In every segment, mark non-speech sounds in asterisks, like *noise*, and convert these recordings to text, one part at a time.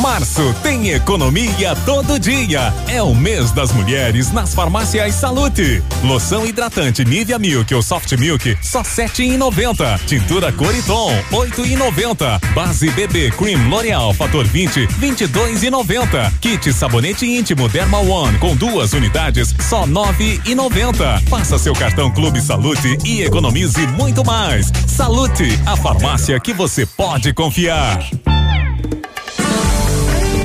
Março tem economia todo dia. É o mês das mulheres nas farmácias Salute. Loção hidratante Nivea Milk ou Soft Milk só sete e noventa. Tintura Coriton oito e noventa. Base BB Cream L'Oreal Fator 20 vinte dois e noventa. Kit sabonete íntimo Derma One com duas unidades só nove e noventa. Faça seu cartão Clube Salute e economize muito mais. Salute, a farmácia que você pode confiar.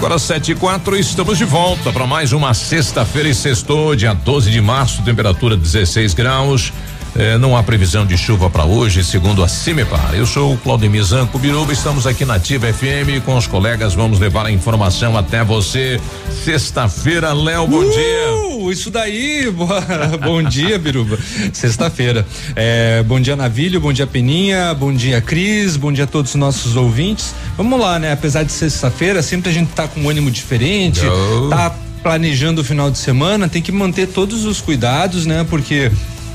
Agora sete e quatro, estamos de volta para mais uma sexta-feira e sextou, dia 12 de março, temperatura 16 graus. Eh, não há previsão de chuva para hoje, segundo a Cimepar. Eu sou o Claudemir Zanco Biruba, estamos aqui na Ativa FM com os colegas, vamos levar a informação até você. Sexta-feira, Léo, bom uh, dia. Isso daí, *laughs* bom dia, Biruba. Sexta-feira. É, bom dia, Navilho, bom dia, Peninha, bom dia, Cris, bom dia a todos os nossos ouvintes. Vamos lá, né? Apesar de sexta-feira, sempre a gente tá com um ânimo diferente, oh. tá planejando o final de semana, tem que manter todos os cuidados, né? Porque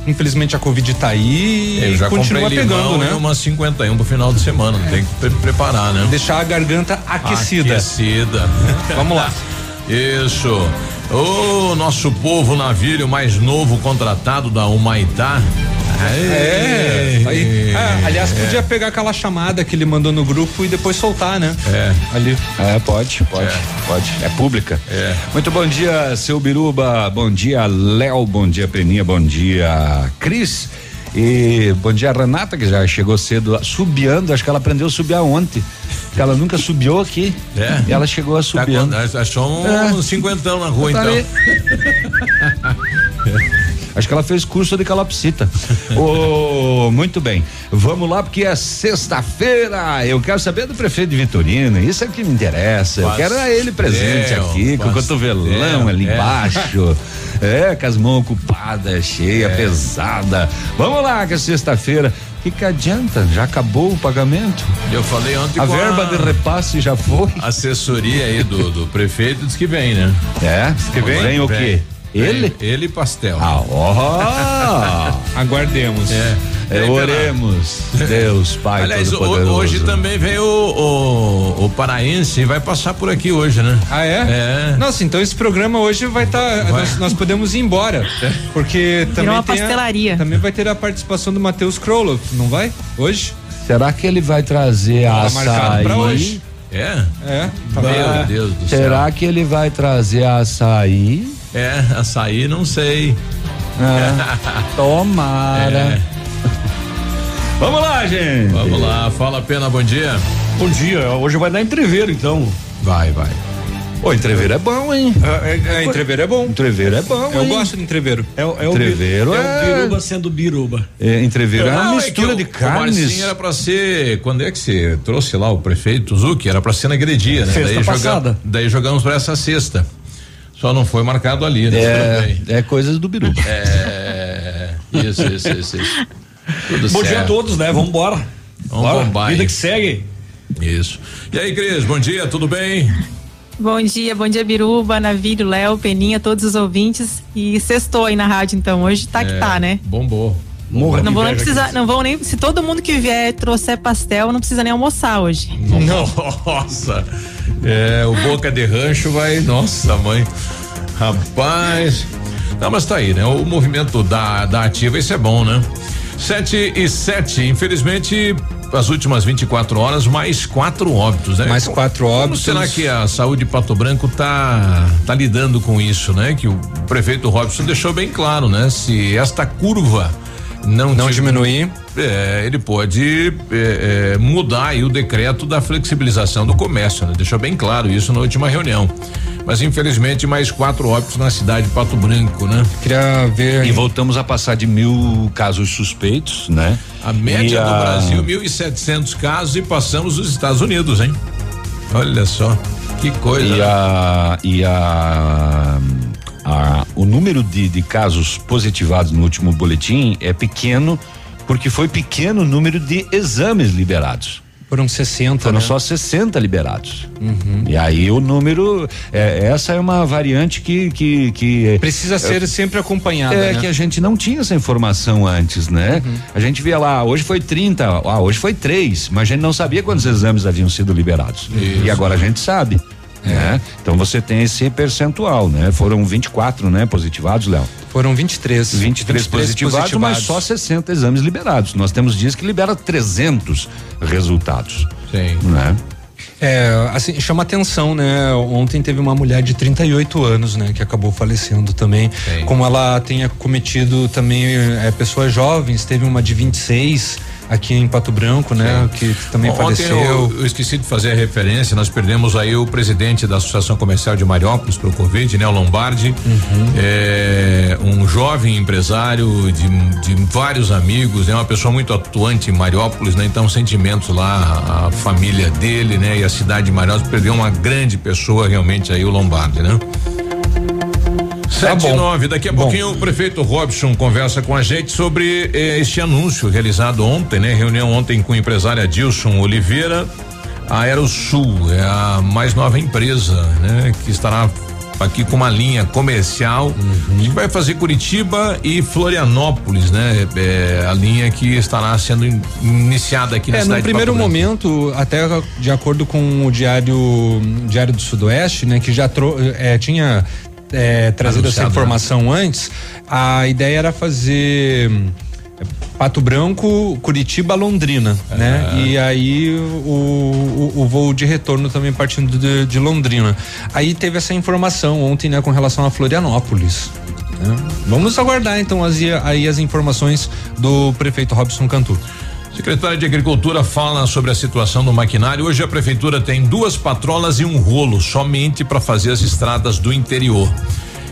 Infelizmente a Covid tá aí Eu já continua pegando, né? Uma 51 pro final de semana, é. tem que pre preparar, né? Deixar a garganta aquecida. Aquecida. *laughs* Vamos lá. Isso. O nosso povo navírio mais novo contratado da Humaitá é. Aí, é, aliás, é. podia pegar aquela chamada que ele mandou no grupo e depois soltar, né? É. Ali. É, pode, pode, é. pode. É pública. É. Muito bom dia, seu Biruba. Bom dia, Léo. Bom dia, Peninha. Bom dia, Cris. E bom dia, Renata, que já chegou cedo subiando. Acho que ela aprendeu a subir ontem. Que ela nunca subiu aqui. É. E ela chegou a subir. Tá, achou um é. cinquentão na rua, então. *laughs* *laughs* Acho que ela fez curso de calopsita. *laughs* oh, muito bem. Vamos lá, porque é sexta-feira. Eu quero saber do prefeito de Vitorino. Isso é que me interessa. Eu quero ele presente aqui, com o cotovelão ali é. embaixo. *laughs* É, com as mãos ocupadas, cheia, é. pesada. Vamos lá, que é sexta-feira. O que, que adianta? Já acabou o pagamento? Eu falei ontem A verba a... de repasse já foi. Assessoria aí do, do prefeito diz que vem, né? É? Diz que vem? Vem o quê? Ele? Ele pastel. Ah, ó. *laughs* Aguardemos. É. É, oremos. Deus, Pai. Aliás, hoje também vem o, o, o, paraense vai passar por aqui hoje, né? Ah, é? É. Nossa, então esse programa hoje vai estar. Tá, nós, nós, podemos ir embora. É. Porque também. uma pastelaria. A, também vai ter a participação do Matheus Kroloff, não vai? Hoje? Será que ele vai trazer a tá marcado pra hoje. É? É. Tá Meu Deus do céu. Será que ele vai trazer açaí? É, açaí não sei. É, *laughs* tomara. É. Vamos lá, gente. Vamos lá, fala pena, bom dia. Bom dia, hoje vai dar entreveiro então. Vai, vai. Ô, entreveiro é bom, hein? É, é, é entreveiro é bom. Entreveiro é bom, Eu hein? gosto de entreveiro. É, é entreveiro é, é o biruba sendo biruba. É, entreveiro é uma é mistura é de carnes. O Marcinho era pra ser, quando é que você trouxe lá o prefeito Zuki? Era pra ser na Gredia, né? Sexta daí, passada. Joga, daí jogamos pra essa sexta. Só não foi marcado ali, né? É, é coisas do Biru. É, isso, isso, isso, isso. Tudo bom certo. dia a todos, né? Vamos embora. Vamos Bora, bombar. Vida que segue. Isso. E aí, Cris, bom dia, tudo bem? Bom dia, bom dia Biruba, Navírio, Léo, Peninha, todos os ouvintes. E sextou aí na rádio, então. Hoje tá é, que tá, né? Bombou. Morra não vão nem precisar, não vão nem. Se todo mundo que vier trouxer pastel, não precisa nem almoçar hoje. *laughs* Nossa! É, o boca de rancho vai. Nossa, mãe. Rapaz. Não, mas tá aí, né? O movimento da, da ativa, isso é bom, né? Sete e sete, infelizmente, as últimas 24 horas, mais quatro óbitos, né? Mais quatro óbitos. Como será que a saúde de Pato Branco tá, tá lidando com isso, né? Que o prefeito Robson deixou bem claro, né? Se esta curva não, não diminuir. É, ele pode é, é, mudar aí o decreto da flexibilização do comércio, né? Deixou bem claro isso na última reunião. Mas infelizmente mais quatro óbitos na cidade de Pato Branco, né? Queria ver. E voltamos a passar de mil casos suspeitos, né? A média do Brasil, 1.700 casos e passamos os Estados Unidos, hein? Olha só, que coisa. E a. E a a, o número de, de casos positivados no último boletim é pequeno, porque foi pequeno o número de exames liberados. Foram 60. Foram né? só 60 liberados. Uhum. E aí o número. É, essa é uma variante que. que, que Precisa ser é, sempre acompanhada. É né? que a gente não tinha essa informação antes, né? Uhum. A gente via lá, hoje foi 30, ah, hoje foi 3, mas a gente não sabia quantos exames haviam sido liberados. Isso. E agora a gente sabe. Né? Então você tem esse percentual, né? Foram 24, né? Positivados, Léo? Foram 23. 23, 23 positivados, positivados, mas só 60 exames liberados. Nós temos dias que libera 300 resultados. Sim. Né? É, assim, chama atenção, né? Ontem teve uma mulher de 38 anos, né? Que acabou falecendo também. Sim. Como ela tenha cometido também é, pessoas jovens, teve uma de 26 aqui em Pato Branco, né? Que, que, também Ontem faleceu. Eu, eu, esqueci de fazer a referência, nós perdemos aí o presidente da Associação Comercial de Mariópolis pro Covid, né? O Lombardi, uhum. é, um jovem empresário de, de vários amigos, é né? uma pessoa muito atuante em Mariópolis, né? Então sentimentos lá, a família dele, né? E a cidade de Mariópolis perdeu uma grande pessoa realmente aí, o Lombardi, né? Sete tá e nove, daqui a bom. pouquinho o prefeito Robson conversa com a gente sobre eh, este anúncio realizado ontem, né? Reunião ontem com o empresário Adilson Oliveira. A Aerosul é a mais nova empresa, né? Que estará aqui com uma linha comercial uhum. que vai fazer Curitiba e Florianópolis, né? É, a linha que estará sendo in, iniciada aqui na é, cidade. No primeiro momento, até de acordo com o diário Diário do Sudoeste, né? Que já é, tinha é, trazido essa né? informação né? antes, a ideia era fazer é, Pato Branco, Curitiba, Londrina, é. né? E aí o, o, o, voo de retorno também partindo de, de, Londrina. Aí teve essa informação ontem, né, com relação a Florianópolis. Né? Vamos aguardar então as, aí as informações do prefeito Robson Cantu. Secretário de Agricultura fala sobre a situação do maquinário. Hoje a prefeitura tem duas patrolas e um rolo somente para fazer as estradas do interior.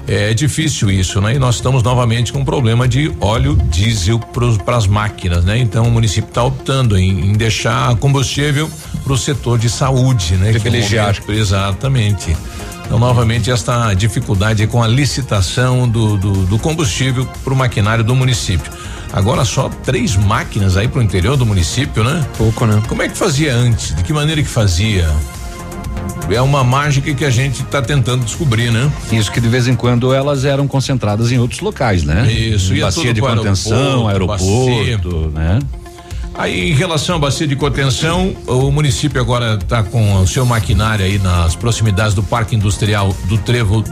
É difícil isso, né? E nós estamos novamente com um problema de óleo diesel para as máquinas, né? Então o município está optando em, em, deixar combustível para o setor de saúde, né? Privilegiar. É exatamente. Então, novamente, esta dificuldade com a licitação do, do, do combustível para o maquinário do município. Agora só três máquinas aí pro interior do município, né? Pouco, né? Como é que fazia antes? De que maneira que fazia? É uma mágica que a gente está tentando descobrir, né? Isso que de vez em quando elas eram concentradas em outros locais, né? Isso, bacia de contenção, aeroporto, aeroporto né? Aí, em relação à bacia de contenção, o município agora está com o seu maquinário aí nas proximidades do Parque Industrial do Trevo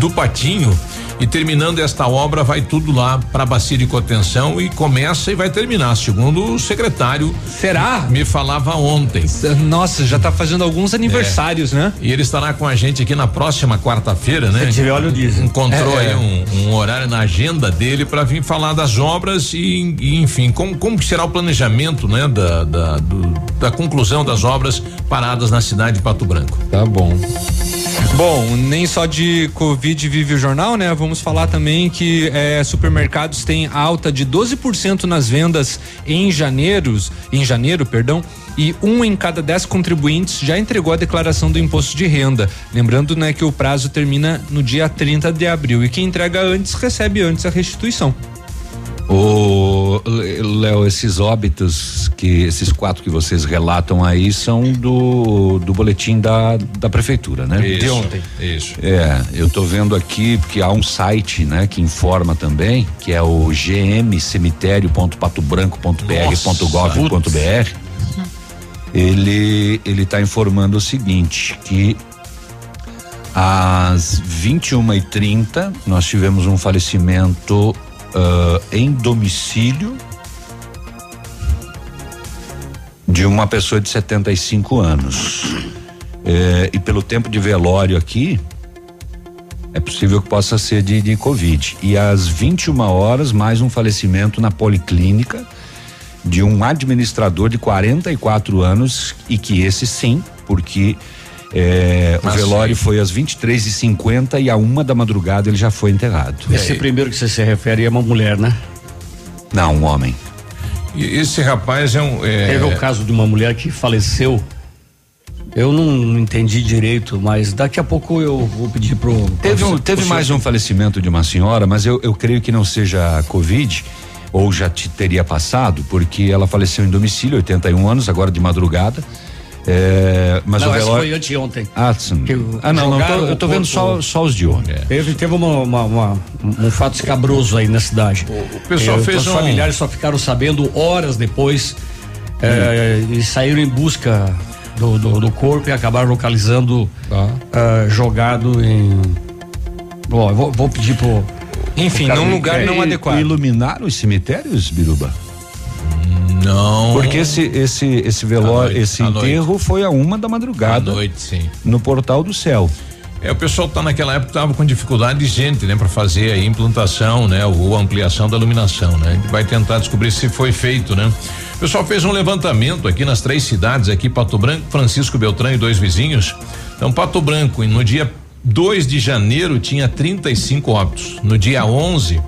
do Patinho e terminando esta obra vai tudo lá para a bacia de contenção e começa e vai terminar, segundo o secretário. Será? Me falava ontem. Nossa, já está fazendo alguns aniversários, é. né? E ele estará com a gente aqui na próxima quarta-feira, né? Se tiver óleo diesel. Encontrou é, aí é. Um, um, horário na agenda dele para vir falar das obras e, e, enfim, como, como será o planejamento, né? Da, da, do, da conclusão das obras paradas na cidade de Pato Branco. Tá bom. Bom, nem só de Covid vive o jornal, né? Vamos falar também que é, supermercados têm alta de 12% nas vendas em janeiro, em janeiro, perdão, e um em cada dez contribuintes já entregou a declaração do imposto de renda. Lembrando, né, que o prazo termina no dia 30 de abril e quem entrega antes recebe antes a restituição. O Léo, esses óbitos que esses quatro que vocês relatam aí são do do boletim da da prefeitura, né? Isso, de ontem. Isso. É, eu tô vendo aqui porque há um site, né, que informa também, que é o gmcemitério.patobranco.br.gov.br. Ele ele tá informando o seguinte, que às 21h30 nós tivemos um falecimento uh, em domicílio de uma pessoa de 75 anos. É, e pelo tempo de velório aqui, é possível que possa ser de, de Covid. E às 21 horas, mais um falecimento na policlínica de um administrador de 44 anos e que esse sim, porque é, o velório foi às 23 e 50 e a uma da madrugada ele já foi enterrado. Esse é. primeiro que você se refere é uma mulher, né? Não, um homem. E esse rapaz é um. É... Teve o caso de uma mulher que faleceu. Eu não entendi direito, mas daqui a pouco eu vou pedir pro. Teve, um, teve mais um falecimento de uma senhora, mas eu, eu creio que não seja Covid ou já te teria passado, porque ela faleceu em domicílio, 81 anos, agora de madrugada. É, mas não, o velório. foi anteontem. Ah, sim. ah não, não tô, eu tô vendo só, só os de ontem. É. Teve, teve uma, uma, uma, um fato escabroso aí na cidade. O, o pessoal é, fez os um... familiares só ficaram sabendo horas depois é, e saíram em busca do, do, do, corpo e acabaram localizando ah. uh, jogado em. Bom, eu vou, vou pedir pro. Enfim, num lugar não adequado. Iluminaram os cemitérios, Biruba? Não. Porque esse esse esse velório, esse enterro noite. foi a uma da madrugada. À noite, sim. No portal do céu. É, o pessoal tá naquela época tava com dificuldade de gente, né, para fazer a implantação, né, ou ampliação da iluminação, né? A gente vai tentar descobrir se foi feito, né? O pessoal fez um levantamento aqui nas três cidades, aqui Pato Branco, Francisco Beltrão e dois vizinhos. Então, Pato Branco, no dia 2 de janeiro tinha 35 óbitos. No dia 11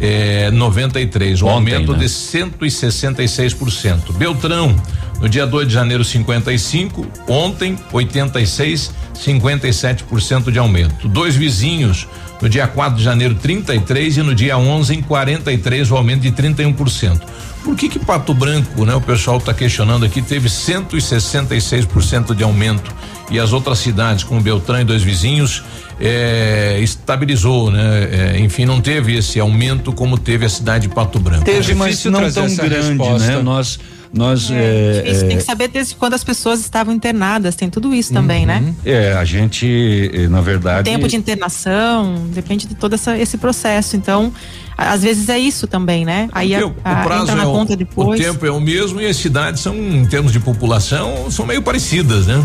é, 93, um Ontem, aumento né? de 166%. Beltrão, no dia 2 de janeiro 55, ontem 86, 57% de aumento. Dois vizinhos, no dia 4 de janeiro 33 e no dia 11 em 43, o aumento de 31%. Por que que Pato Branco, né? O pessoal está questionando aqui, teve 166% de aumento e as outras cidades, como Beltrão e dois vizinhos, é, estabilizou, né? É, enfim, não teve esse aumento como teve a cidade de Pato Branco. Teve, mas não tão grande, resposta. né? Nós nós é, é, tem que saber desde quando as pessoas estavam internadas, tem tudo isso uhum. também, né? Uhum. É, a gente, eh, na verdade. O tempo de internação, depende de todo essa, esse processo. Então, às vezes é isso também, né? Aí a, o prazo entra na é conta depois. O tempo é o mesmo e as cidades são, em termos de população, são meio parecidas, né?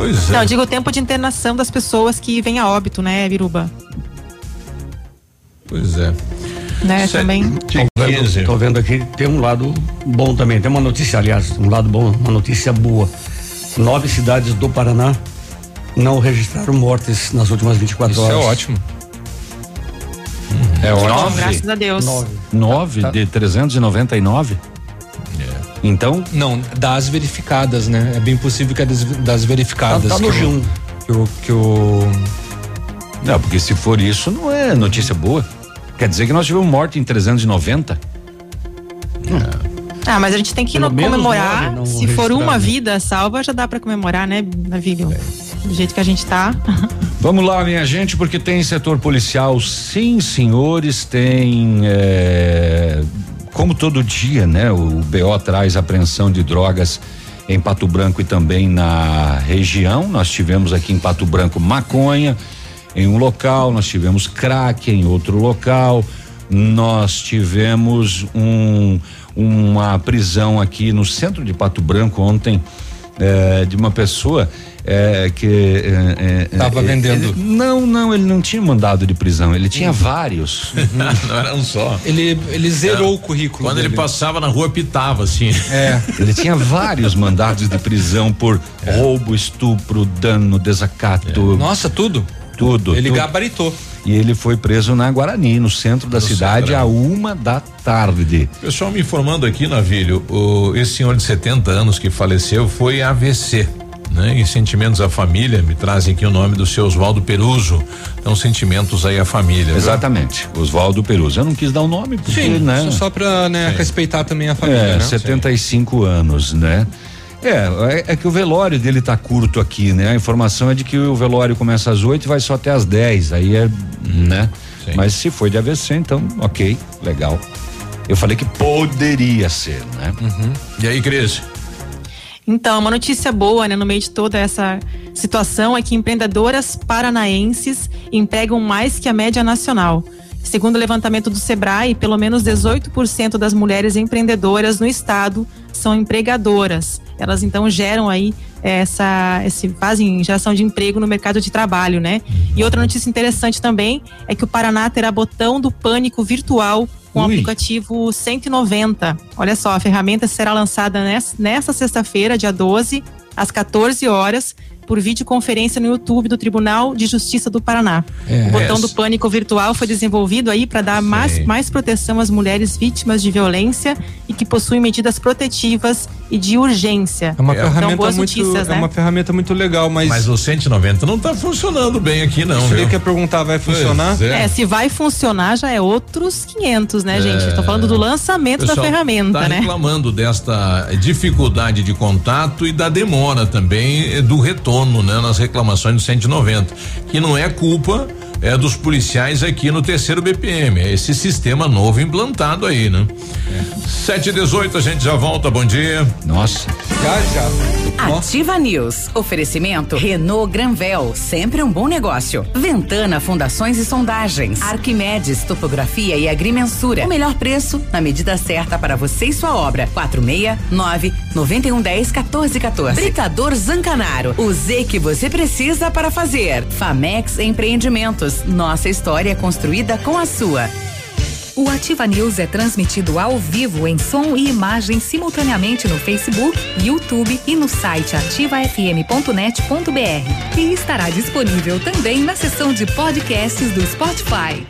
Pois é. Não, digo o tempo de internação das pessoas que vêm a óbito, né, Viruba? Pois é. Né, Cê, também. Tô vendo, tô vendo aqui, tem um lado bom também. Tem uma notícia, aliás, um lado bom, uma notícia boa. Nove cidades do Paraná não registraram mortes nas últimas 24 Isso horas. Isso é ótimo. É ótimo. Nove. Graças a Deus. Nove, Nove tá, tá. de 399? Então? Não, das verificadas, né? É bem possível que é das, das verificadas. Tá, tá no G1. Que o, que o. Não, porque se for isso, não é notícia boa. Quer dizer que nós tivemos morte em 390? Ah, mas a gente tem que Pelo comemorar. Nove, se for uma vida salva, já dá para comemorar, né, Navílio? É. Do jeito que a gente tá. *laughs* Vamos lá, minha gente, porque tem setor policial, sim, senhores, tem é, como todo dia, né? O BO traz apreensão de drogas em Pato Branco e também na região. Nós tivemos aqui em Pato Branco maconha em um local, nós tivemos crack em outro local, nós tivemos um, uma prisão aqui no centro de Pato Branco ontem eh, de uma pessoa é, que estava é, é, vendendo. Ele, não, não, ele não tinha mandado de prisão, ele tinha uhum. vários. *laughs* não era um só. Ele, ele zerou o currículo. Quando dele. ele passava na rua pitava assim. É. Ele tinha vários mandados de prisão por é. roubo, estupro, dano, desacato. É. Nossa, tudo. Tudo. Ele tudo. gabaritou. E ele foi preso na Guarani, no centro da no cidade, centro. a uma da tarde. Pessoal me informando aqui, Navilho, o, esse senhor de 70 anos que faleceu foi AVC né? E sentimentos à família, me trazem aqui o nome do seu Oswaldo Peruso. Então, sentimentos aí à família. Exatamente, né? Oswaldo Peruso. Eu não quis dar o nome, porque, Sim, né? Só pra, né, respeitar também a família, é, né? 75 Sim. anos, né? É, é, é, que o velório dele tá curto aqui, né? A informação é de que o velório começa às 8 e vai só até às 10. Aí é, né? Sim. Mas se foi de AVC, então, ok, legal. Eu falei que poderia ser, né? Uhum. E aí, Cris? Então, uma notícia boa, né, no meio de toda essa situação é que empreendedoras paranaenses empregam mais que a média nacional. Segundo o levantamento do Sebrae, pelo menos 18% das mulheres empreendedoras no estado são empregadoras. Elas então geram aí essa, esse, fazem geração de emprego no mercado de trabalho, né? E outra notícia interessante também é que o Paraná terá botão do pânico virtual com o aplicativo 190. Olha só, a ferramenta será lançada nessa, nessa sexta-feira, dia 12, às 14 horas, por videoconferência no YouTube do Tribunal de Justiça do Paraná. É, o botão é. do pânico virtual foi desenvolvido aí para dar mais, mais proteção às mulheres vítimas de violência e que possuem medidas protetivas e de urgência. É uma, então, ferramenta, muito, é né? uma ferramenta muito legal, mas. Mas o 190 não está funcionando bem aqui, não. Você quer perguntar, vai funcionar? É. é. se vai funcionar já é outros 500, né, gente? Estou falando do lançamento da ferramenta, tá né? reclamando desta dificuldade de contato e da demora também do retorno né, nas reclamações do 190, que não é culpa é dos policiais aqui no terceiro BPM. É esse sistema novo implantado aí, né? É. 7 e 18 a gente já volta. Bom dia. Nossa. Já, já. Ativa News. Oferecimento Renault Granvel. Sempre um bom negócio. Ventana Fundações e Sondagens. Arquimedes Topografia e Agrimensura. O melhor preço na medida certa para você e sua obra. 469 9110 1414. Britador Zancanaro. O Z que você precisa para fazer. Famex Empreendimentos nossa história é construída com a sua. O Ativa News é transmitido ao vivo em som e imagem simultaneamente no Facebook, YouTube e no site ativafm.net.br. E estará disponível também na seção de podcasts do Spotify.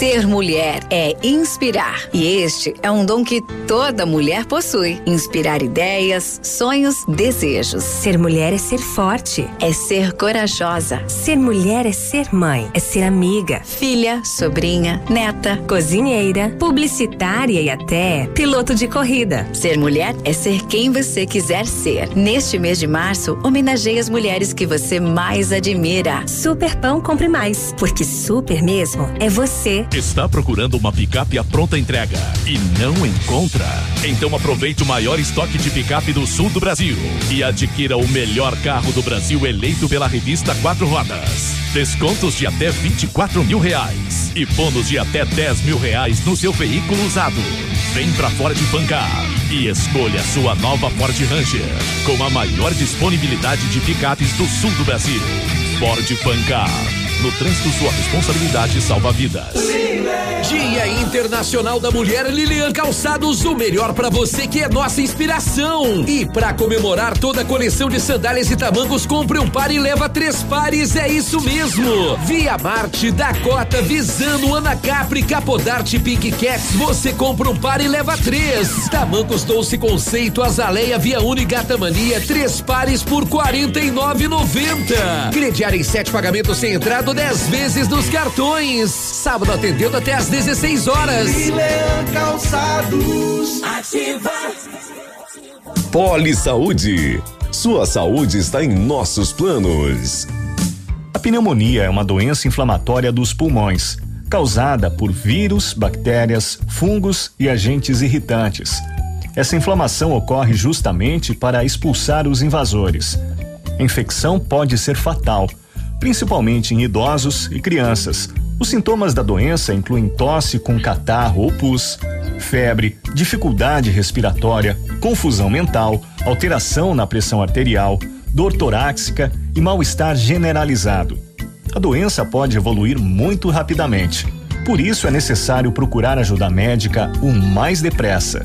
Ser mulher é inspirar. E este é um dom que toda mulher possui. Inspirar ideias, sonhos, desejos. Ser mulher é ser forte. É ser corajosa. Ser mulher é ser mãe. É ser amiga. Filha, sobrinha, neta, cozinheira, publicitária e até piloto de corrida. Ser mulher é ser quem você quiser ser. Neste mês de março, homenageie as mulheres que você mais admira. Super Pão Compre Mais. Porque super mesmo é você. Está procurando uma picape à pronta entrega e não encontra? Então aproveite o maior estoque de picape do sul do Brasil e adquira o melhor carro do Brasil eleito pela revista Quatro Rodas. Descontos de até 24 mil reais e bônus de até 10 mil reais no seu veículo usado. Vem pra Ford Fancar e escolha sua nova Ford Ranger com a maior disponibilidade de picapes do sul do Brasil. Ford Fancar no trânsito, sua responsabilidade salva vidas. Dia Internacional da Mulher Lilian Calçados, o melhor para você que é nossa inspiração. E para comemorar toda a coleção de sandálias e tamancos, compre um par e leva três pares, é isso mesmo. Via Marte, Dakota, Visano, Ana Capri, Capodarte, Pink Cats, você compra um par e leva três. Tamancos Doce Conceito, Azaleia, Via Uni, Mania, três pares por quarenta e nove noventa. Crediar em sete pagamentos sem entrada 10 vezes nos cartões. Sábado atendendo até às 16 horas. Milan Calçados. Ativa. Poli Saúde. Sua saúde está em nossos planos. A pneumonia é uma doença inflamatória dos pulmões, causada por vírus, bactérias, fungos e agentes irritantes. Essa inflamação ocorre justamente para expulsar os invasores. A infecção pode ser fatal principalmente em idosos e crianças. Os sintomas da doença incluem tosse com catarro ou pus, febre, dificuldade respiratória, confusão mental, alteração na pressão arterial, dor torácica e mal-estar generalizado. A doença pode evoluir muito rapidamente. Por isso é necessário procurar ajuda médica o mais depressa.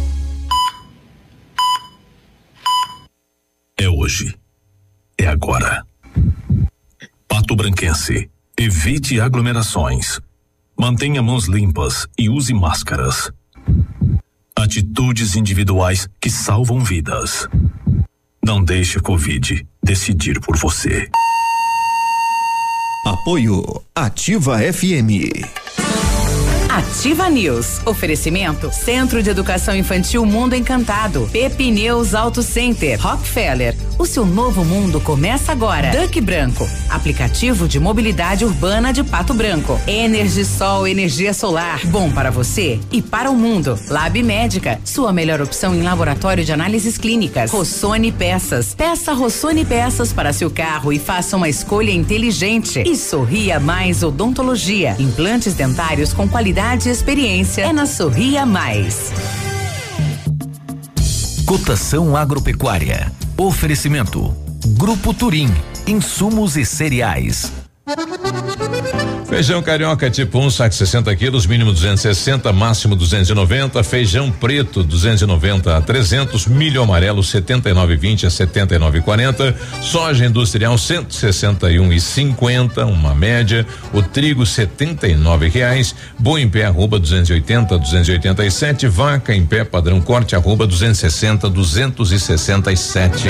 É hoje. É agora. Pato Branquense. Evite aglomerações. Mantenha mãos limpas e use máscaras. Atitudes individuais que salvam vidas. Não deixe a Covid decidir por você. Apoio Ativa FM. Ativa News. Oferecimento Centro de Educação Infantil Mundo Encantado. Pepineus Auto Center. Rockefeller. O seu novo mundo começa agora. Duck Branco. Aplicativo de mobilidade urbana de Pato Branco. Energisol energia solar. Bom para você e para o mundo. Lab Médica. Sua melhor opção em laboratório de análises clínicas. Rossoni Peças. Peça Rossoni Peças para seu carro e faça uma escolha inteligente. E Sorria Mais Odontologia. Implantes dentários com qualidade e experiência é na Sorria Mais. Cotação agropecuária. Oferecimento. Grupo Turim. Insumos e cereais. Feijão carioca tipo 1, um, saco 60 quilos, mínimo 260, máximo 290. Feijão preto 290 a 300, milho amarelo 79,20 a 79,40. Soja industrial 161 e 50, uma média. O trigo 79 reais. Boi em pé arroba 280 287. Vaca em pé padrão corte arroba 260 267.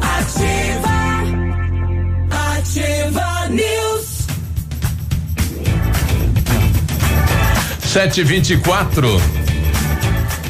Ativa. Ativa News. Sete vinte e quatro.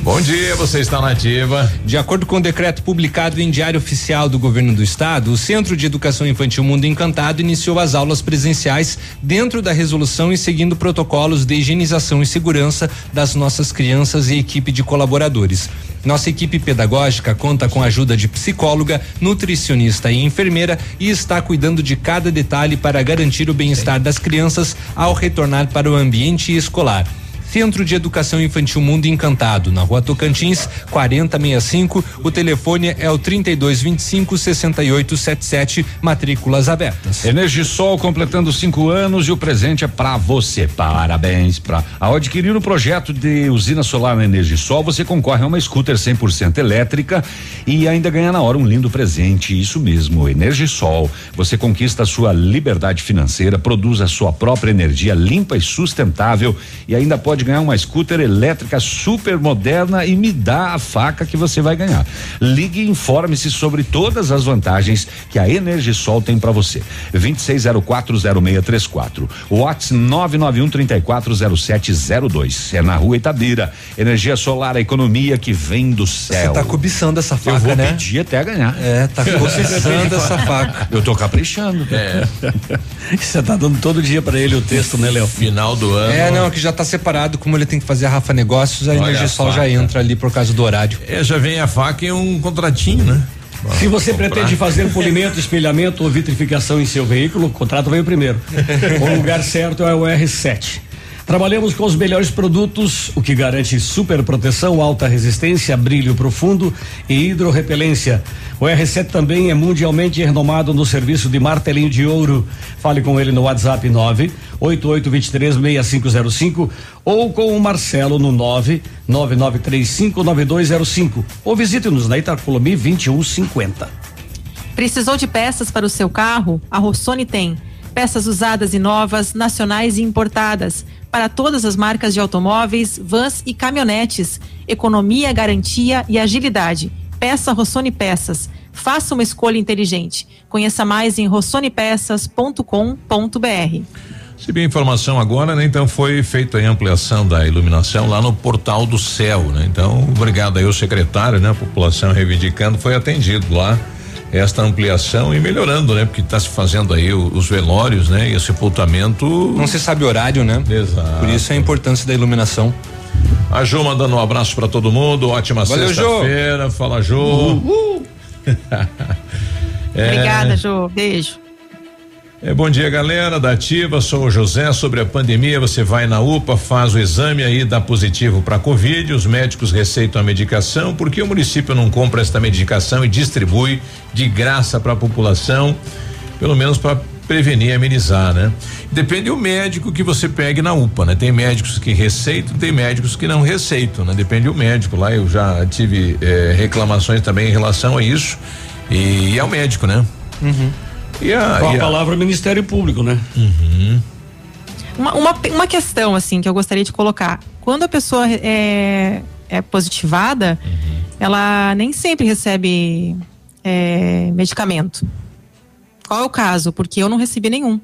Bom dia, você está na ativa. De acordo com o decreto publicado em Diário Oficial do Governo do Estado, o Centro de Educação Infantil Mundo Encantado iniciou as aulas presenciais dentro da resolução e seguindo protocolos de higienização e segurança das nossas crianças e equipe de colaboradores. Nossa equipe pedagógica conta com a ajuda de psicóloga, nutricionista e enfermeira e está cuidando de cada detalhe para garantir o bem-estar das crianças ao retornar para o ambiente escolar. Centro de Educação Infantil Mundo Encantado, na Rua Tocantins, 4065. O telefone é o 3225 6877, matrículas abertas. Energisol completando cinco anos e o presente é para você. Parabéns para. Ao adquirir o projeto de usina solar na Energisol, você concorre a uma scooter 100% elétrica e ainda ganha na hora um lindo presente. Isso mesmo, Energisol. Você conquista a sua liberdade financeira, produz a sua própria energia limpa e sustentável e ainda pode ganhar uma scooter elétrica super moderna e me dá a faca que você vai ganhar. Ligue e informe-se sobre todas as vantagens que a Energisol tem para você. 26040634. WhatsApp 991340702. É na rua Itabira. Energia solar, a economia que vem do céu. Você tá cobiçando essa faca, Eu vou né? pedir até ganhar. É, tá *laughs* cobiçando essa faca. Eu tô caprichando. É. *laughs* Você tá dando todo dia para ele o texto, né, Léo? Final do ano. É, não, que já tá separado, como ele tem que fazer a Rafa Negócios, a Olha Energisol a já entra ali por causa do horário. É, já vem a faca e um contratinho, né? Se você Comprar. pretende fazer polimento, espelhamento ou vitrificação em seu veículo, o contrato veio primeiro. *laughs* o lugar certo é o R7. Trabalhamos com os melhores produtos, o que garante super proteção, alta resistência, brilho profundo e hidrorrepelência. O R7 também é mundialmente renomado no serviço de martelinho de ouro. Fale com ele no WhatsApp 988236505 ou com o Marcelo no 999359205 ou visite-nos na Itacolomi 2150. Precisou de peças para o seu carro? A Rossoni tem. Peças usadas e novas, nacionais e importadas, para todas as marcas de automóveis, vans e caminhonetes. Economia, garantia e agilidade. Peça Rossoni Peças. Faça uma escolha inteligente. Conheça mais em rossonepeças.com.br. Se bem informação agora, né? Então foi feita a ampliação da iluminação lá no portal do céu, né? Então, obrigado aí o secretário, né? A população reivindicando foi atendido lá. Esta ampliação e melhorando, né? Porque está se fazendo aí o, os velórios, né? E o sepultamento. Não se sabe horário, né? Exato. Por isso a importância da iluminação. A Jô mandando um abraço para todo mundo. Ótima sexta-feira. Fala, Jô. Uhul. *laughs* é, Obrigada, Jô. Beijo. É, bom dia, galera da Ativa. Sou o José. Sobre a pandemia, você vai na UPA, faz o exame aí, dá positivo para Covid. Os médicos receitam a medicação. Por que o município não compra esta medicação e distribui de graça para a população? Pelo menos para prevenir e amenizar, né? Depende do médico que você pegue na UPA, né? Tem médicos que receitam, tem médicos que não receitam, né? Depende do médico. Lá eu já tive eh, reclamações também em relação a isso. E, e é o médico, né? Uhum. E a, Com a, e a palavra Ministério Público, né? Uhum. Uma, uma, uma, questão, assim, que eu gostaria de colocar. Quando a pessoa é, é positivada, uhum. ela nem sempre recebe é, medicamento. Qual é o caso? Porque eu não recebi nenhum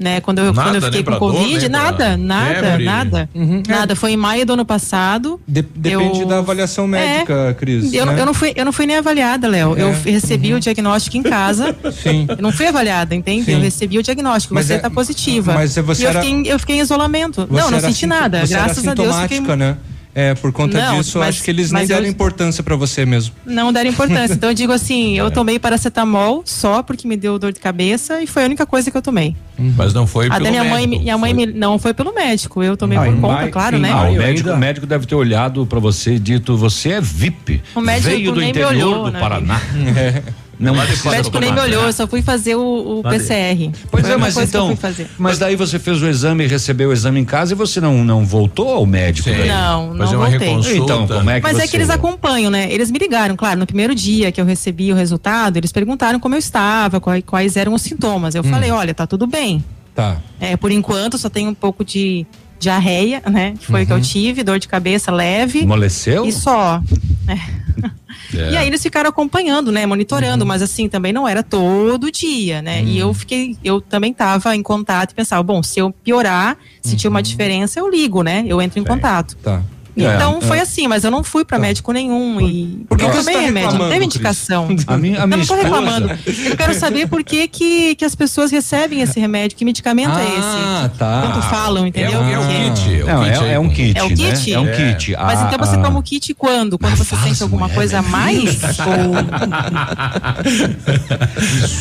né? Quando eu, nada, quando eu fiquei com Covid, dor, nada, nada, nada, uhum. nada. Foi em maio do ano passado. De, depende eu, da avaliação médica, é, Cris. Eu, né? eu, não fui, eu não fui nem avaliada, Léo. É, eu recebi uhum. o diagnóstico em casa. *laughs* Sim. Eu não fui avaliada, entende? Sim. Eu recebi o diagnóstico. Mas você está é, positiva. Mas você e era, eu, fiquei, eu fiquei em isolamento. Não, não senti nada. Graças a Deus. Fiquei... né? É, por conta não, disso, mas, acho que eles nem deram eu, importância para você mesmo. Não deram *laughs* importância. então eu digo assim, eu é. tomei paracetamol só porque me deu dor de cabeça e foi a única coisa que eu tomei. Uhum. Mas não foi a pelo minha médico. Mãe, minha mãe me, não foi pelo médico, eu tomei ah, por conta, claro, né? o, médico, o médico deve ter olhado para você e dito, você é VIP. O médico veio do interior olhou, do né? Paraná. É. *laughs* Não, o médico nem me olhou, eu só fui fazer o, o PCR. Pois é, mas então. Mas daí você fez o exame, recebeu o exame em casa e você não, não voltou ao médico? Daí? Não, não voltei. Então, como é que Mas você... é que eles acompanham, né? Eles me ligaram, claro, no primeiro dia que eu recebi o resultado, eles perguntaram como eu estava, quais, quais eram os sintomas. Eu hum. falei, olha, tá tudo bem. Tá. É, por enquanto só tenho um pouco de diarreia, né? Que foi uhum. que eu uhum. tive, dor de cabeça leve. Amoleceu? E só. É. *laughs* É. E aí eles ficaram acompanhando, né, monitorando, uhum. mas assim, também não era todo dia, né? Uhum. E eu uhum. fiquei, eu também estava em contato e pensava, bom, se eu piorar, se uhum. uma diferença, eu ligo, né? Eu entro em contato. Tá. Então é, foi é. assim, mas eu não fui para tá. médico nenhum e por que eu tomei tá remédio, não teve indicação. A minha, a minha eu não tô reclamando. Eu quero saber por que, que, que as pessoas recebem esse remédio, que medicamento ah, é esse? Ah, tá. Quanto falam, entendeu? É, é o kit. Não, é, é, um kit. É o kit? Né? É um kit. Mas então você toma o kit quando? Quando você sente alguma coisa a mais?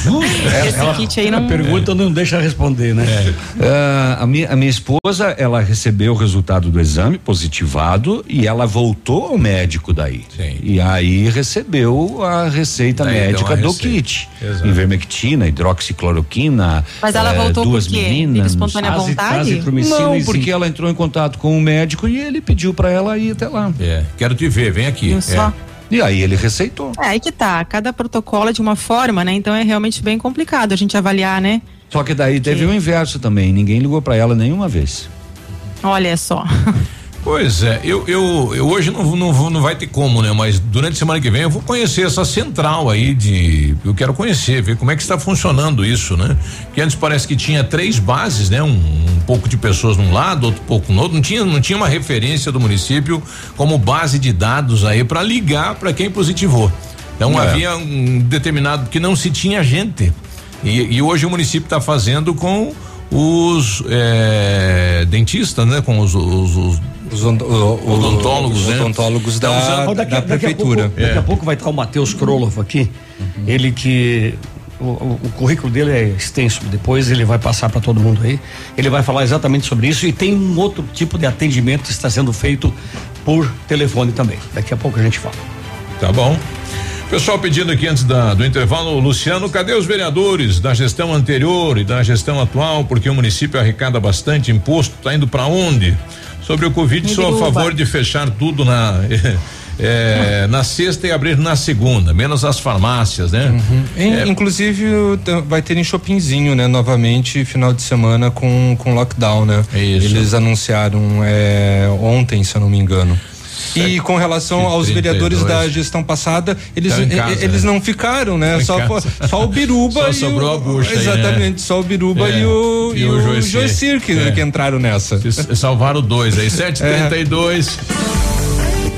Ou... *laughs* Esse kit aí não. A pergunta não deixa responder, né? Uh, a, minha, a minha esposa, ela recebeu o resultado do exame positivado e ela voltou ao médico daí. Sim. E aí recebeu a receita daí médica do receita. kit. Exato. Ivermectina, hidroxicloroquina. Mas ela é, voltou duas por quê? meninas. espontânea vontade? Não, porque ela entrou em contato com o médico e ele pediu para ela ir até lá. É, quero te ver, vem aqui. É. Só. E aí ele receitou. É, aí que tá. Cada protocolo é de uma forma, né? Então é realmente bem complicado a gente avaliar, né? Só que daí teve o inverso também. Ninguém ligou para ela nenhuma vez. Olha só. *laughs* Pois é, eu, eu, eu hoje não, não, não vai ter como, né? Mas durante a semana que vem eu vou conhecer essa central aí de. Eu quero conhecer, ver como é que está funcionando isso, né? Que antes parece que tinha três bases, né? Um, um pouco de pessoas num lado, outro pouco no outro. Não tinha, não tinha uma referência do município como base de dados aí para ligar para quem positivou. Então é. havia um determinado que não se tinha gente. E, e hoje o município está fazendo com os é, dentistas, né? Com os, os, os os odontólogos, os né? odontólogos da, usando, daqui, da prefeitura. Daqui a pouco, daqui a pouco vai estar o Matheus Kroloff aqui, uhum. ele que o, o, o, currículo dele é extenso, depois ele vai passar para todo mundo aí. Ele vai falar exatamente sobre isso e tem um outro tipo de atendimento que está sendo feito por telefone também. Daqui a pouco a gente fala. Tá bom. Pessoal pedindo aqui antes da, do intervalo, Luciano, cadê os vereadores da gestão anterior e da gestão atual? Porque o município arrecada bastante imposto, tá indo para onde? Sobre o Covid, sou a favor de fechar tudo na. *laughs* É, na sexta e abrir na segunda, menos as farmácias, né? Uhum. É, inclusive vai ter em shoppingzinho, né? Novamente, final de semana com, com lockdown, né? Isso. Eles anunciaram é, ontem, se eu não me engano. E com relação aos 32. vereadores da gestão passada, eles, casa, eles né? não ficaram, né? Só, só o Biruba *laughs* só sobrou o, a bucha. Exatamente, aí, né? só o Biruba é. e o, e, e o, Joecir que, é. que entraram nessa. Salvaram dois aí, 732. *laughs* É.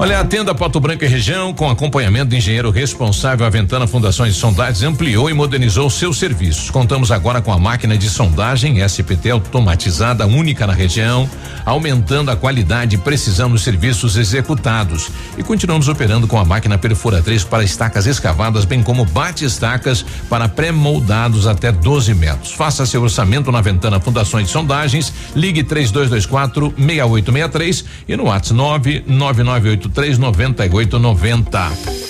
Olha, a tenda Pato Branco e região, com acompanhamento do engenheiro responsável Aventana Fundações de Sondagens, ampliou e modernizou seus serviços. Contamos agora com a máquina de sondagem SPT automatizada, única na região, aumentando a qualidade e precisão dos serviços executados. E continuamos operando com a máquina perfuratriz para estacas escavadas, bem como bate-estacas para pré-moldados até 12 metros. Faça seu orçamento na Ventana Fundações de Sondagens, ligue 3224 6863 e no WhatsApp 99983 9890.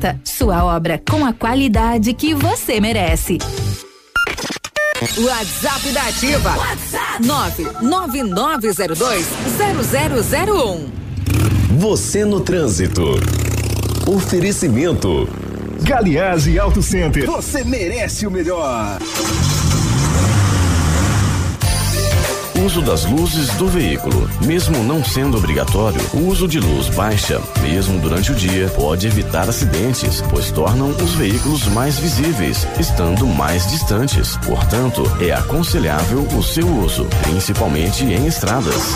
Sua obra com a qualidade que você merece. WhatsApp da Ativa. WhatsApp 999020001. Você no trânsito. Oferecimento. Galiase Auto Center. Você merece o melhor. Uso das luzes do veículo. Mesmo não sendo obrigatório, o uso de luz baixa, mesmo durante o dia, pode evitar acidentes, pois tornam os veículos mais visíveis, estando mais distantes. Portanto, é aconselhável o seu uso, principalmente em estradas.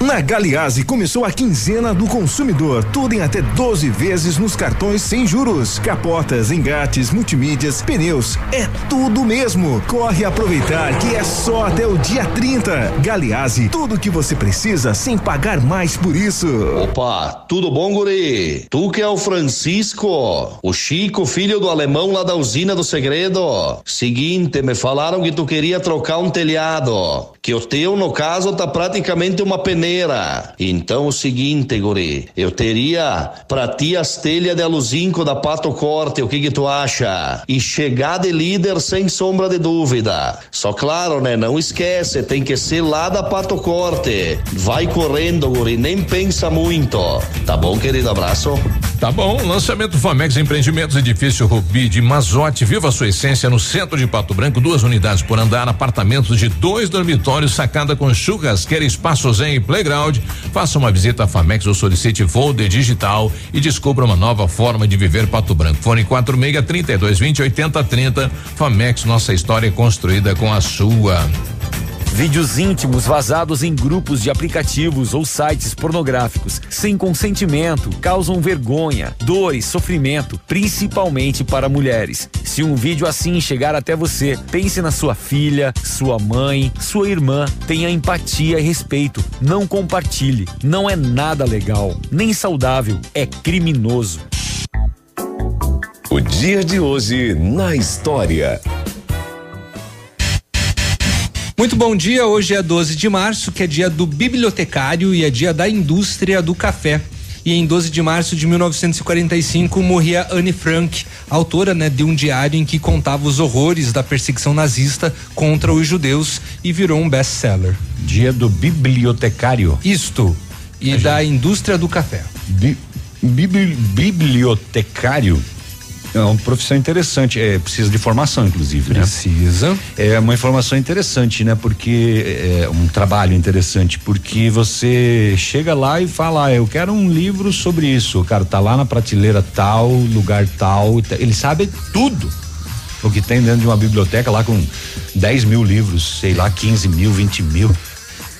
Na Galiase começou a quinzena do consumidor, tudo em até 12 vezes nos cartões sem juros. Capotas, engates, multimídias, pneus, é tudo mesmo. Corre aproveitar que é só até o dia 30. Galiase, tudo que você precisa sem pagar mais por isso. Opa, tudo bom, guri? Tu que é o Francisco, o Chico, filho do alemão lá da usina do segredo. Seguinte, me falaram que tu queria trocar um telhado, que o teu, no caso, tá praticamente uma peneira. Então o seguinte, guri, eu teria pra ti as telhas de aluzinco da Pato Corte, o que que tu acha? E chegar de líder sem sombra de dúvida. Só claro, né? Não esquece, tem que ser lá da Pato Corte. Vai correndo, guri, nem pensa muito. Tá bom, querido? Abraço. Tá bom, lançamento Famex Empreendimentos, edifício Rubi de Mazote, viva a sua essência no centro de Pato Branco, duas unidades por andar, apartamentos de dois dormitórios, sacada com churrasqueira, espaço zen e playground. Faça uma visita à Famex ou solicite folder digital e descubra uma nova forma de viver Pato Branco. Fone 46 32 20 80 30. Famex, nossa história é construída com a sua. Vídeos íntimos vazados em grupos de aplicativos ou sites pornográficos, sem consentimento, causam vergonha, dor e sofrimento, principalmente para mulheres. Se um vídeo assim chegar até você, pense na sua filha, sua mãe, sua irmã. Tenha empatia e respeito. Não compartilhe. Não é nada legal, nem saudável. É criminoso. O dia de hoje na história. Muito bom dia, hoje é 12 de março, que é dia do bibliotecário e é dia da indústria do café. E em 12 de março de 1945 morria Anne Frank, autora né, de um diário em que contava os horrores da perseguição nazista contra os judeus e virou um best-seller. Dia do bibliotecário. Isto. E da indústria do café. Bi, bibli- bibliotecário é uma profissão interessante, é, precisa de formação, inclusive, né? Precisa. É uma informação interessante, né? Porque é um trabalho interessante, porque você chega lá e fala, ah, eu quero um livro sobre isso. O cara tá lá na prateleira tal, lugar tal, ele sabe tudo o que tem dentro de uma biblioteca lá com 10 mil livros, sei lá, 15 mil, 20 mil.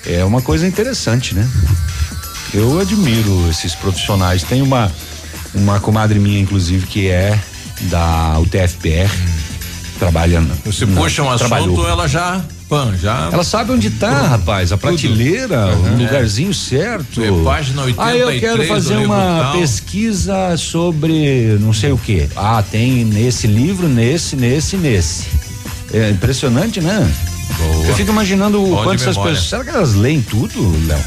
É uma coisa interessante, né? Eu admiro esses profissionais. Tem uma uma comadre minha, inclusive, que é da UTFPR, trabalha. na- Você na- puxa um assunto, trabalhou. ela já Pan, já. Ela sabe onde tá, rapaz, a prateleira, o lugarzinho certo. É, página Ah, eu 83 quero fazer uma pesquisa sobre não sei o que. Ah, tem nesse livro, nesse, nesse, nesse. É impressionante, né? Eu fico imaginando o quanto essas pessoas. Será que elas leem tudo, Léo?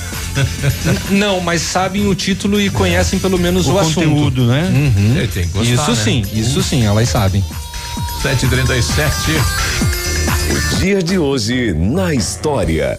*laughs* Não, mas sabem o título e conhecem pelo menos O o, assunto. conteúdo, né? Uhum. Tem que gostar, isso né? sim, isso sim, elas sabem. 737. O dia de hoje na história.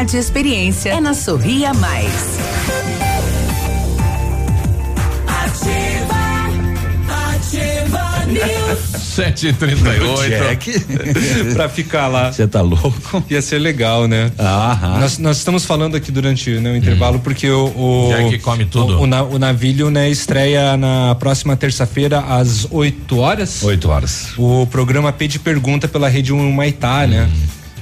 e experiência. É na Sorria Mais. Ativa News. *laughs* 738. Jack, *laughs* pra ficar lá. Você tá louco? Ia ser legal, né? Aham. Nós, nós estamos falando aqui durante né, o intervalo porque o. o Jack come tudo. O, o, na- o Navilho, né, estreia na próxima terça-feira às 8 horas. 8 horas. O programa Pede Pergunta pela Rede 1 Maitá, né?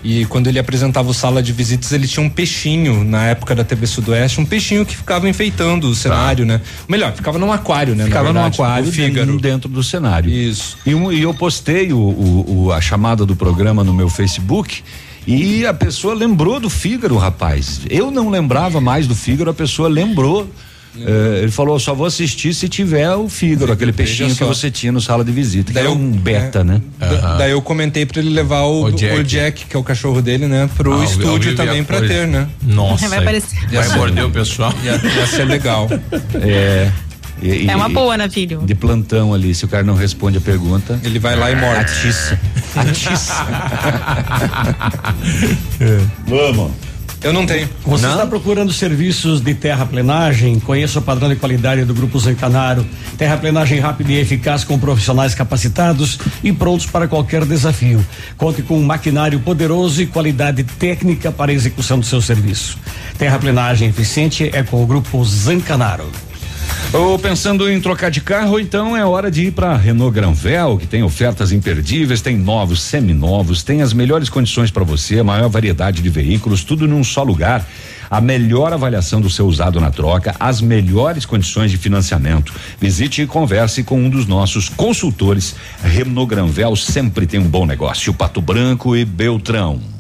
E quando ele apresentava o Sala de Visitas, ele tinha um peixinho na época da TV Sudoeste, um peixinho que ficava enfeitando o cenário, né? Melhor, ficava num aquário, né? Ficava no verdade, aquário Fígaro. dentro, dentro do cenário. Isso. E, um- e eu postei o, o- o- a chamada do programa no meu Facebook. E a pessoa lembrou do Fígaro, rapaz. Eu não lembrava mais do Fígaro, a pessoa lembrou. Eh, ele falou: só vou assistir se tiver o Fígaro, aquele peixinho que você tinha no sala de visita. Daí que é eu- um beta, é, né? Da- Daí eu comentei pra ele levar o, O o Jack. Jack. que é o cachorro dele, né? Pro Ah, estúdio também pra ter, né? Nossa. *laughs* Vai aparecer. Vai morder o pessoal. Ia, ia ser legal. *laughs* É. E- É uma e- boa, né, filho? De plantão ali, se o cara não responde a pergunta. Ele vai lá e morde. Atiça. *laughs* Atiça. Vamos. Eu não tenho. Você está procurando serviços de terraplenagem? Conheça o padrão de qualidade do Grupo Zancanaro. Terraplenagem rápida e eficaz com profissionais capacitados e prontos para qualquer desafio. Conte com um maquinário poderoso e qualidade técnica para a execução do seu serviço. Terraplenagem eficiente é com o Grupo Zancanaro. Ou pensando em trocar de carro, então é hora de ir para Renault Granvel, que tem ofertas imperdíveis, tem novos, seminovos, tem as melhores condições para você, a maior variedade de veículos, tudo num só lugar. A melhor avaliação do seu usado na troca, as melhores condições de financiamento. Visite e converse com um dos nossos consultores. Renault Granvel sempre tem um bom negócio. Pato Branco e Beltrão.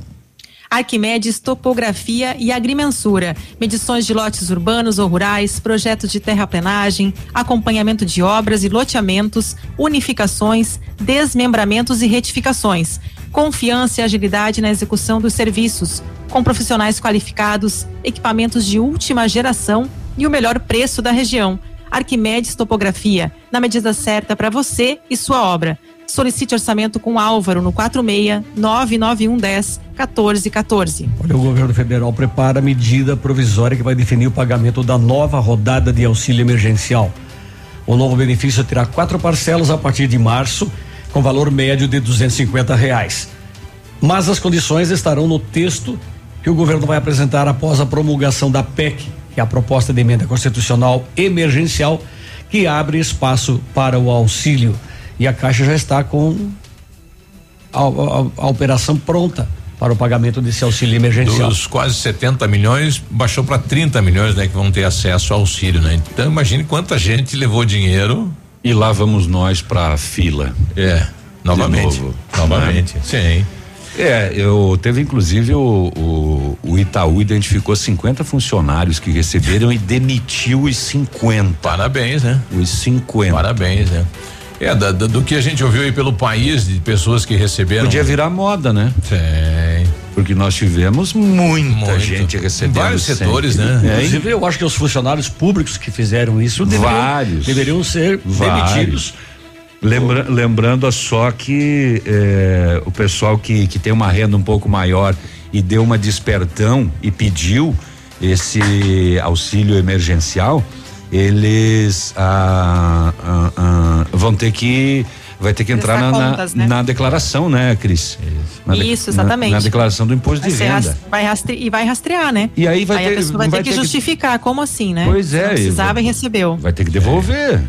Arquimedes Topografia e Agrimensura, medições de lotes urbanos ou rurais, projetos de terraplenagem, acompanhamento de obras e loteamentos, unificações, desmembramentos e retificações. Confiança e agilidade na execução dos serviços, com profissionais qualificados, equipamentos de última geração e o melhor preço da região. Arquimedes Topografia, na medida certa para você e sua obra. Solicite orçamento com Álvaro no 46 99110 1414. Olha, o governo federal prepara a medida provisória que vai definir o pagamento da nova rodada de auxílio emergencial. O novo benefício terá quatro parcelas a partir de março, com valor médio de 250 reais. Mas as condições estarão no texto que o governo vai apresentar após a promulgação da PEC, que é a proposta de emenda constitucional emergencial, que abre espaço para o auxílio. E a Caixa já está com a, a- a operação pronta para o pagamento desse auxílio emergencial. Dos quase 70 milhões, baixou para 30 milhões, né? Que vão ter acesso ao auxílio, né? Então imagine quanta gente levou dinheiro. E lá vamos nós para fila. É, novamente. novo. novamente. Sim. É, eu teve inclusive o, o, o Itaú identificou 50 funcionários que receberam e demitiu os 50. Parabéns, né? Os 50. Parabéns, né? É, da- da- do que a gente ouviu aí pelo país, de pessoas que receberam. Podia virar moda, né? Sim. Porque nós tivemos muita Muito. gente recebendo. Em vários sempre. setores, né? É, Inclusive, eu acho que os funcionários públicos que fizeram isso deveriam, Vários. deveriam ser Vários. demitidos. Lembra- lembrando só que eh, o pessoal que, que tem uma renda um pouco maior e deu uma despertão e pediu esse auxílio emergencial, eles ah, ah, ah, vão ter que vai ter que entrar na, na- contas, né? na declaração, né, Cris? Na de- Isso, exatamente. Na, na declaração do imposto Vai de renda. ras- vai rastre- e vai rastrear, né? E aí vai ter- a pessoa vai, vai ter que ter que- justificar, como assim, né? Pois é, Não precisava e- e recebeu. Vai ter que devolver.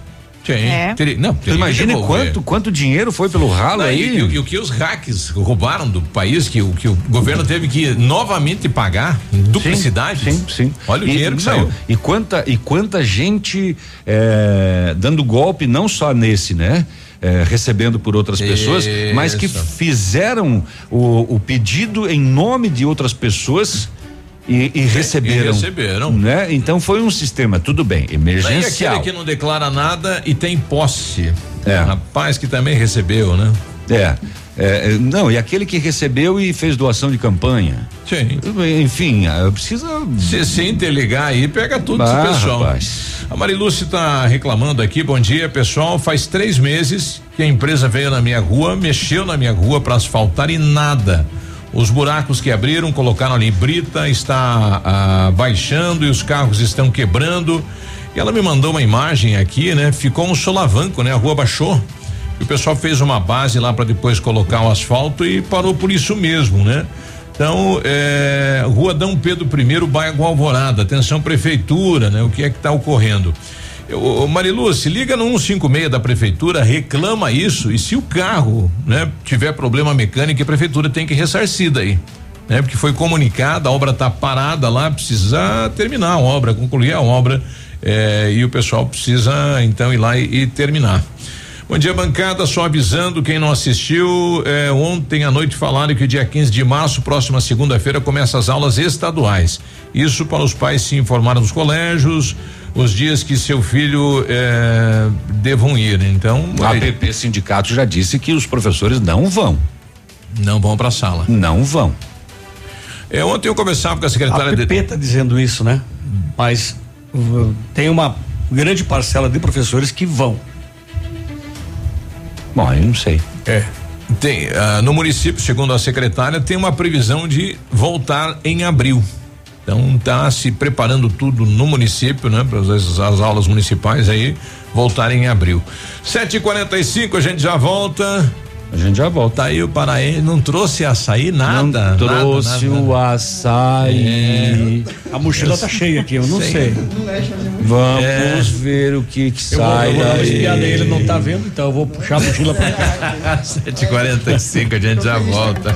Sim. É. Teria- não, teria imagine quanto, quanto dinheiro foi pelo ralo Não, aí. E, e- e o que os hacks roubaram do país, que, o- que o governo teve que novamente pagar em duplicidade. Sim, sim. Olha o E- dinheiro que não, saiu. E quanta, e quanta gente é, dando golpe, não só nesse, né? É, recebendo por outras pessoas, mas que fizeram o, o pedido em nome de outras pessoas e, e receberam. receberam. Né? Então foi um sistema, tudo bem, E emergencial. aquele que não declara nada e tem posse. É. Rapaz que também recebeu, né? É, é, não, e aquele que recebeu e fez doação de campanha. Sim. Enfim, ah, precisa. Se, se interligar aí, pega tudo Ah, esse pessoal. rapaz. A Mariluce tá reclamando aqui, bom dia pessoal, faz três meses que a empresa veio na minha rua, mexeu na minha rua para asfaltar e nada. Os buracos que abriram, colocaram ali brita, está ah, baixando e os carros estão quebrando. E ela me mandou uma imagem aqui, né? Ficou um solavanco, né? A rua baixou. E o pessoal fez uma base lá para depois colocar o asfalto e parou por isso mesmo, né? Então, é, Rua Dom Pedro I, bairro Alvorada. Atenção, prefeitura, né? O que é que está ocorrendo? Eu, ô, Mariluce, liga no 156 da prefeitura, reclama isso e se o carro, né, tiver problema mecânico, a prefeitura tem que ressarcir daí, né? Porque foi comunicada, a obra está parada lá, precisa terminar a obra, concluir a obra eh, e o pessoal precisa então ir lá e, e terminar. Bom dia, bancada. Só avisando quem não assistiu, eh, ontem à noite falaram que dia 15 de março, próxima segunda-feira, começa as aulas estaduais. Isso para os pais se informarem nos colégios, os dias que seu filho eh, devam ir. Então, O APP Sindicato já disse que os professores não vão. Não vão para a sala. Não vão. É, ontem eu conversava com a secretária A de. PP está dizendo isso, né? Mas uh, tem uma grande parcela de professores que vão. Bom, eu não sei. É. Tem, ah, no município, segundo a secretária, tem uma previsão de voltar em abril. Então tá se preparando tudo no município, né? Para as, as aulas municipais aí voltarem em abril. 7h45, a gente já volta. A gente já volta. Tá aí o Paraense, não trouxe açaí, nada. Não nada, trouxe nada, o açaí. A mochila tá cheia aqui, eu não sei. Vamos É. ver o que que Eu vou, sai eu vou dar uma espiada aí, daí. ele não tá vendo, então eu vou puxar a mochila pra cá. *laughs* 7h45, a gente já volta.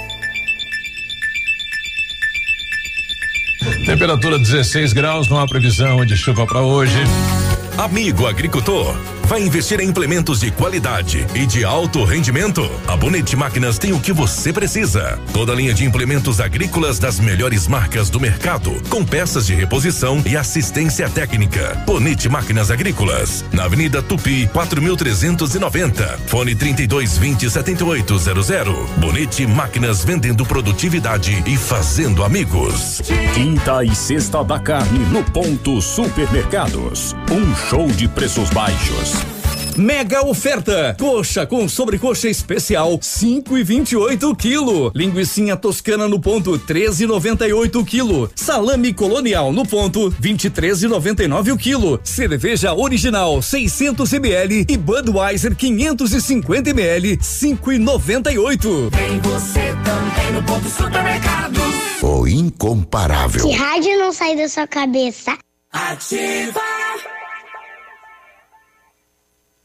Temperatura 16 graus, não há previsão de chuva para hoje. Amigo agricultor, vai investir em implementos de qualidade e de alto rendimento? A Bonete Máquinas tem o que você precisa. Toda linha de implementos agrícolas das melhores marcas do mercado, com peças de reposição e assistência técnica. Bonete Máquinas Agrícolas, na Avenida Tupi, 4390. Fone 3220 7800. Bonete Máquinas vendendo produtividade e fazendo amigos. Quinta e sexta da carne no ponto Supermercados. Um show de preços baixos. Mega oferta! Coxa com sobrecoxa especial 5 e 28 quilo. Linguiça toscana no ponto 13,98 quilo. Salame colonial no ponto 23,99 o quilo. Cerveja original 600 ml e Budweiser 550 ml 5,98. Tem você também no ponto supermercados. O incomparável. Que rádio não sai da sua cabeça? Ativa.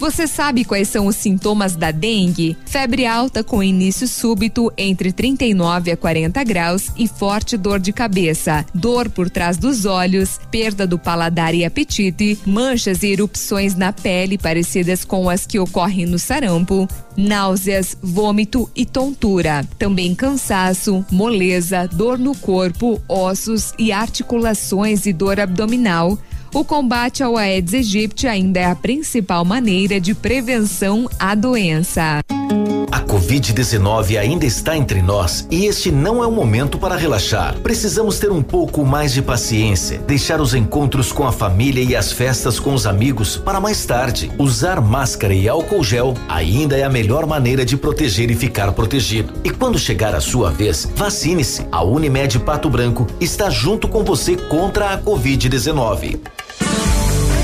Você sabe quais são os sintomas da dengue? Febre alta com início súbito entre 39 a 40 graus e forte dor de cabeça, dor por trás dos olhos, perda do paladar e apetite, manchas e erupções na pele parecidas com as que ocorrem no sarampo, náuseas, vômito e tontura. Também cansaço, moleza, dor no corpo, ossos e articulações e dor abdominal. O combate ao Aedes aegypti ainda é a principal maneira de prevenção à doença. A Covid-19 ainda está entre nós e este não é o momento para relaxar. Precisamos ter um pouco mais de paciência, deixar os encontros com a família e as festas com os amigos para mais tarde. Usar máscara e álcool gel ainda é a melhor maneira de proteger e ficar protegido. E quando chegar a sua vez, vacine-se. A Unimed Pato Branco está junto com você contra a Covid-19. Bye.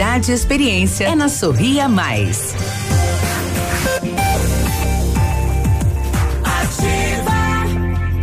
e experiência. É na Sorria Mais.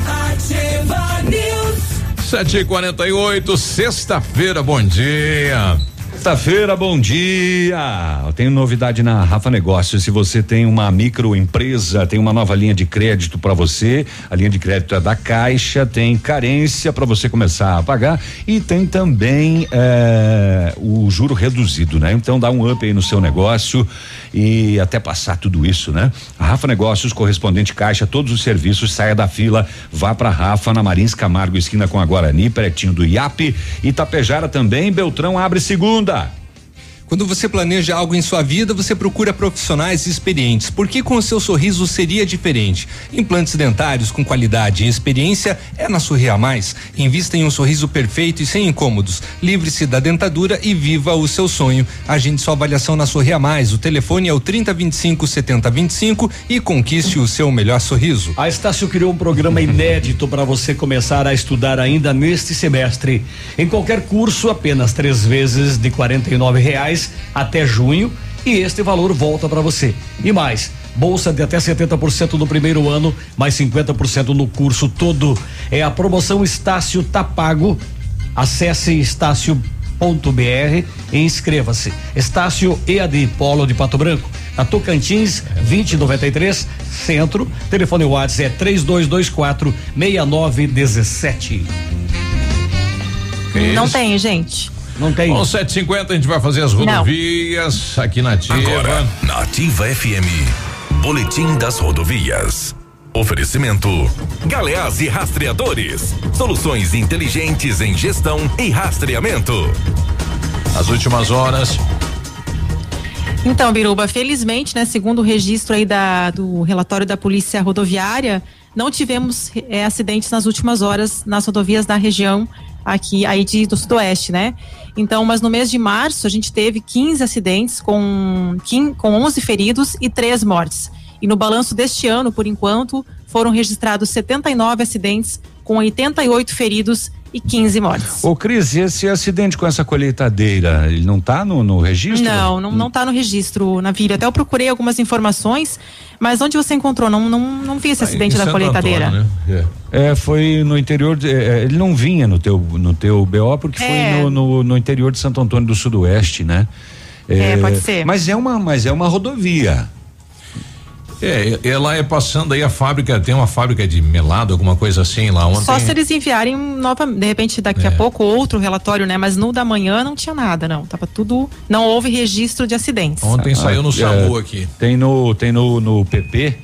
Ativa News. Sete e quarenta e oito, sexta-feira, bom dia. Sexta-feira, bom dia. Eu tenho novidade na Rafa Negócios. Se você tem uma microempresa, tem uma nova linha de crédito para você. A linha de crédito é da Caixa, tem carência para você começar a pagar e tem também eh, o juro reduzido, né? Então dá um up aí no seu negócio e até passar tudo isso, né? A Rafa Negócios, correspondente Caixa, todos os serviços, saia da fila, vá para Rafa na Marins Camargo, esquina com a Guarani, pertinho do IAP. Itapejara também, Beltrão abre segunda. Quando você planeja algo em sua vida, você procura profissionais experientes. Por que com o seu sorriso seria diferente? Implantes dentários com qualidade e experiência é na Sorria Mais. Invista em um sorriso perfeito e sem incômodos. Livre-se da dentadura e viva o seu sonho. Agende sua avaliação na Sorria Mais. O telefone é o 3025 7025 e conquiste o seu melhor sorriso. A Estácio criou um programa inédito para você começar a estudar ainda neste semestre. Em qualquer curso, apenas três vezes de R$ reais até junho e este valor volta para você. E mais, bolsa de até 70% no primeiro ano, mais 50% no curso todo. É a promoção Estácio Tapago. Acesse estácio.br e inscreva-se. Estácio EAD Polo de Pato Branco. Na Tocantins 2093 Centro. Telefone WhatsApp é 3224 6917. Não tem, gente. Não tem. Bom, 750 a gente vai fazer as rodovias aqui na Ativa. Agora, na Ativa FM, Boletim das Rodovias. Oferecimento: Galeás e Rastreadores. Soluções inteligentes em gestão e rastreamento. As últimas horas. Então, Biruba, felizmente, né, segundo o registro aí da, do relatório da Polícia Rodoviária, não tivemos eh, acidentes nas últimas horas nas rodovias da região aqui aí de, do sudoeste, né? Então, mas no mês de março a gente teve 15 acidentes com, com 11 feridos e 3 mortes. E no balanço deste ano, por enquanto, foram registrados 79 acidentes com 88 feridos e 15 mortes. Ô Cris, esse acidente com essa colheitadeira, ele não tá no, no registro? Não, não, não tá no registro, Navírio. Até eu procurei algumas informações, mas onde você encontrou? Não, não, não vi esse acidente em da Santo colheitadeira. Antônio, né? É, foi no interior, de, é, ele não vinha no teu, no teu BO porque É. foi no, no, no interior de Santo Antônio do Sudoeste, né? É, pode ser. Mas é uma, mas é uma rodovia. É, ela é passando aí a fábrica, tem uma fábrica de melado, alguma coisa assim lá ontem. Só se eles enviarem nova, de repente daqui a pouco outro relatório, né? Mas no da manhã não tinha nada, não. Tava tudo, não houve registro de acidentes. Ontem saiu no Ah, SAMU é, aqui. Tem no, tem no, no PP.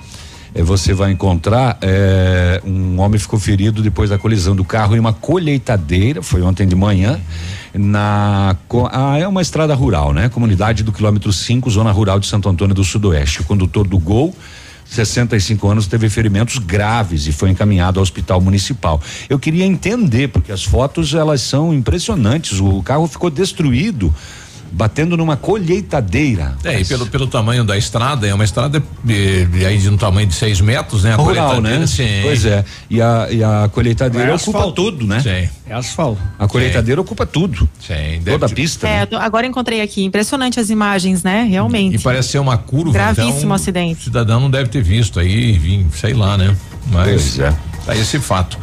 Eh, você vai encontrar eh, um homem ficou ferido depois da colisão do carro em uma colheitadeira, foi ontem de manhã, na ah, é uma estrada rural, né? Comunidade do quilômetro 5, zona rural de Santo Antônio do Sudoeste. O condutor do Gol 65 anos teve ferimentos graves e foi encaminhado ao hospital municipal. Eu queria entender porque as fotos elas são impressionantes. O carro ficou destruído batendo numa colheitadeira. É, e pelo, pelo tamanho da estrada, é uma estrada de, de aí de um tamanho de 6 metros, né? A Rural, colheitadeira, né? Sim. Pois é. E a, e a colheitadeira É ocupa asfalto. tudo, né? Sim. É asfalto. A colheitadeira ocupa tudo. Sim. Toda a pista. É, né? agora encontrei aqui, impressionante as imagens, né? Realmente. E parece ser uma curva. Gravíssimo então, acidente. O cidadão não deve ter visto aí, vim, sei lá, né? Mas Pois é. tá esse fato.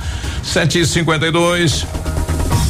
7h52.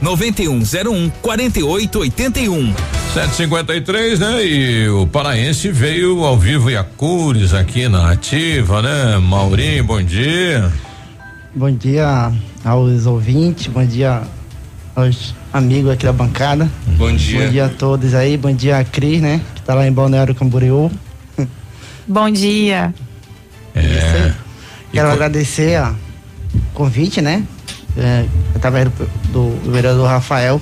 99101 4881. 753, né? E o paraense veio ao vivo e a cores aqui na ativa, né? Maurinho, bom dia. Bom dia aos ouvintes, bom dia aos amigos aqui da bancada. Bom dia. Bom dia a todos aí, bom dia a Cris, né? Que tá lá em Balneário Camboriú. Bom dia. É. Quero agradecer a convite, né? É, através do, do- do vereador Rafael,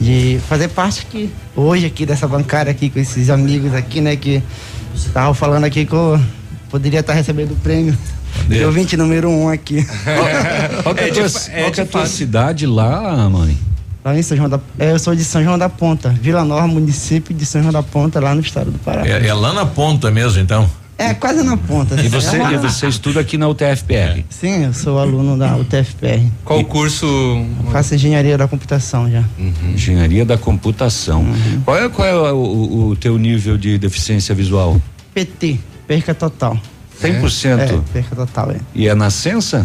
de fazer parte aqui, hoje aqui dessa bancada aqui com esses amigos aqui, né? Que estavam falando aqui que eu poderia estar recebendo o prêmio. De ouvinte número um aqui. *laughs* Qual que é, a É tua, é qual que é a tua cidade lá, mãe? Lá em São João da é, Eu sou de São João da Ponta, Vila Nova, município de São João da Ponta, lá no estado do Pará. É, é lá na ponta mesmo, então. É, quase na ponta. E assim, você, é uma- e você estuda aqui na UTFPR? Sim, eu sou aluno da UTFPR. Qual o curso? Faço engenharia da computação já. Engenharia da computação. Qual é, qual é o, o- o teu nível de deficiência visual? PT, perca total. 100%? É, perca total, é. E é nascença?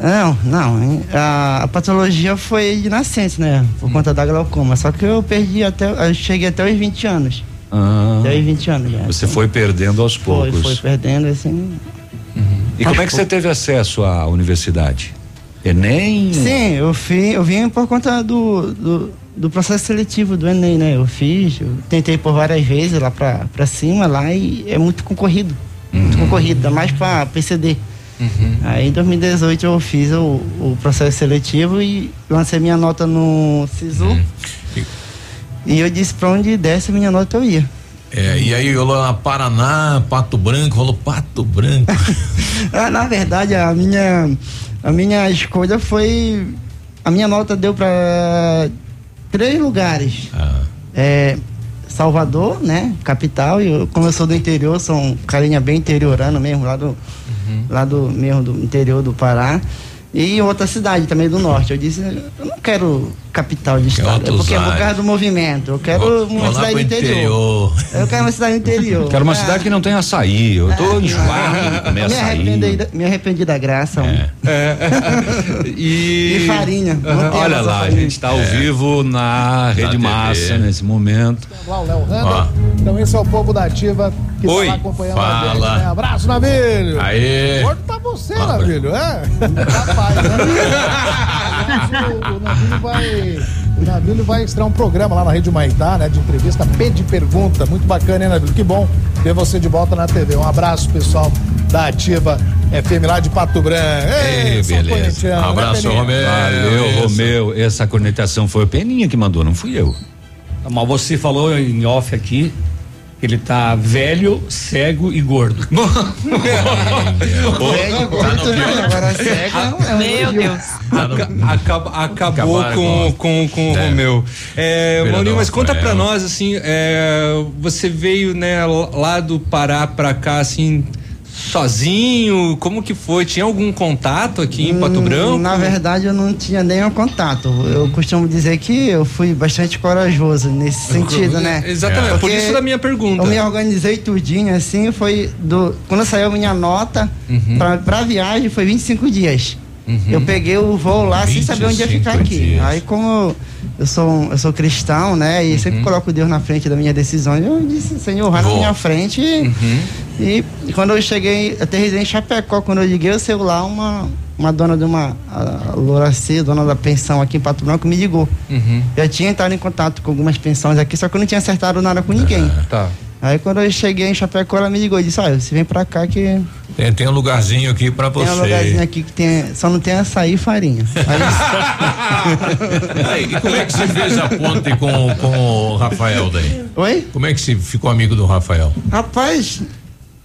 Não, não. A, a patologia foi de nascença, né? Por conta da glaucoma. Só que eu perdi até. Eu cheguei até os 20 anos. Ah, Até os 20 anos já. você foi perdendo aos Foi, poucos. foi perdendo, assim. E como é que você teve acesso à universidade? Enem? Sim, eu, fi, eu vim por conta do, do, do processo seletivo do Enem, né? Eu fiz, eu tentei por várias vezes lá pra, pra cima lá e é muito concorrido. Muito concorrido, ainda mais pra PCD. Aí em 2018 eu fiz o, o processo seletivo e lancei minha nota no SISU. E eu disse pra onde desse a minha nota eu ia. É, e aí eu lá Paraná, Pato Branco, falou Pato Branco. *laughs* Ah, na verdade, a minha, a minha escolha foi. A minha nota deu para três lugares. É, Salvador, né? Capital, e eu, como eu sou do interior, sou um carinha bem interiorano mesmo, lá do, lá do mesmo do interior do Pará. E outra cidade também do norte. Eu disse, eu não quero capital de estado, é porque é por causa do movimento. Eu quero Vou- uma vou cidade do interior. interior. Eu quero uma cidade do interior. Quero uma Ah, cidade que não tem açaí. Eu tô enjoado de *laughs* comer me arrependi, açaí. da- me arrependi da graça. homem. *laughs* E, E farinha. Olha lá, a farinha. gente tá ao É. vivo na Rede TV. Massa nesse momento. Lá o Léo Randa. Então esse é o povo da Ativa que Oi. tá lá acompanhando Fala. a gente. Né? Abraço, Navilho. Aê. Gordo tá você, Ah, Navilho, é? Rapaz, né? *laughs* O, o Navilho vai... O vai estrear um programa lá na Rede Maitá, né? De entrevista, P de pergunta. Muito bacana, hein, Navilho? Que bom ver você de volta na TV. Um abraço, pessoal da Ativa FM lá de Pato Branco. Ei, Ei, beleza. Corintiano, né, Abraço, Peninha? Romeu. Valeu, Isso. Romeu. Essa conectação foi o Peninha que mandou, não fui eu. Mas você falou em off aqui ele tá velho, cego e gordo. *laughs* Velho, gordo, né? agora cego. é um Meu. Deus. Acaba- acabou Acabaram com, com- com, o É. Romeu. É, Maurinho, mas conta pra nós, assim, é, você veio, né, lá do Pará pra cá, assim, sozinho? Como que foi? Tinha algum contato aqui em Pato Hum, Branco? Na verdade, eu não tinha nenhum contato. Eu costumo dizer que eu fui bastante corajoso nesse sentido, né? Exatamente, por Porque isso da minha pergunta. Eu me organizei tudinho, assim, foi do. Quando saiu a minha nota Uhum. pra, pra viagem, foi 25 dias. Eu peguei o voo lá sem saber onde ia 25 ficar aqui. dias. Aí como eu sou, eu sou cristão, né? E Uhum. sempre coloco Deus na frente das minhas decisões, eu disse, Senhor, vai na minha frente. Uhum. E, e quando eu cheguei, aterrisei em Chapecó, quando eu liguei o celular, uma, uma dona de uma a dona da pensão aqui em Pato Branco, me ligou. Uhum. Já tinha entrado em contato com algumas pensões aqui, só que eu não tinha acertado nada com ninguém. Tá. Aí quando eu cheguei em Chapecó, ela me ligou e disse, olha, você vem pra cá que Tem, tem um lugarzinho aqui pra você. tem um lugarzinho aqui que tem, só não tem açaí e farinha. *laughs* Aí, e como é que você fez a ponte com, com o Rafael daí? Oi? Como é que você ficou amigo do Rafael? Rapaz,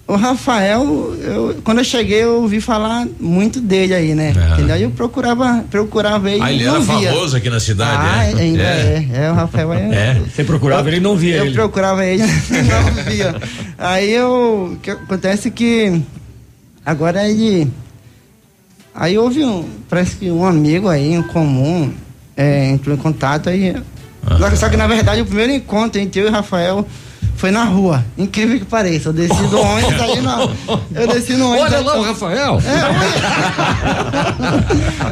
o Rafael, eu, quando eu cheguei, eu ouvi falar muito dele aí, né? Entendeu? Aí eu procurava, procurava ele. Ah, ele não era via. famoso aqui na cidade, Ah, é? ainda É. é. é. o Rafael é. É. Você procurava ele e não via eu ele. procurava ele, *laughs* não via. Aí eu. O que acontece que agora ele. Aí houve um. Parece que um amigo aí em comum é, entrou em contato aí. Só que- Só que na verdade o primeiro encontro entre eu e o Rafael foi na rua. Incrível que pareça. Eu desci do *laughs* ônibus aí na. Eu desci no ônibus. Olha lá o Rafael. *laughs*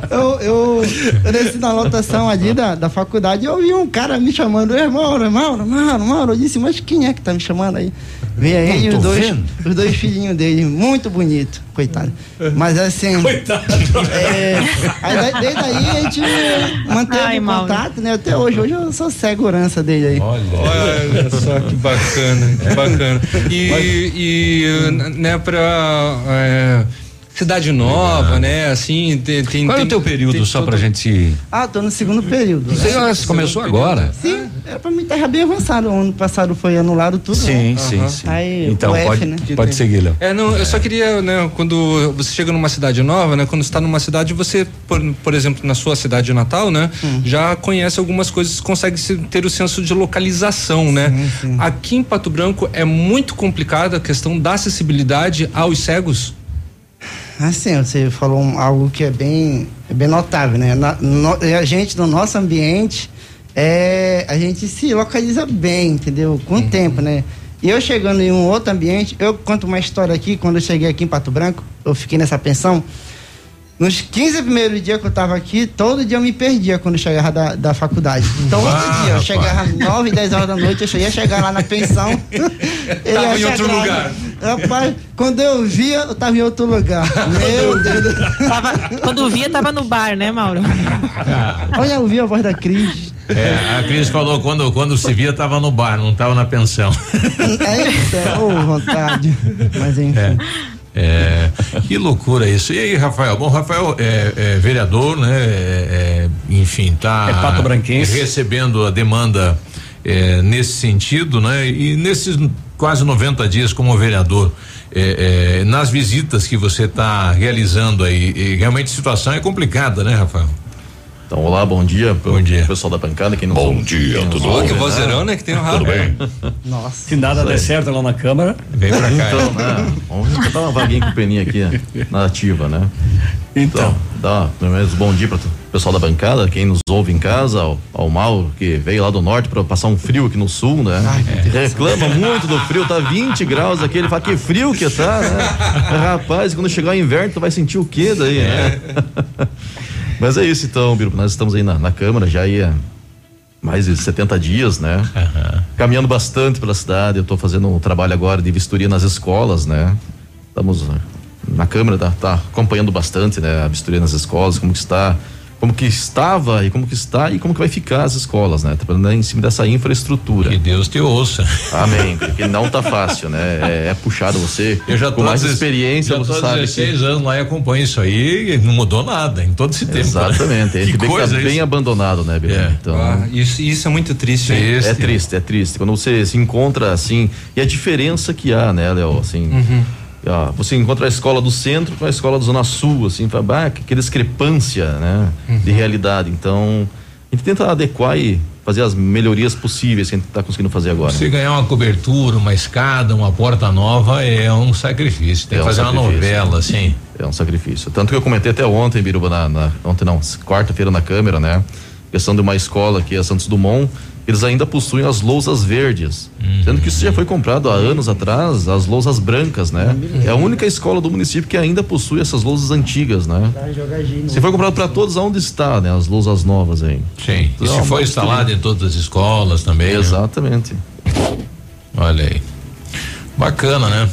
eu, eu, eu desci na lotação ali da, da faculdade e eu vi um cara me chamando, "Ei, Mauro, Mauro, Mauro, Mauro. Eu disse, mas quem é que tá me chamando aí? Veio aí os dois, vendo. os dois filhinhos dele, muito bonito, coitado. Mas assim. *laughs* Coitado. É, aí, desde aí a gente manteve Ai, o Mauro. contato, né? Até hoje. Hoje eu sou segurança dele aí. Olha só que bacana, que bacana. E, e né, pra é, cidade nova, né, assim, tem... tem Qual é o teu período tem só todo- pra gente. Ah, tô no segundo período. Você né? ah, começou agora? Sim, era pra mim estar bem avançado. O ano passado foi anulado tudo. Sim, né? sim, sim. Aí, Então o F, pode, né? pode seguir, Léo. É, não, eu só queria, né, quando você chega numa cidade nova, né, quando está numa cidade, você, por, por exemplo, na sua cidade natal, né, Hum. já conhece algumas coisas, consegue se- ter o senso de localização, né? Aqui em Pato Branco é muito complicada a questão da acessibilidade aos cegos. Assim, você falou algo que é bem, é bem notável, né? Na- no- a gente, no nosso ambiente, é, a gente se localiza bem, entendeu? Com o tempo, né? E eu chegando em um outro ambiente, eu conto uma história aqui, quando eu cheguei aqui em Pato Branco, eu fiquei nessa pensão. Nos 15 primeiros dias que eu tava aqui, todo dia eu me perdia quando eu chegava da, da faculdade. Todo dia, eu chegava 9, 10 horas da noite, eu cheguei a chegar lá na pensão. *laughs* *laughs* Tava em ia outro lugar. Rapaz, quando eu via, eu tava em outro lugar. *laughs* Meu Deus do céu. Tava- quando via, tava no bar, né, Mauro? *laughs* Olha, eu ouvi a voz da Cris. É, a Cris falou quando, quando se via tava no bar, não tava na pensão. É isso, é, ô, vontade. Mas enfim. É, que loucura isso. E aí, Rafael? Bom, Rafael é, é vereador, né? É, é, enfim, tá É pato branquense. recebendo a demanda é, nesse sentido, né? E nesses quase 90 dias como vereador, é, é, nas visitas que você está realizando aí, realmente a situação é complicada, né, Rafael? Então, olá, bom dia. Bom dia. Pessoal da bancada, quem não Bom dia, tudo Ó, que vozeirão, né, que tem o Rafa. Tudo bem? *laughs* Nossa. Se nada der certo lá na Câmara. Vem pra cá. Então, né? Vamos tentar uma vaguinha com o Peninha aqui *laughs* na ativa, né? Então, dá pelo menos bom dia para o pessoal da bancada, quem nos ouve em casa, ao, ao Mauro, que veio lá do norte para passar um frio aqui no sul, né? Reclama muito do frio, tá 20 graus aqui, ele fala que frio que tá, né? *laughs* Rapaz, quando chegar o inverno, tu vai sentir o quê daí, né? Mas é isso então, Biro, nós estamos aí na, na Câmara já há mais de 70 dias, né? Caminhando bastante pela cidade, eu estou fazendo um trabalho agora de vistoria nas escolas, né? Estamos na Câmara, tá, tá acompanhando bastante, né? A vistoria nas escolas, como que está, como que estava e como que está e como que vai ficar as escolas, né? Trabalhando em cima dessa infraestrutura. Que Deus te ouça. Amém, porque não tá fácil, né? É, é puxado você. Eu já com tô mais há 16 experiência, já você tô sabe 16 anos lá e acompanho isso aí e não mudou nada em todo esse tempo. Exatamente, né? a gente que vê que coisa tá bem abandonado, né, Biro? É. Então, Ah, isso, isso é muito triste. hein? É triste, é triste. Quando você se encontra assim, e a diferença que há, né, Léo, assim, Uhum. Ó, você encontra a escola do centro com a escola da zona sul, assim, fala, bah, que, que discrepância, né, de Uhum. realidade. Então, a gente tenta adequar e fazer as melhorias possíveis que a gente está conseguindo fazer agora. Se ganhar uma cobertura, uma escada, uma porta nova, é um sacrifício. Tem É que um fazer uma novela, assim. É um sacrifício. Tanto que eu comentei até ontem, Biruba, na, na- ontem não, quarta-feira na Câmara, né? Questão de uma escola aqui, a Santos Dumont, eles ainda possuem as lousas verdes. Sendo que isso já foi comprado há anos atrás, as lousas brancas, né? É a única escola do município que ainda possui essas lousas antigas, né? Se foi comprado para todos, aonde está, né? As lousas novas aí. Sim. E se for instalado em todas as escolas também. né? Exatamente. Olha aí. Bacana, né?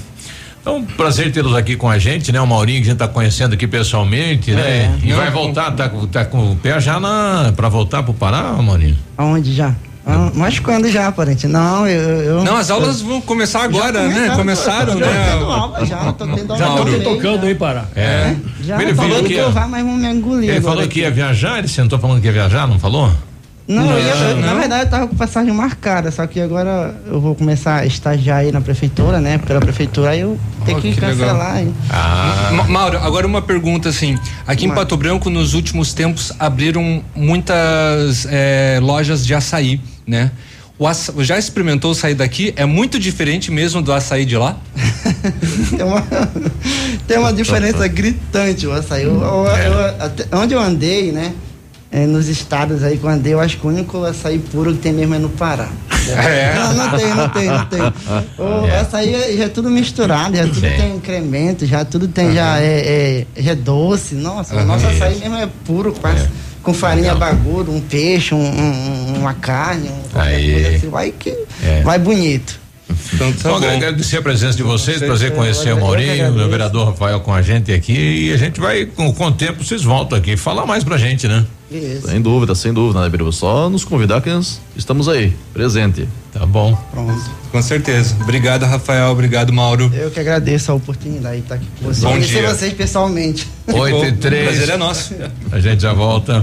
É um prazer tê-los aqui com a gente, né? O Maurinho que a gente tá conhecendo aqui pessoalmente, né? É. E Não, vai voltar, tá, com- tá com o pé já na. pra voltar pro Pará, Maurinho? Aonde já? Ah, mas quando já, parente? Não, eu. eu Não, as aulas vão começar agora, né? Começaram, já né? tendo aula já, tô tendo Já aula. tô também, tocando já. aí, Pará. É. Já Ele falou que que eu vá, mas vão me engolir. Ele falou que ia viajar, ele sentou falando que ia viajar, não falou? Não, eu ia- eu- na não. verdade eu tava com passagem marcada, só que agora eu vou começar a estagiar aí na prefeitura, né? Pela prefeitura, aí eu tenho Oh, que, que cancelar legal. Ah. Ma- Mauro, agora uma pergunta assim. Aqui em Pato Branco, nos últimos tempos, abriram muitas eh, lojas de açaí, né? O aça- já experimentou o açaí daqui? É muito diferente mesmo do açaí de lá? *laughs* Tem uma, tem uma diferença gritante o açaí. Eu- eu- eu- até onde eu andei, né? é, nos estados aí que eu andei, eu acho que o único açaí puro que tem mesmo é no Pará. *laughs* É? Não, não tem, não tem, não tem. O *laughs* É. açaí é- já é tudo misturado, já tudo Sim. tem incremento, já tudo tem, já é, é, já é doce. Nossa, o Aham. nosso açaí mesmo é puro, quase. Com farinha bagulho, um peixe, um- um- uma carne, um, qualquer Aí. coisa assim. Vai que É. vai bonito. Então, Então, agradecer a presença de vocês, prazer conhecer o. Maurinho, o vereador Rafael com a gente aqui e a gente vai, com, com o tempo, vocês voltam aqui, falar mais pra gente, né? Isso. Sem dúvida, sem dúvida, né, Biruba? Só nos convidar que nós estamos aí, presente. Tá bom. Pronto. Com certeza. Obrigado, Rafael. Obrigado, Mauro. Eu que agradeço a oportunidade de estar aqui com vocês. Bom Conhecer dia. vocês pessoalmente. Oito e três. prazer é nosso. A gente já volta.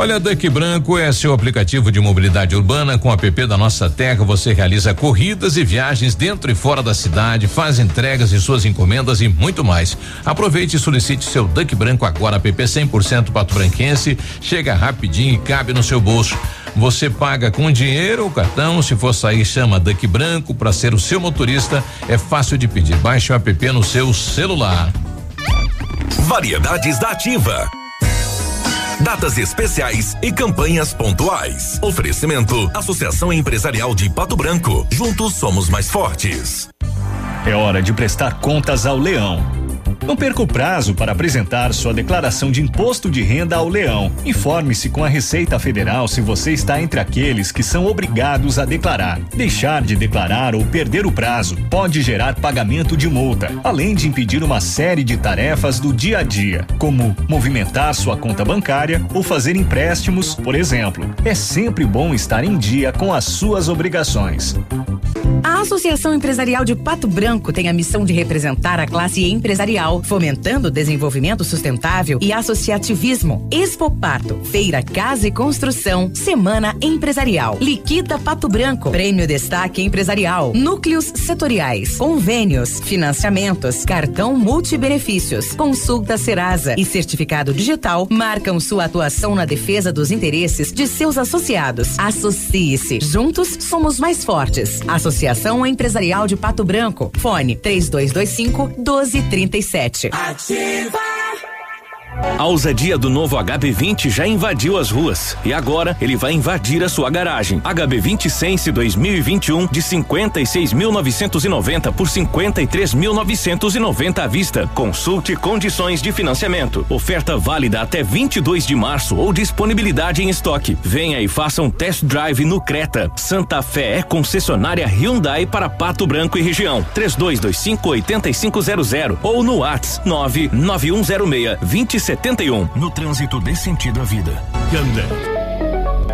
Olha, Duck Branco é seu aplicativo de mobilidade urbana com o app da Nossa Terra. Você realiza corridas e viagens dentro e fora da cidade, faz entregas de suas encomendas e muito mais. Aproveite e solicite seu Duck Branco agora, app 100% pato branquense. Chega rapidinho e cabe no seu bolso. Você paga com dinheiro ou cartão. Se for sair, chama Duck Branco para ser o seu motorista. É fácil de pedir. Baixe o app no seu celular. Variedades da Ativa. Datas especiais e campanhas pontuais. Oferecimento: Associação Empresarial de Pato Branco. Juntos somos mais fortes. É hora de prestar contas ao Leão. Não perca o prazo para apresentar sua declaração de imposto de renda ao Leão. Informe-se com a Receita Federal se você está entre aqueles que são obrigados a declarar. Deixar de declarar ou perder o prazo pode gerar pagamento de multa, além de impedir uma série de tarefas do dia a dia, como movimentar sua conta bancária ou fazer empréstimos, por exemplo. É sempre bom estar em dia com as suas obrigações. A Associação Empresarial de Pato Branco tem a missão de representar a classe empresarial, fomentando o desenvolvimento sustentável e associativismo. Expo Pato, Feira Casa e Construção, Semana Empresarial. Liquida Pato Branco, Prêmio Destaque Empresarial, Núcleos Setoriais, Convênios, Financiamentos, Cartão Multibenefícios, Consulta Serasa e Certificado Digital marcam sua atuação na defesa dos interesses de seus associados. Associe-se. Juntos somos mais fortes. Associação Empresarial de Pato Branco. Fone 3225 1237. Ativa! A ousadia do novo HB20 já invadiu as ruas e agora ele vai invadir a sua garagem. HB20 Sense 2021 de 56.990 por 53.990 à vista. Consulte condições de financiamento. Oferta válida até 22 de março ou disponibilidade em estoque. Venha e faça um test drive no Creta. Santa Fé é concessionária Hyundai para Pato Branco e região. 3225 8500 ou no WhatsApp 99106 2071. No trânsito dê sentido à vida. Ganda.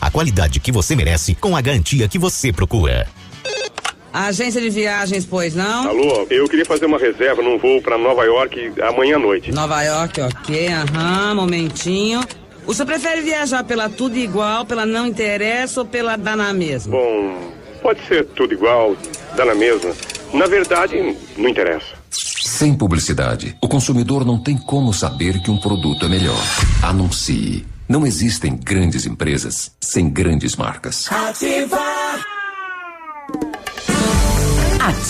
a qualidade que você merece com a garantia que você procura. Agência de viagens, pois não? Alô, eu queria fazer uma reserva num voo para Nova York amanhã à noite. Nova York, ok, aham, momentinho. O senhor prefere viajar pela tudo igual, pela não interessa ou pela dá na mesma? Bom, pode ser tudo igual, dá na mesma. Na verdade, não interessa. Sem publicidade, o consumidor não tem como saber que um produto é melhor. Anuncie. Não existem grandes empresas sem grandes marcas. Ativa.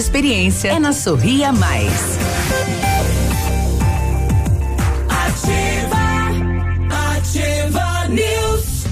experiência é na Sorria Mais. Ativa. Ativa News.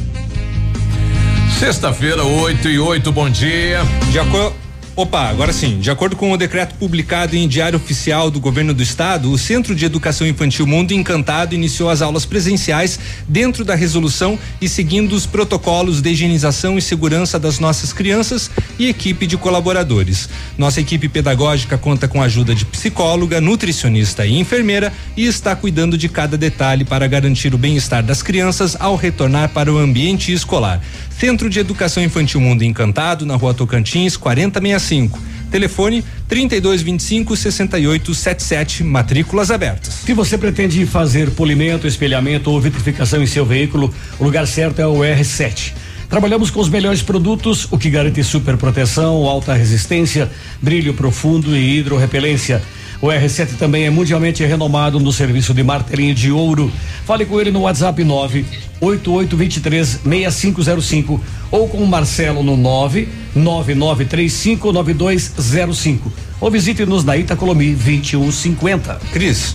Sexta-feira, 8 e 8, bom dia. De acordo. Opa, agora sim. De acordo com o decreto publicado em Diário Oficial do Governo do Estado, o Centro de Educação Infantil Mundo Encantado iniciou as aulas presenciais dentro da resolução e seguindo os protocolos de higienização e segurança das nossas crianças e equipe de colaboradores. Nossa equipe pedagógica conta com a ajuda de psicóloga, nutricionista e enfermeira e está cuidando de cada detalhe para garantir o bem-estar das crianças ao retornar para o ambiente escolar. Centro de Educação Infantil Mundo Encantado, na Rua Tocantins, 4065. Telefone 3225 6877, matrículas abertas. Se você pretende fazer polimento, espelhamento ou vitrificação em seu veículo, o lugar certo é o R7. Trabalhamos com os melhores produtos, o que garante super proteção, alta resistência, brilho profundo e hidrorrepelência. O R7 também é mundialmente renomado no serviço de martelinho de ouro. Fale com ele no WhatsApp 98823 6505 ou com o Marcelo no 99935 9205. Ou visite-nos na Itacolomi 2150. Cris.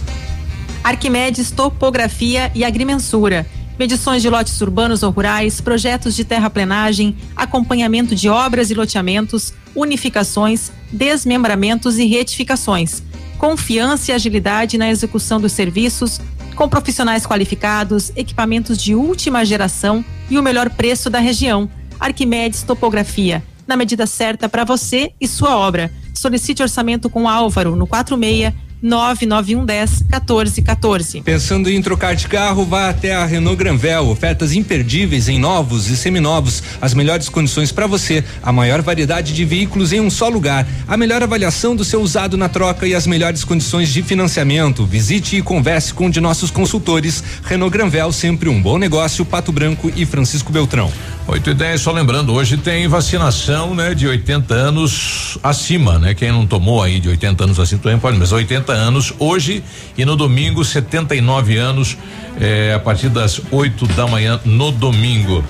Arquimedes Topografia e Agrimensura. Medições de lotes urbanos ou rurais, projetos de terraplenagem, acompanhamento de obras e loteamentos, unificações, desmembramentos e retificações. Confiança e agilidade na execução dos serviços, com profissionais qualificados, equipamentos de última geração e o melhor preço da região. Arquimedes Topografia, na medida certa para você e sua obra. Solicite orçamento com Álvaro no 46 99110 1414. Pensando em trocar de carro, vá até a Renault Granvel. Ofertas imperdíveis em novos e seminovos. As melhores condições para você. A maior variedade de veículos em um só lugar. A melhor avaliação do seu usado na troca e as melhores condições de financiamento. Visite e converse com um de nossos consultores. Renault Granvel, sempre um bom negócio. Pato Branco e Francisco Beltrão. 8 e 10, só lembrando, hoje tem vacinação, né, de 80 anos acima, né? Quem não tomou aí de 80 anos acima também pode, mas 80 anos hoje e no domingo 79 anos eh, a partir das 8 da manhã no domingo.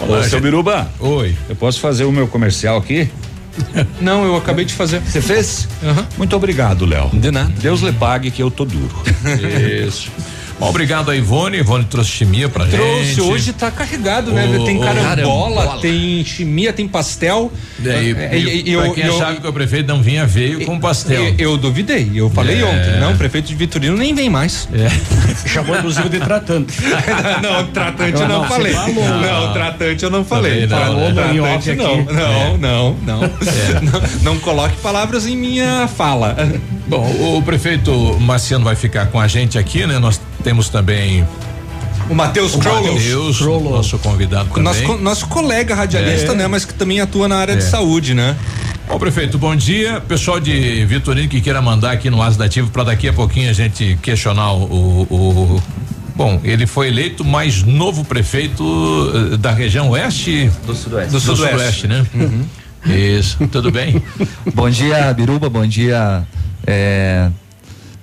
Ô, seu Biruba. Oi. Eu posso fazer o meu comercial aqui? *laughs* Não, eu acabei de fazer. Você fez? Muito obrigado, Léo. De nada. Deus lhe pague que eu tô duro. *laughs* Isso. Bom, obrigado a Ivone. Ivone trouxe chimia pra Trouxe, gente. hoje tá carregado, né? Ô, tem carambola, carambola. tem chimia, tem pastel. E aí, É, e, e- pra eu- quem eu- achava que o prefeito não vinha, veio com pastel. Eu, eu duvidei, eu falei É. ontem, não, o prefeito de Vitorino nem vem mais. *laughs* Chamou inclusive de tratante. *laughs* não, tratante eu não, Não, falei. falou. Não, tratante eu não falei. Também não, Falou né? tratante aqui. não. Não, É. não, não. não. Não coloque palavras em minha fala. Bom, o prefeito Marciano vai ficar com a gente aqui, né? Nós temos também O Matheus o. Matheus, nosso convidado também. Nosso, nosso colega radialista, É. né? Mas que também atua na área de É. saúde, né? Bom, prefeito, bom dia. Pessoal de Vitorino que queira mandar aqui no Asa Ativo para daqui a pouquinho a gente questionar o, o, Bom, ele foi eleito mais novo prefeito eh, da região oeste do sudoeste. Do, sudoeste, né? Uhum. Isso, tudo bem? *laughs* bom dia, Biruba, bom dia é,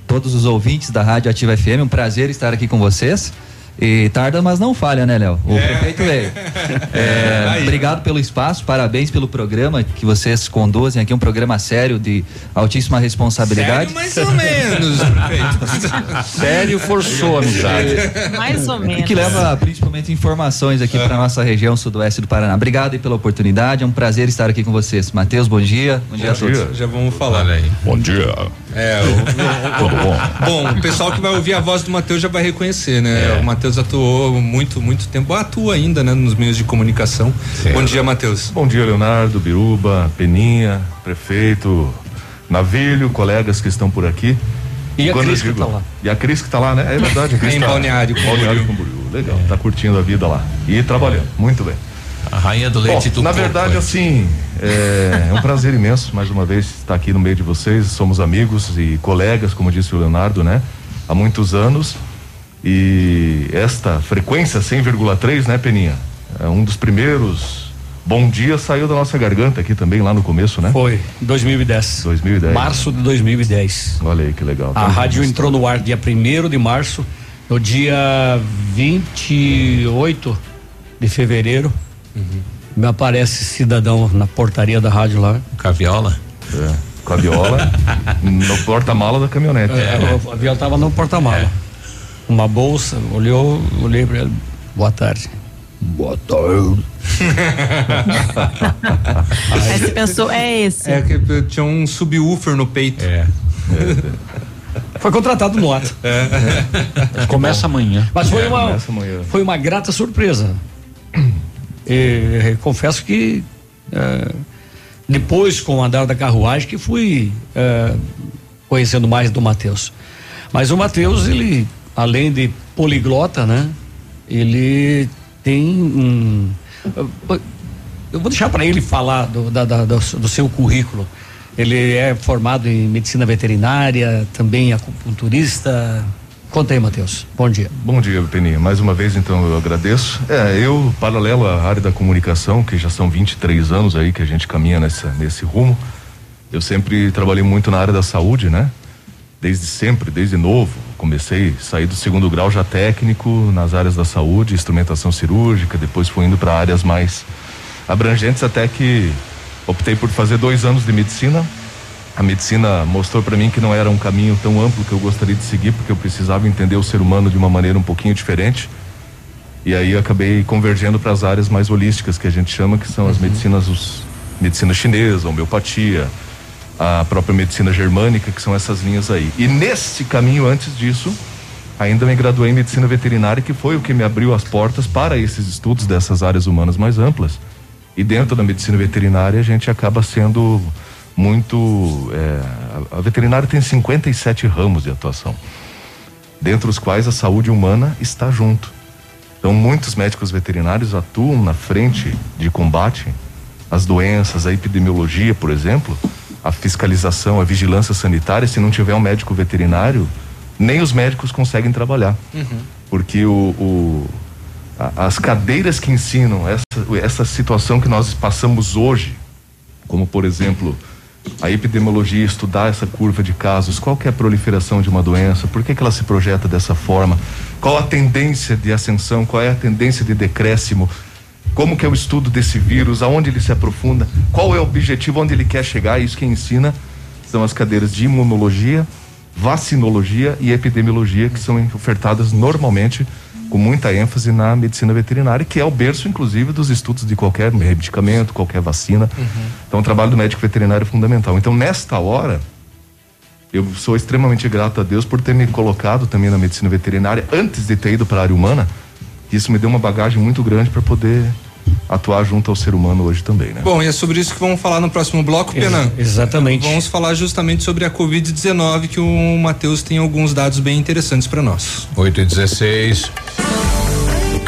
todos os ouvintes da Rádio Ativa FM, um prazer estar aqui com vocês. E tarda, mas não falha, né, Léo? O É. prefeito veio. *laughs* É, Aí. obrigado pelo espaço, parabéns pelo programa que vocês conduzem aqui, um programa sério de altíssima responsabilidade. mais ou menos, prefeito. *laughs* Sério forçou a amizade. Mais ou E menos. que leva principalmente informações aqui para nossa região sudoeste do Paraná. Obrigado aí pela oportunidade, é um prazer estar aqui com vocês. Matheus, bom dia. Bom dia a todos. Já vamos falar. Bom dia. É, o, Tudo bom? Bom, o pessoal que vai ouvir a voz do Matheus já vai reconhecer, né? É. O Matheus atuou muito, muito tempo, atua ainda, né, nos meios de comunicação. Bom dia, Matheus. Bom dia, Leonardo, Biruba, Peninha, prefeito, Navilho, colegas que estão por aqui. E a Quando Cris eu que tá lá. E a Cris que tá lá, né? É verdade, a Cris Em tá Balneário Camboriú. Balneário Camboriú. Legal, tá curtindo a vida lá. E trabalhando, muito bem. A rainha do leite Bom, do Na coco, verdade, é. assim, é, é um prazer imenso, mais uma vez, estar aqui no meio de vocês. Somos amigos e colegas, como disse o Leonardo, né? Há muitos anos. E esta frequência 100,3, né, Peninha? É um dos primeiros. Bom dia saiu da nossa garganta aqui também, lá no começo, né? Foi, 2010. 2010. Março de 2010. Olha aí que legal. A rádio entrou no ar dia 1 de março, no dia 28 de fevereiro. Me aparece cidadão na portaria da rádio lá. Caviola? É, com a viola *laughs* no porta-mala da caminhonete. É, o avião tava no porta-mala. Uma bolsa, olhou, olhei pra ele. Boa tarde. Boa tarde. *laughs* Aí você pensou, é esse. É que tinha um subwoofer no peito. É. Foi contratado no ato. Começa amanhã. Mas foi É, uma, começa amanhã. foi uma grata surpresa. E, eh, confesso que eh, depois, com o andar da carruagem, que fui conhecendo mais do Matheus. Mas o Matheus, ele, além de poliglota, né? Ele tem um. Eu vou deixar para ele falar do, da- da- do, do seu currículo. Ele é formado em medicina veterinária, também acupunturista. Conta aí, Matheus. Bom dia. Bom dia, Peninha. Mais uma vez, então, eu agradeço. É, eu, paralelo à área da comunicação, que já são 23 anos aí que a gente caminha nessa, nesse rumo, eu sempre trabalhei muito na área da saúde, né? Desde sempre, desde novo. Comecei, saí do segundo grau já técnico nas áreas da saúde, instrumentação cirúrgica, depois fui indo para áreas mais abrangentes até que optei por fazer dois anos de medicina. A medicina mostrou para mim que não era um caminho tão amplo que eu gostaria de seguir, porque eu precisava entender o ser humano de uma maneira um pouquinho diferente. E aí acabei convergendo para as áreas mais holísticas que a gente chama, que são as medicinas, os, medicina chinesa, homeopatia, a própria medicina germânica, que são essas linhas aí. E nesse caminho antes disso, ainda me graduei em medicina veterinária, que foi o que me abriu as portas para esses estudos dessas áreas humanas mais amplas. E dentro da medicina veterinária a gente acaba sendo muito. é, a, veterinária tem 57 ramos de atuação, dentre os quais a saúde humana está junto. Então, muitos médicos veterinários atuam na frente de combate às doenças, à epidemiologia, por exemplo, a fiscalização, a vigilância sanitária. Se não tiver um médico veterinário, nem os médicos conseguem trabalhar porque o, o- a- as cadeiras que ensinam essa, essa situação que nós passamos hoje, como por exemplo a epidemiologia, estudar essa curva de casos, qual que é a proliferação de uma doença, por que, que ela se projeta dessa forma, qual a tendência de ascensão, qual é a tendência de decréscimo, como que é o estudo desse vírus, aonde ele se aprofunda, qual é o objetivo, onde ele quer chegar, isso que ensina são as cadeiras de imunologia, vacinologia e epidemiologia que são ofertadas normalmente com muita ênfase na medicina veterinária, que é o berço, inclusive, dos estudos de qualquer medicamento, qualquer vacina. Então, o trabalho do médico veterinário é fundamental. Então, nesta hora, eu sou extremamente grato a Deus por ter me colocado também na medicina veterinária antes de ter ido para a área humana. Isso me deu uma bagagem muito grande para poder atuar junto ao ser humano hoje também, né? Bom, e é sobre isso que vamos falar no próximo bloco, Ex- Penan. exatamente. Vamos falar justamente sobre a Covid-19, que o Matheus tem alguns dados bem interessantes para nós. 8 e 16.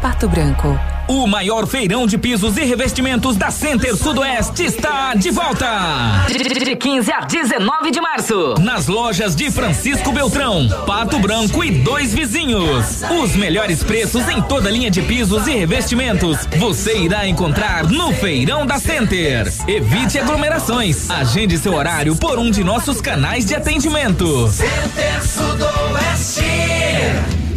Pato Branco. O maior feirão de pisos e revestimentos da Center Sudoeste está de volta. De 15 a 19 de março. Nas lojas de Francisco Beltrão, Pato Branco e dois vizinhos. Os melhores preços em toda a linha de pisos e revestimentos você irá encontrar no Feirão da Center. Evite aglomerações. Agende seu horário por um de nossos canais de atendimento. Center Sudoeste,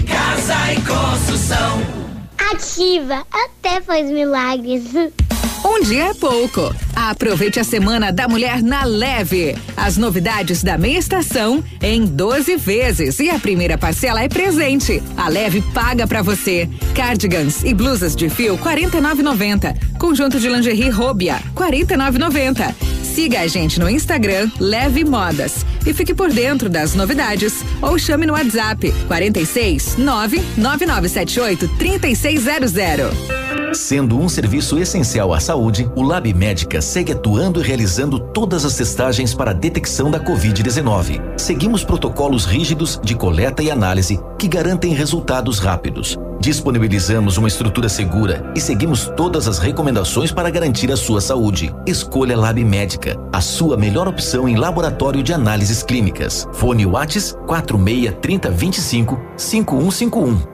casa e construção. Ativa, até faz milagres. *laughs* Um dia é pouco. Aproveite a semana da mulher na leve. As novidades da meia estação em 12 vezes e a primeira parcela é presente. A leve paga pra você. Cardigans e blusas de fio 49,90. Conjunto de lingerie Robia 49,90. Siga a gente no Instagram Leve Modas e fique por dentro das novidades ou chame no WhatsApp 46 99978 3600. Sendo um serviço essencial à saúde, o Lab Médica segue atuando e realizando todas as testagens para a detecção da Covid-19. Seguimos protocolos rígidos de coleta e análise que garantem resultados rápidos. Disponibilizamos uma estrutura segura e seguimos todas as recomendações para garantir a sua saúde. Escolha Lab Médica, a sua melhor opção em laboratório de análises clínicas. Fone Whats 46 30 25 5151.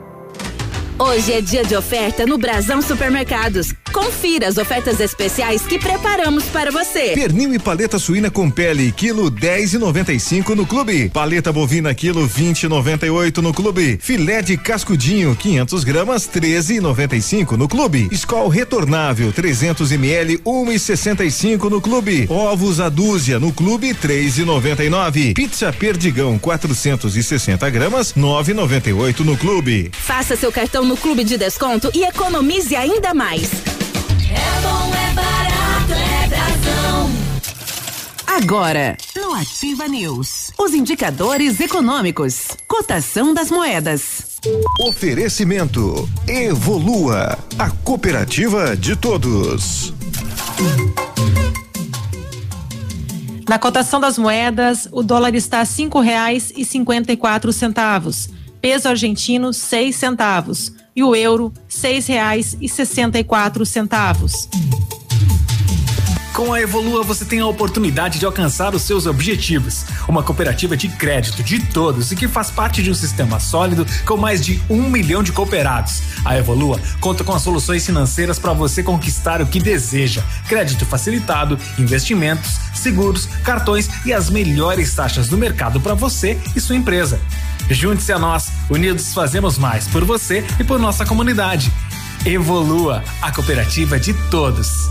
Hoje é dia de oferta no Brasão Supermercados. Confira as ofertas especiais que preparamos para você. Pernil e paleta suína com pele, quilo 10 e 95 no clube. Paleta bovina, quilo 20 e 98 no clube. Filé de cascudinho, 500 gramas, 13 e 95 no clube. Escol retornável, 300 ml, 1 e 65 no clube. Ovos a dúzia no clube, 3 e 99. Pizza Perdigão, 460 gramas, 9 e 98 no clube. Faça seu cartão no Clube de Desconto e economize ainda mais. É bom, é barato, é Brasão. Agora, no Ativa News, os indicadores econômicos, cotação das moedas. Oferecimento Evolua, a cooperativa de todos. Na cotação das moedas, o dólar está a cinco reais e cinquenta e quatro centavos. Peso argentino, seis centavos. E o euro, quatro centavos. Com a Evolua você tem a oportunidade de alcançar os seus objetivos. Uma cooperativa de crédito de todos e que faz parte de um sistema sólido com mais de um milhão de cooperados. A Evolua conta com as soluções financeiras para você conquistar o que deseja: crédito facilitado, investimentos, seguros, cartões e as melhores taxas do mercado para você e sua empresa. Junte-se a nós, unidos fazemos mais por você e por nossa comunidade. Evolua, a cooperativa de todos.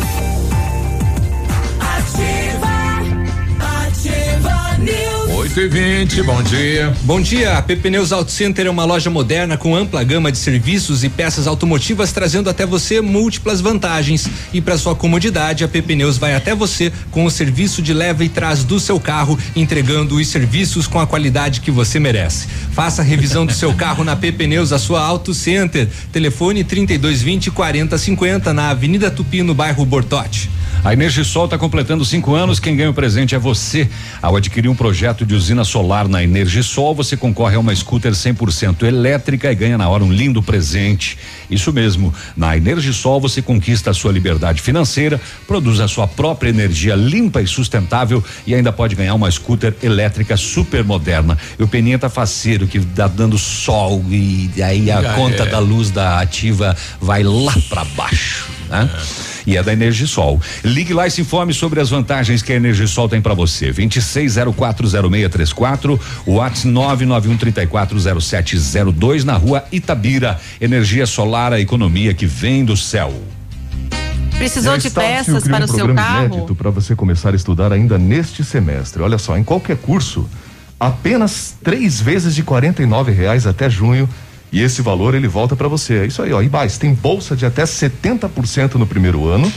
Ativa, ativa News. 8 e 20 bom dia. Bom dia, a PP Neus Auto Center é uma loja moderna com ampla gama de serviços e peças automotivas trazendo até você múltiplas vantagens. E para sua comodidade, a PP Neus vai até você com o serviço de leva e trás do seu carro, entregando os serviços com a qualidade que você merece. Faça a revisão do seu carro na PP Neus, a sua Auto Center. Telefone 3220 4050 na Avenida Tupi, no bairro Bortote. A Energisol está completando cinco anos. Quem ganha o presente é você. Ao adquirir um projeto de usina solar na Energisol, você concorre a uma scooter 100% elétrica e ganha na hora um lindo presente. Isso mesmo. Na Energisol você conquista a sua liberdade financeira, produz a sua própria energia limpa e sustentável e ainda pode ganhar uma scooter elétrica super moderna. E o Peninha tá faceiro que dá dando sol e aí a conta é. da luz da ativa vai lá para baixo, né? E é da Energisol. Ligue lá e se informe sobre as vantagens que a Energisol tem para você. 26040634, WhatsApp 991340702 na rua Itabira. Energia solar, a economia que vem do céu. Precisou E de peças para um o seu programa carro? inédito para você começar a estudar ainda neste semestre. Olha só, em qualquer curso, apenas três vezes de R$ reais até junho. E esse valor ele volta para você. É isso aí, ó. E mais, tem bolsa de até 70% no primeiro ano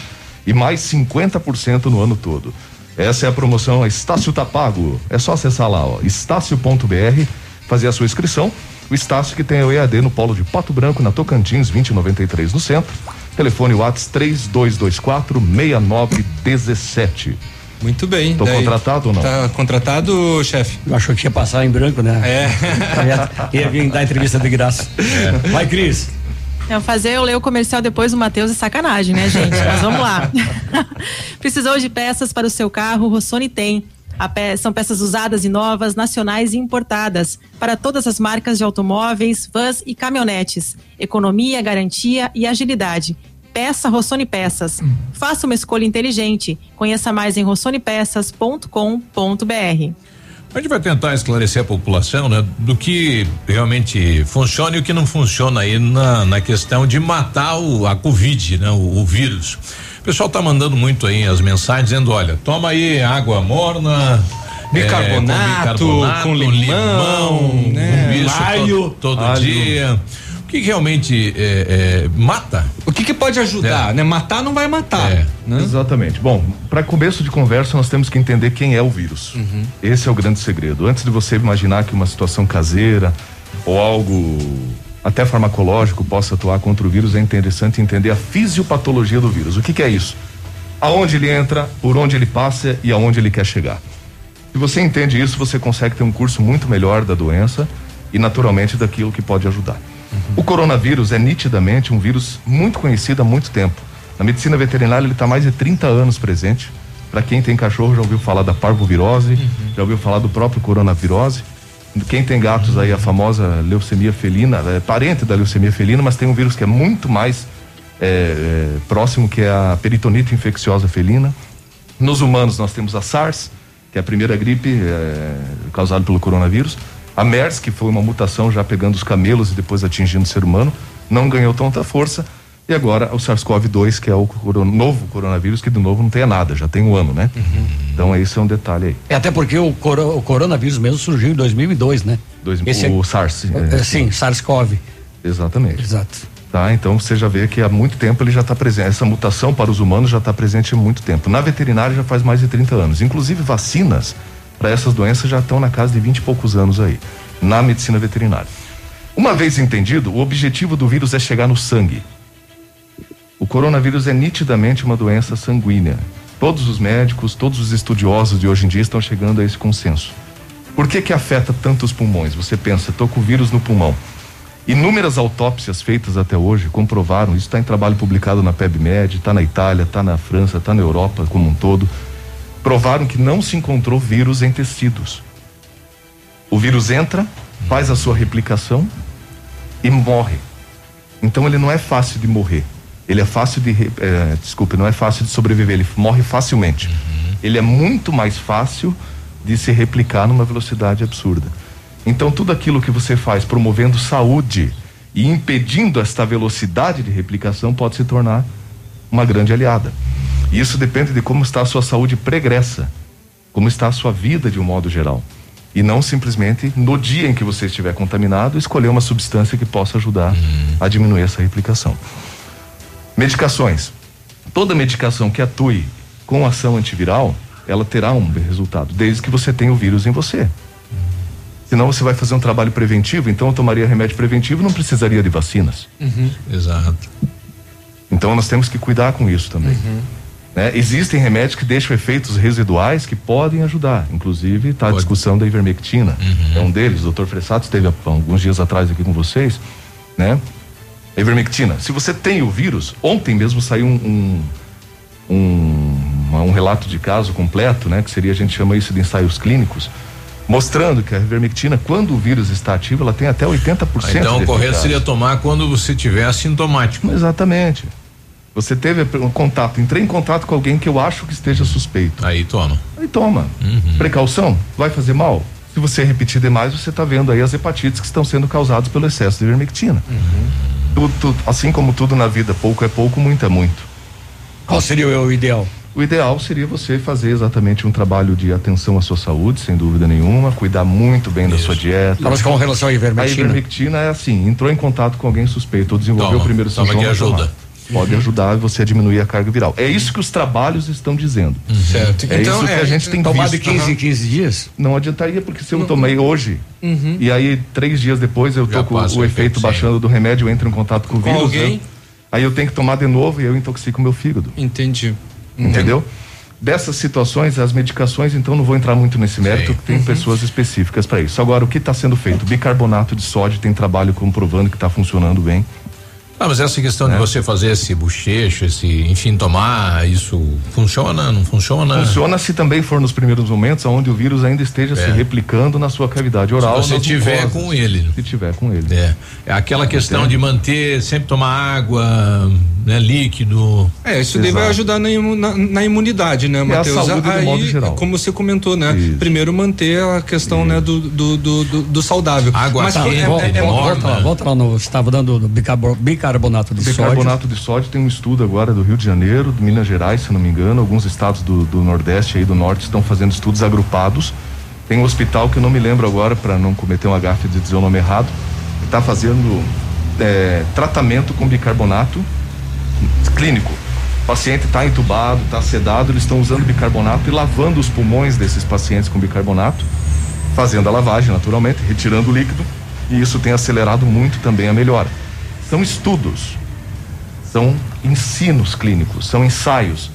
e mais 50% no ano todo. Essa é a promoção a Estácio tá pago. É só acessar lá, ó, estácio.br, fazer a sua inscrição. O Estácio que tem o EAD no Polo de Pato Branco, na Tocantins, 2093 no centro. Telefone WhatsApp 3224 6917. Muito bem. Tô daí- contratado ou não? Tá contratado, chefe? Achou que ia passar em branco, né? É. *laughs* ia, ia vir dar entrevista de graça. Vai, Cris. Não, fazer eu ler o comercial depois do Matheus é sacanagem, né, gente? Mas vamos lá. *laughs* Precisou de peças para o seu carro? Rossoni tem. A pe- são peças usadas e novas, nacionais e importadas, para todas as marcas de automóveis, vans e caminhonetes. Economia, garantia e agilidade. Peça Rossoni Peças. Faça uma escolha inteligente. Conheça mais em rossonepeças.com.br. A gente vai tentar esclarecer a população, né, do que realmente funciona e o que não funciona aí na, na questão de matar o, a Covid, né, o, o vírus. O pessoal tá mandando muito aí as mensagens dizendo, olha, toma aí água morna, Bicarbonato, é, com limão, né, com isso alho. todo, todo dia. Que realmente é, é, mata? O que, que pode ajudar, né? Matar não vai matar. É, né? Exatamente. Bom, para começo de conversa, nós temos que entender quem é o vírus. Uhum. Esse é o grande segredo. Antes de você imaginar que uma situação caseira ou algo até farmacológico possa atuar contra o vírus, é interessante entender a fisiopatologia do vírus. O que, que é isso? Aonde ele entra, por onde ele passa e aonde ele quer chegar. Se você entende isso, você consegue ter um curso muito melhor da doença e, naturalmente, daquilo que pode ajudar. O coronavírus é nitidamente um vírus muito conhecido há muito tempo. Na medicina veterinária, ele está mais de 30 anos presente. Para quem tem cachorro, já ouviu falar da parvovirose, já ouviu falar do próprio coronavirose. Quem tem gatos aí, a famosa leucemia felina, é parente da leucemia felina, mas tem um vírus que é muito mais é, é, próximo, que é a peritonite infecciosa felina. Nos humanos, nós temos a SARS, que é a primeira gripe é, causada pelo coronavírus. A MERS, que foi uma mutação já pegando os camelos e depois atingindo o ser humano, não ganhou tanta força. E agora o SARS-CoV-2, que é o coron- novo coronavírus, que de novo não tem nada, já tem um ano, né? Então esse é um detalhe aí. É até porque o, coro- o coronavírus mesmo surgiu em 2002, né? Dois, Esse o é- SARS. É, sim, SARS-CoV. Exatamente. Exato. Tá, então você já vê que há muito tempo ele já está presente. Essa mutação para os humanos já está presente há muito tempo. Na veterinária já faz mais de 30 anos. Inclusive vacinas para essas doenças já estão na casa de 20 e poucos anos aí, na medicina veterinária. Uma vez entendido, o objetivo do vírus é chegar no sangue. O coronavírus é nitidamente uma doença sanguínea. Todos os médicos, todos os estudiosos de hoje em dia estão chegando a esse consenso. Por que que afeta tanto os pulmões? Você pensa, estou com o vírus no pulmão. Inúmeras autópsias feitas até hoje comprovaram, isso está em trabalho publicado na PebMed, está na Itália, está na França, está na Europa como um todo, provaram que não se encontrou vírus em tecidos. O vírus entra, faz a sua replicação e morre. Então ele não é fácil de morrer. Ele é fácil de. eh, desculpe, não é fácil de sobreviver, ele morre facilmente. Ele é muito mais fácil de se replicar numa velocidade absurda. Então, tudo aquilo que você faz promovendo saúde e impedindo esta velocidade de replicação pode se tornar uma grande aliada. E isso depende de como está a sua saúde pregressa, como está a sua vida de um modo geral. E não simplesmente no dia em que você estiver contaminado, escolher uma substância que possa ajudar a diminuir essa replicação. Medicações. Toda medicação que atue com ação antiviral, ela terá um resultado, desde que você tenha o vírus em você. Senão você vai fazer um trabalho preventivo, então eu tomaria remédio preventivo não precisaria de vacinas. Exato. Então nós temos que cuidar com isso também. Né? Existem remédios que deixam efeitos residuais que podem ajudar. Inclusive está a discussão da ivermectina. É um deles. O doutor Fressato esteve há alguns dias atrás aqui com vocês, né? A ivermectina. Se você tem o vírus, ontem mesmo saiu um, um, um, um relato de caso completo, né? Que seria, a gente chama isso de ensaios clínicos, mostrando que a ivermectina, quando o vírus está ativo, ela tem até 80% Então, de o correto seria tomar quando você tiver assintomático. Exatamente. Você teve um contato, entrei em contato com alguém que eu acho que esteja suspeito. Aí toma. Aí toma. Precaução, vai fazer mal? Se você repetir demais, você está vendo aí as hepatites que estão sendo causadas pelo excesso de ivermectina. Tudo- tudo- assim como tudo na vida, pouco é pouco, muito é muito. Qual seria o ideal? O ideal seria você fazer exatamente um trabalho de atenção à sua saúde, sem dúvida nenhuma, cuidar muito bem da sua dieta. Mas com relação à ivermectina? A ivermectina é assim, entrou em contato com alguém suspeito ou desenvolveu Toma, o primeiro toma sintoma. que ajuda. tomar. Pode ajudar você a diminuir a carga viral. É isso que os trabalhos estão dizendo. Certo. É Então, isso que é, a gente tem tomar visto. de 15 em 15 dias? Não adiantaria, porque se eu tomei hoje, Uhum. e aí três dias depois eu Já tô com o o efeito baixando do remédio, eu entro em contato com o Com vírus. alguém? né? Aí eu tenho que tomar de novo e eu intoxico meu fígado. Entendi. Entendeu? Dessas situações, as medicações, então não vou entrar muito nesse mérito, que tem pessoas específicas para isso. Agora, o que está sendo feito? Bicarbonato de sódio tem trabalho comprovando que está funcionando bem. Ah, mas essa questão É. de você fazer esse bochecho, esse, enfim, tomar, isso funciona, não funciona? Funciona se também for nos primeiros momentos onde o vírus ainda esteja se É. replicando na sua cavidade oral. Se você tiver mucosas. com ele. Se tiver com ele. É. É aquela questão de manter, sempre tomar água, né, líquido. É, isso daí vai ajudar na, imu- na- na imunidade, né, Matheus? Aí, como você comentou, né? Primeiro manter a questão, né, do, do, do, do- saudável. Água Mas quente, é- é- volta, é- volta lá, volta lá no. Você estava dando do bicarbonato de sódio. Bicarbonato de sódio tem um estudo agora do Rio de Janeiro, de Minas Gerais, se não me engano, alguns estados do, do Nordeste e do Norte estão fazendo estudos agrupados. Tem um hospital que eu não me lembro agora, para não cometer um agafe de dizer o nome errado, que está fazendo é, tratamento com bicarbonato clínico. O paciente está entubado, está sedado, eles estão usando bicarbonato e lavando os pulmões desses pacientes com bicarbonato, fazendo a lavagem naturalmente, retirando o líquido, e isso tem acelerado muito também a melhora. São estudos, são ensinos clínicos, são ensaios.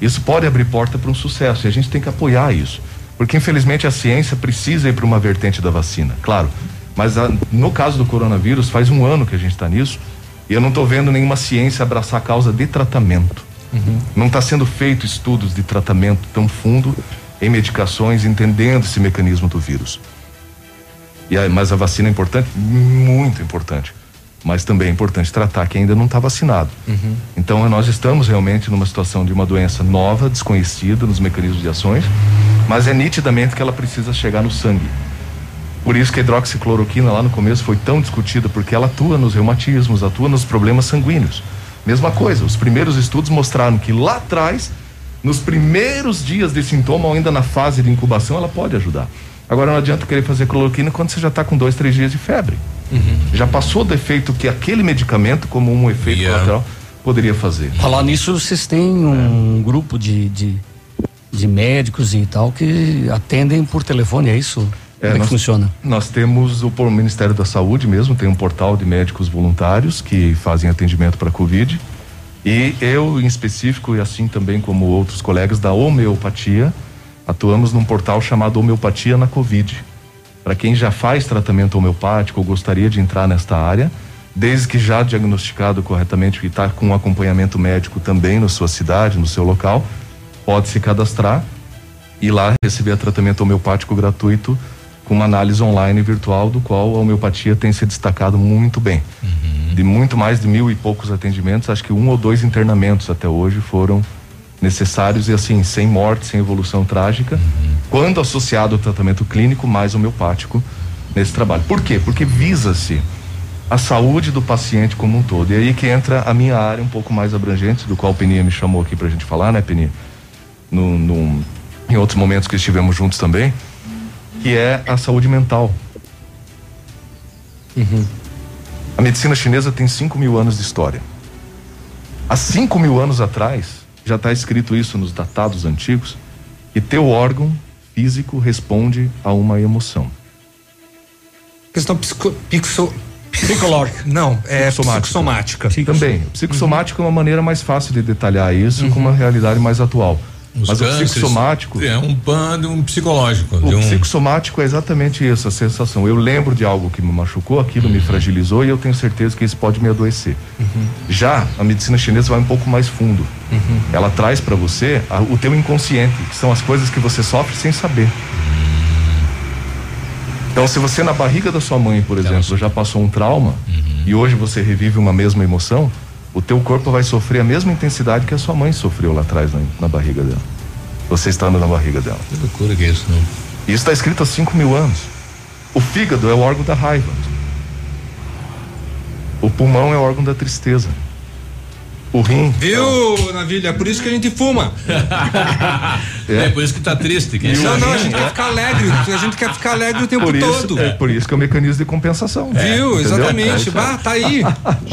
Isso pode abrir porta para um sucesso e a gente tem que apoiar isso. Porque infelizmente a ciência precisa ir para uma vertente da vacina, claro. Mas a- no caso do coronavírus, faz um ano que a gente está nisso e eu não estou vendo nenhuma ciência abraçar a causa de tratamento. Não está sendo feito estudos de tratamento tão fundo em medicações, entendendo esse mecanismo do vírus. E aí, mas a vacina é importante? Muito importante. Mas também é importante tratar quem ainda não está vacinado. Então nós estamos realmente numa situação de uma doença nova, desconhecida nos mecanismos de ações, mas é nitidamente que ela precisa chegar no sangue. Por isso que a hidroxicloroquina lá no começo foi tão discutida, porque ela atua nos reumatismos, atua nos problemas sanguíneos. Mesma coisa, os primeiros estudos mostraram que lá atrás, nos primeiros dias de sintoma, ou ainda na fase de incubação, ela pode ajudar. Agora não adianta querer fazer cloroquina quando você já está com dois, três dias de febre. Já passou do efeito que aquele medicamento, como um efeito colateral, poderia fazer. Falar nisso, vocês têm um grupo de, de, de médicos e tal que atendem por telefone, é isso? Como é que nós, funciona? Nós temos o por- Ministério da Saúde mesmo, tem um portal de médicos voluntários que fazem atendimento para Covid. E eu, em específico, e assim também como outros colegas da homeopatia, atuamos num portal chamado Homeopatia na Covid. Para quem já faz tratamento homeopático ou gostaria de entrar nesta área, desde que já diagnosticado corretamente e está com um acompanhamento médico também na sua cidade, no seu local, pode se cadastrar e lá receber tratamento homeopático gratuito com uma análise online virtual, do qual a homeopatia tem se destacado muito bem. De muito mais de mil e poucos atendimentos, acho que um ou dois internamentos até hoje foram necessários e assim, sem morte, sem evolução trágica, quando associado ao tratamento clínico mais homeopático nesse trabalho. Por quê? Porque visa-se a saúde do paciente como um todo. E aí que entra a minha área um pouco mais abrangente, do qual a Peninha me chamou aqui pra gente falar, né, Peninha? No, no- em outros momentos que estivemos juntos também, que é a saúde mental. A medicina chinesa tem 5 mil anos de história. Há 5 mil anos atrás, já está escrito isso nos datados antigos, que teu órgão físico responde a uma emoção. Questão psico, pixo, psicológica. *laughs* Não, é psicossomática. Também. O psicossomático é uma maneira mais fácil de detalhar isso com uma realidade mais atual. Os Mas o cânceres psicossomático. É um pano um psicológico. O um- psicossomático é exatamente isso, a sensação. Eu lembro de algo que me machucou, aquilo me fragilizou e eu tenho certeza que isso pode me adoecer. Já a medicina chinesa vai um pouco mais fundo. Ela traz para você a- o teu inconsciente, que são as coisas que você sofre sem saber. Então, se você na barriga da sua mãe, por exemplo, já passou um trauma e hoje você revive uma mesma emoção, o teu corpo vai sofrer a mesma intensidade que a sua mãe sofreu lá atrás na, na barriga dela. Você estando na barriga dela. Que loucura que é isso, não? Isso está escrito há 5 mil anos. O fígado é o órgão da raiva. O pulmão é o órgão da tristeza. O rim. Viu, Navilha? É por isso que a gente fuma. *laughs* É, por isso que tá triste. Que Não, não, a gente quer ficar alegre. A gente quer ficar alegre o tempo Por isso, todo. é por isso que é o mecanismo de compensação. Viu? Entendeu? Exatamente. É. Bah, tá aí.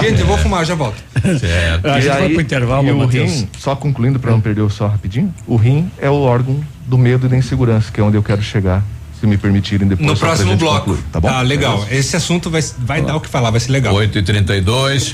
Gente, eu vou fumar, já volto. Certo. A E gente vai aí- pro intervalo, e o Matheus. rim, só concluindo para não perder o só rapidinho, o rim é o órgão do medo e da insegurança, que é onde eu quero chegar, se me permitirem depois. No próximo bloco. concluir, tá bom? legal. É. Esse assunto vai, vai dar o que falar, vai ser legal. 8 e 32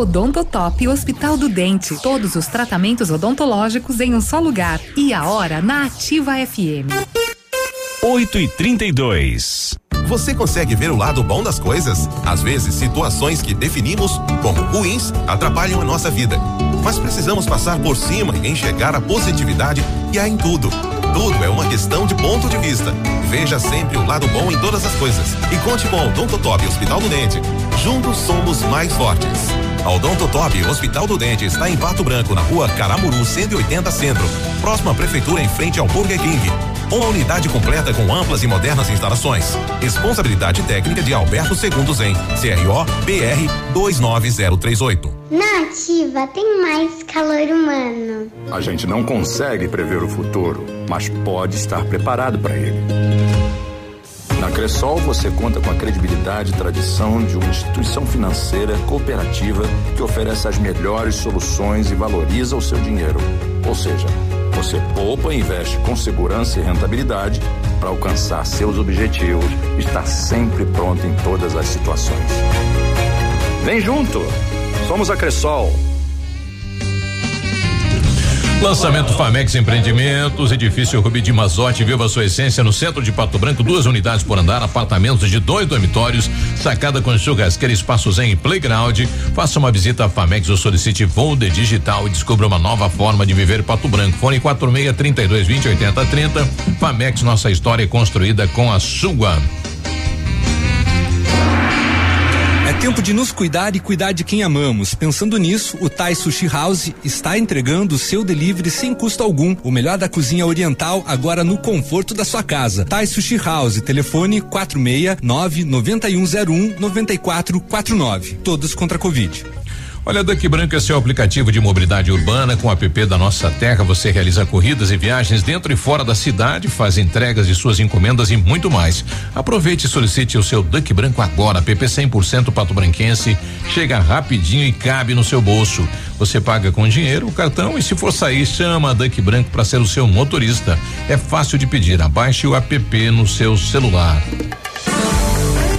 Odontotop Hospital do Dente. Todos os tratamentos odontológicos em um só lugar. E a hora na Ativa FM. 8 e 32 Você consegue ver o lado bom das coisas? Às vezes, situações que definimos como ruins atrapalham a nossa vida. Mas precisamos passar por cima e enxergar a positividade que há em tudo. Tudo é uma questão de ponto de vista. Veja sempre o lado bom em todas as coisas. E conte com o Odontotop Hospital do Dente. Juntos somos mais fortes. A Odontotop Hospital do Dente está em Pato Branco, na rua Caramuru 180 Centro. Próxima Prefeitura, em frente ao Burger King. Uma unidade completa com amplas e modernas instalações. Responsabilidade técnica de Alberto Segundos em CRO BR 29038. Na ativa tem mais calor humano. A gente não consegue prever o futuro, mas pode estar preparado para ele. Na Cressol você conta com a credibilidade e tradição de uma instituição financeira cooperativa que oferece as melhores soluções e valoriza o seu dinheiro. Ou seja, você poupa e investe com segurança e rentabilidade para alcançar seus objetivos estar sempre pronto em todas as situações. Vem junto! Somos a Cressol. Lançamento Famex Empreendimentos, edifício Rubi de Mazote, viva sua essência no centro de Pato Branco, duas unidades por andar, apartamentos de dois dormitórios, sacada com churrasqueira, espaços em playground. Faça uma visita à Famex ou solicite Volder Digital e descubra uma nova forma de viver Pato Branco. Fone 46 32 20 80 30. Famex, nossa história é construída com a sua. Tempo de nos cuidar e cuidar de quem amamos. Pensando nisso, o Thai Sushi House está entregando o seu delivery sem custo algum. O melhor da cozinha oriental agora no conforto da sua casa. Thai Sushi House, telefone 469 9101 9449. Todos contra a Covid. Olha, Duck Branco é seu aplicativo de mobilidade urbana. Com o app da Nossa Terra, você realiza corridas e viagens dentro e fora da cidade, faz entregas de suas encomendas e muito mais. Aproveite e solicite o seu Duck Branco agora. App 100% Pato Branquense. Chega rapidinho e cabe no seu bolso. Você paga com dinheiro, o cartão e se for sair, chama a Duck Branco para ser o seu motorista. É fácil de pedir. Abaixe o app no seu celular.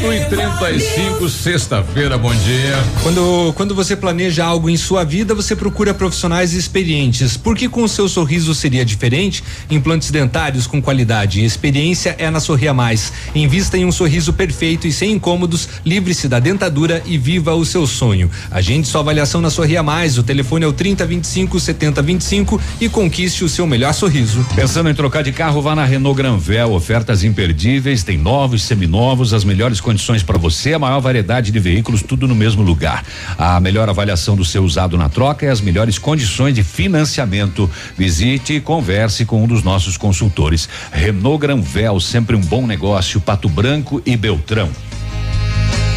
8 e 35 sexta-feira, bom dia. Quando, quando você planeja algo em sua vida, você procura profissionais experientes. Porque com o seu sorriso seria diferente? Implantes dentários com qualidade e experiência é na Sorria Mais. Invista em um sorriso perfeito e sem incômodos, livre-se da dentadura e viva o seu sonho. Agende sua avaliação na Sorria Mais. O telefone é o 3025 7025 e conquiste o seu melhor sorriso. Pensando em trocar de carro, vá na Renault Granvel. Ofertas imperdíveis, tem novos, seminovos, as melhores condições para você, a maior variedade de veículos, tudo no mesmo lugar. A melhor avaliação do seu usado na troca e as melhores condições de financiamento. Visite e converse com um dos nossos consultores. Renault Granvel, sempre um bom negócio. Pato Branco e Beltrão.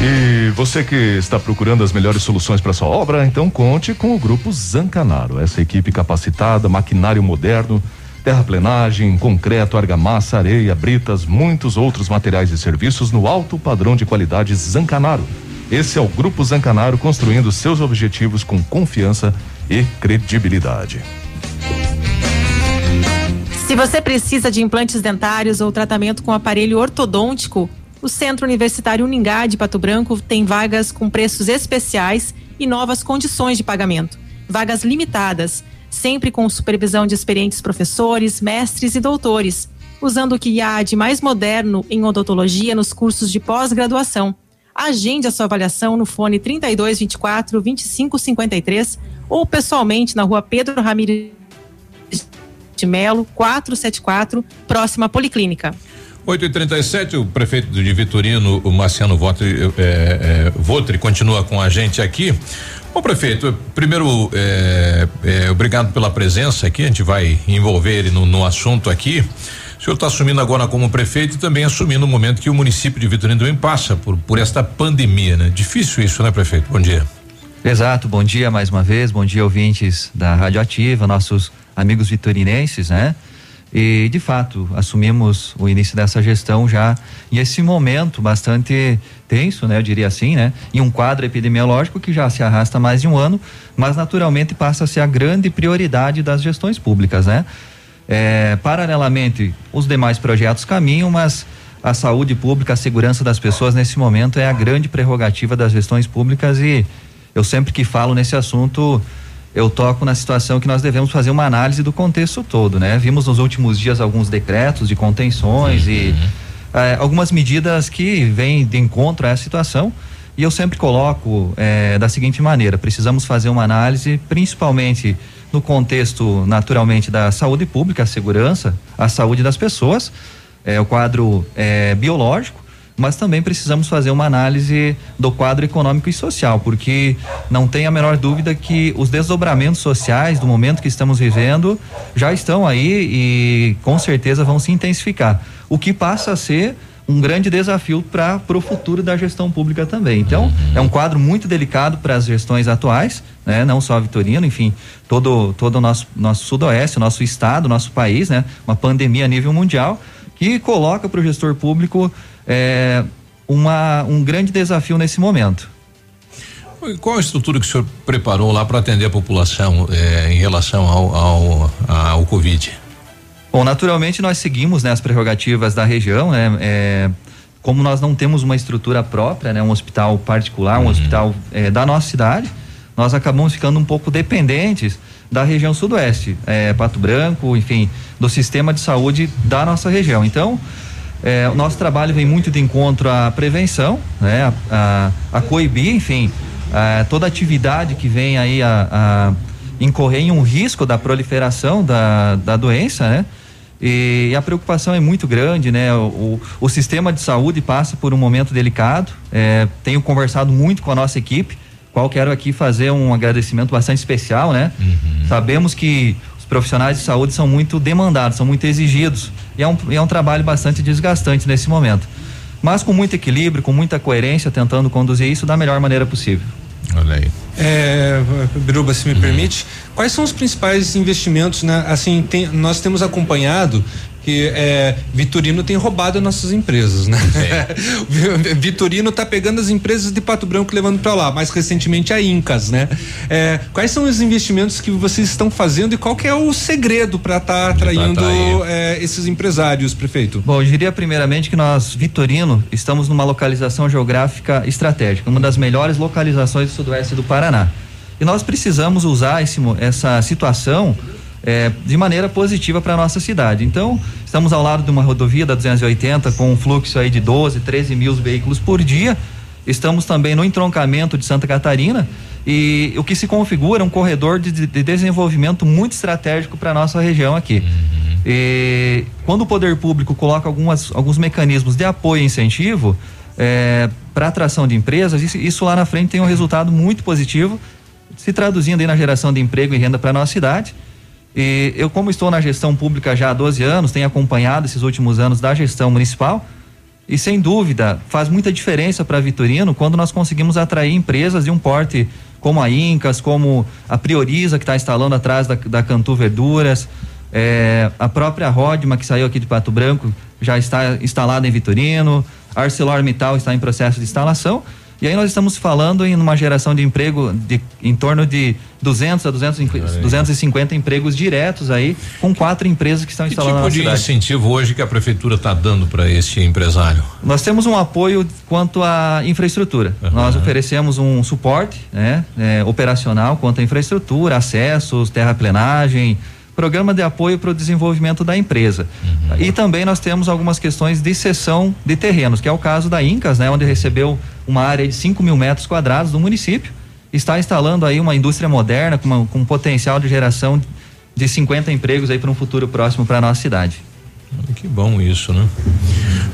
E você que está procurando as melhores soluções para sua obra, então conte com o grupo Zancanaro. Essa equipe capacitada, maquinário moderno, terraplenagem, concreto, argamassa, areia, britas, muitos outros materiais e serviços no alto padrão de qualidade Zancanaro. Esse é o grupo Zancanaro construindo seus objetivos com confiança e credibilidade. Se você precisa de implantes dentários ou tratamento com aparelho ortodôntico, o Centro Universitário Uningá de Pato Branco tem vagas com preços especiais e novas condições de pagamento. Vagas limitadas, sempre com supervisão de experientes professores, mestres e doutores, usando o que há de mais moderno em odontologia nos cursos de pós-graduação. Agende a sua avaliação no fone 3224 2553 ou pessoalmente na rua Pedro Ramires de Melo, 474, próxima Policlínica. 8 e 37 o prefeito de Vitorino, o Marciano Votri, é, é, Votri, continua com a gente aqui. Bom, prefeito, primeiro, é, é, obrigado pela presença aqui, a gente vai envolver no, no assunto aqui. O senhor está assumindo agora como prefeito e também assumindo o momento que o município de Vitorino também passa por, por esta pandemia, né? Difícil isso, né, prefeito? Bom dia. Exato, bom dia mais uma vez, bom dia ouvintes da Rádio Ativa, nossos amigos vitorinenses, né? E de fato, assumimos o início dessa gestão já em esse momento bastante tenso, né? Eu diria assim, né? Em um quadro epidemiológico que já se arrasta mais de um ano, mas naturalmente passa a ser a grande prioridade das gestões públicas, né? É, paralelamente, os demais projetos caminham, mas a saúde pública, a segurança das pessoas nesse momento é a grande prerrogativa das gestões públicas e eu sempre que falo nesse assunto, eu toco na situação que nós devemos fazer uma análise do contexto todo, né? Vimos nos últimos dias alguns decretos de contenções e eh, algumas medidas que vêm de encontro a essa situação. E eu sempre coloco eh, da seguinte maneira: precisamos fazer uma análise, principalmente no contexto, naturalmente, da saúde pública, a segurança, a saúde das pessoas, eh, o quadro eh, biológico, mas também precisamos fazer uma análise do quadro econômico e social, porque não tem a menor dúvida que os desdobramentos sociais do momento que estamos vivendo já estão aí e com certeza vão se intensificar. O que passa a ser um grande desafio para o futuro da gestão pública também. Então, é um quadro muito delicado para as gestões atuais, né? Não só a Vitorino, enfim, todo todo o nosso nosso sudoeste, nosso estado, nosso país, né? Uma pandemia a nível mundial que coloca para o gestor público é, uma, um grande desafio nesse momento. E Qual a estrutura que o senhor preparou lá para atender a população eh, em relação ao, ao, ao Covid? Bom, naturalmente nós seguimos né, as prerrogativas da região, né? É, como nós não temos uma estrutura própria, né, um hospital particular, um hospital é, da nossa cidade, nós acabamos ficando um pouco dependentes da região sudoeste, é, Pato Branco, enfim, do sistema de saúde da nossa região. Então, é, o nosso trabalho vem muito de encontro à prevenção, né, a, a, a coibir, enfim, a, toda atividade que vem aí a, incorrer em um risco da proliferação da, da doença, né? E, a preocupação é muito grande, né? O, o, o sistema de saúde passa por um momento delicado. É, tenho conversado muito com a nossa equipe, qual quero aqui fazer um agradecimento bastante especial, né? Sabemos que os profissionais de saúde são muito demandados, são muito exigidos. E é um, é um trabalho bastante desgastante nesse momento. Mas com muito equilíbrio, com muita coerência, tentando conduzir isso da melhor maneira possível. Olha aí. É, Biruba, se me permite, quais são os principais investimentos, né? Assim, tem- nós temos acompanhado que é, Vitorino tem roubado as nossas empresas, né? *laughs* Vitorino tá pegando as empresas de Pato Branco e levando para lá, mais recentemente a Incas, né? É, quais são os investimentos que vocês estão fazendo e qual que é o segredo para estar atraindo atrair. é, esses empresários, prefeito? Bom, eu diria primeiramente que nós, Vitorino, estamos numa localização geográfica estratégica, uma das melhores localizações do sudoeste do Paraná. E nós precisamos usar esse essa situação eh, de maneira positiva para a nossa cidade. Então, estamos ao lado de uma rodovia da 280 com um fluxo aí de 12, 13 mil veículos por dia. Estamos também no entroncamento de Santa Catarina e o que se configura é um corredor de, de desenvolvimento muito estratégico para a nossa região aqui. E quando o poder público coloca algumas, alguns mecanismos de apoio e incentivo para atração de empresas, isso, isso lá na frente tem um resultado muito positivo, se traduzindo aí na geração de emprego e renda para a nossa cidade. E eu, como estou na gestão pública já há 12 anos, tenho acompanhado esses últimos anos da gestão municipal. E sem dúvida, faz muita diferença para Vitorino quando nós conseguimos atrair empresas de um porte como a Incas, como a Prioriza, que está instalando atrás da, da Cantu Verduras, eh, a própria Rodma, que saiu aqui de Pato Branco, já está instalada em Vitorino, ArcelorMittal está em processo de instalação. E aí nós estamos falando em uma geração de emprego de em torno de 200 a 250, 250 empregos diretos aí, com quatro empresas que estão Que instalando tipo na de cidade. incentivo hoje que a prefeitura está dando para esse empresário? Nós temos um apoio quanto à infraestrutura. Nós oferecemos um suporte né, é, operacional quanto à infraestrutura, acessos, terraplenagem, programa de apoio para o desenvolvimento da empresa. E também nós temos algumas questões de cessão de terrenos, que é o caso da Incas, né, onde recebeu uma área de 5 mil metros quadrados do município. Está instalando aí uma indústria moderna com, uma- com um potencial de geração de 50 empregos aí para um futuro próximo para a nossa cidade. Que bom isso, né?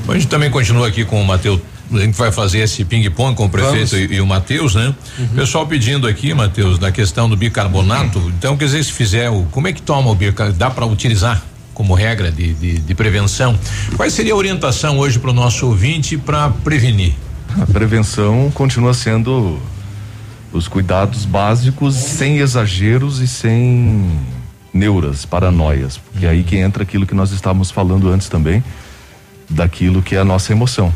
A gente também continua aqui com o Matheus. A gente vai fazer esse ping-pong com o prefeito e, e o Matheus, né? Pessoal pedindo aqui, Matheus, da questão do bicarbonato. Então, quer dizer, se fizer o. Como é que toma o bicarbonato? Dá para utilizar como regra de, de, de prevenção? Qual seria a orientação hoje para o nosso ouvinte para prevenir? A prevenção continua sendo os cuidados básicos, sem exageros e sem neuras, paranoias, porque é aí que entra aquilo que nós estávamos falando antes também, daquilo que é a nossa emoção.